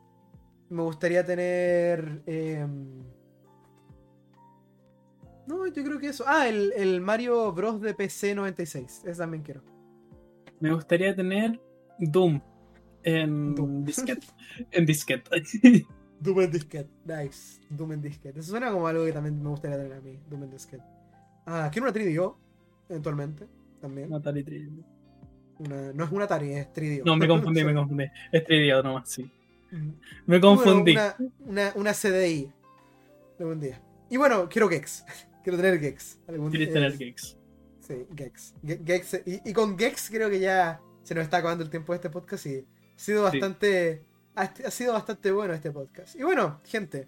me gustaría tener... em, No, yo creo que eso. Ah, el, el Mario Bros. de PC 96. Ese también quiero. Me gustaría tener Doom en Doom. disquete. en disquete. Doom en disquete. Nice. Doom en disquete. Eso suena como algo que también me gustaría tener a mí. Doom en disquete. Ah, quiero una 3DO. Eventualmente. También. Atari 3D. Una- no es una Atari, es 3DO. No, me confundí, me confundí. Es 3D nomás, sí. Me confundí. Una, una, una CDI. Algún día. Y bueno, quiero Gex. quiero tener Gex. Algún Quieres eh, tener gigs. Sí, Gex. Ge- Gex. Y, y con Gex creo que ya se nos está acabando el tiempo de este podcast y ha sido Sí. bastante. Ha, ha sido bastante bueno este podcast. Y bueno, gente,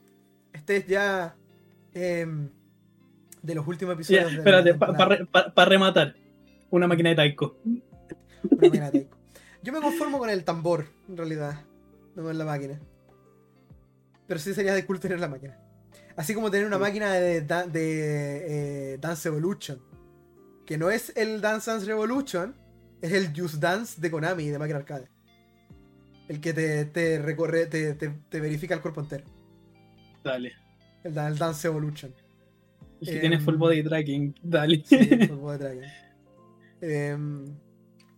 este es ya em, de los últimos episodios. de la espérate, para temporada. rematar. Una máquina de taiko. Una máquina taiko. Yo me conformo con el tambor, en realidad, no con la máquina. Pero sí sería de cool tener la máquina. Así como tener una máquina de, de, eh, Dance Evolution. Que no es el Dance Dance Revolution, es el Just Dance de Konami, de máquina arcade. El que te, te recorre, te, te- te verifica el cuerpo entero. Dale. El, da- el Dance Evolution. El que Em, tiene full body tracking. Dale. Sí, el Football Dragon. Em,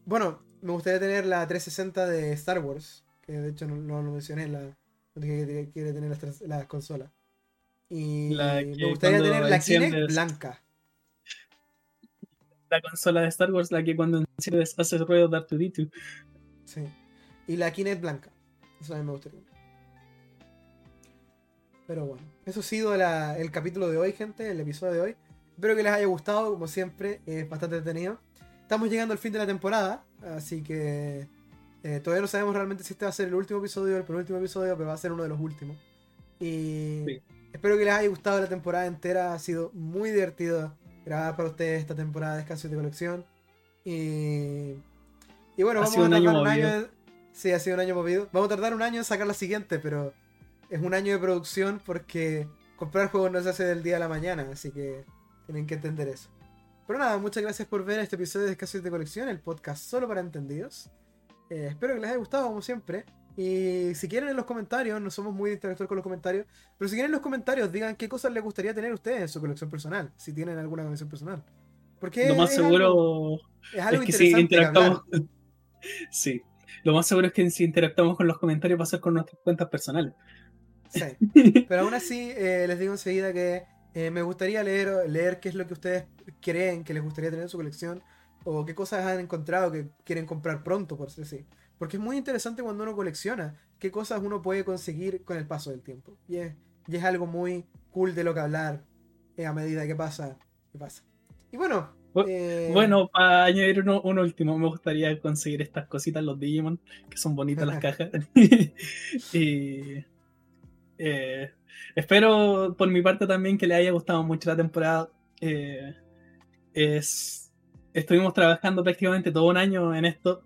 bueno, me gustaría tener la 360 de Star Wars. que de hecho no, no lo mencioné, la, no dije que quiere tener las, las consolas. Y me gustaría tener la Kinect blanca. La consola de Star Wars, la que cuando enciendes hace ruido de Arturito. Sí. Y la Kinect blanca. Eso a mí me gustaría. Pero bueno, eso ha sido el capítulo de hoy, gente, el episodio de hoy. Espero que les haya gustado, como siempre, es bastante entretenido. Estamos llegando al fin de la temporada, así que eh, todavía no sabemos realmente si este va a ser el último episodio o el penúltimo episodio, pero va a ser uno de los últimos. Y espero que les haya gustado la temporada entera, ha sido muy divertido grabar para ustedes esta temporada de Escasos de Colección. Y, y bueno, vamos a tardar un año. Sí, ha sido un año movido. Vamos a tardar un año en sacar la siguiente, pero es un año de producción porque comprar juegos no se hace del día a la mañana, así que tienen que entender eso. Pero nada, muchas gracias por ver este episodio de Escasos de Colección, el podcast solo para entendidos. Eh, espero que les haya gustado, como siempre. Y si quieren en los comentarios, no somos muy interactuar con los comentarios, pero si quieren en los comentarios, digan qué cosas les gustaría tener ustedes en su colección personal, si tienen alguna colección personal. Porque lo más seguro es, algo que si interactuamos. sí, lo más seguro es que si interactuamos con los comentarios va a ser con nuestras cuentas personales. Sí, pero aún así eh, les digo enseguida que eh, me gustaría leer, leer qué es lo que ustedes creen que les gustaría tener en su colección o qué cosas han encontrado que quieren comprar pronto, por si así. Porque es muy interesante cuando uno colecciona qué cosas uno puede conseguir con el paso del tiempo. Y es, y es algo muy cool de lo que hablar eh, a medida que pasa, que pasa. Y bueno. Eh, bueno, para añadir uno, último, me gustaría conseguir estas cositas, los Digimon, que son bonitas las cajas. y eh, espero por mi parte también que le haya gustado mucho la temporada. es, estuvimos trabajando prácticamente todo un año en esto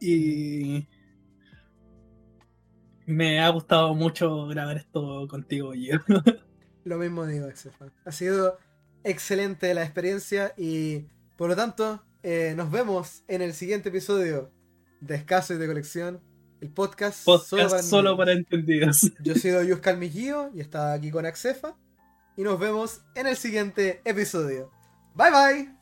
y me ha gustado mucho grabar esto contigo, Guillermo. Lo mismo digo, Exefan. Ha sido excelente la experiencia y por lo tanto eh, nos vemos en el siguiente episodio de Escaso y de Colección, el podcast, solo, para, entendidos. Yo soy Yus Calmigío y estaba aquí con Axefa y nos vemos en el siguiente episodio. Bye bye.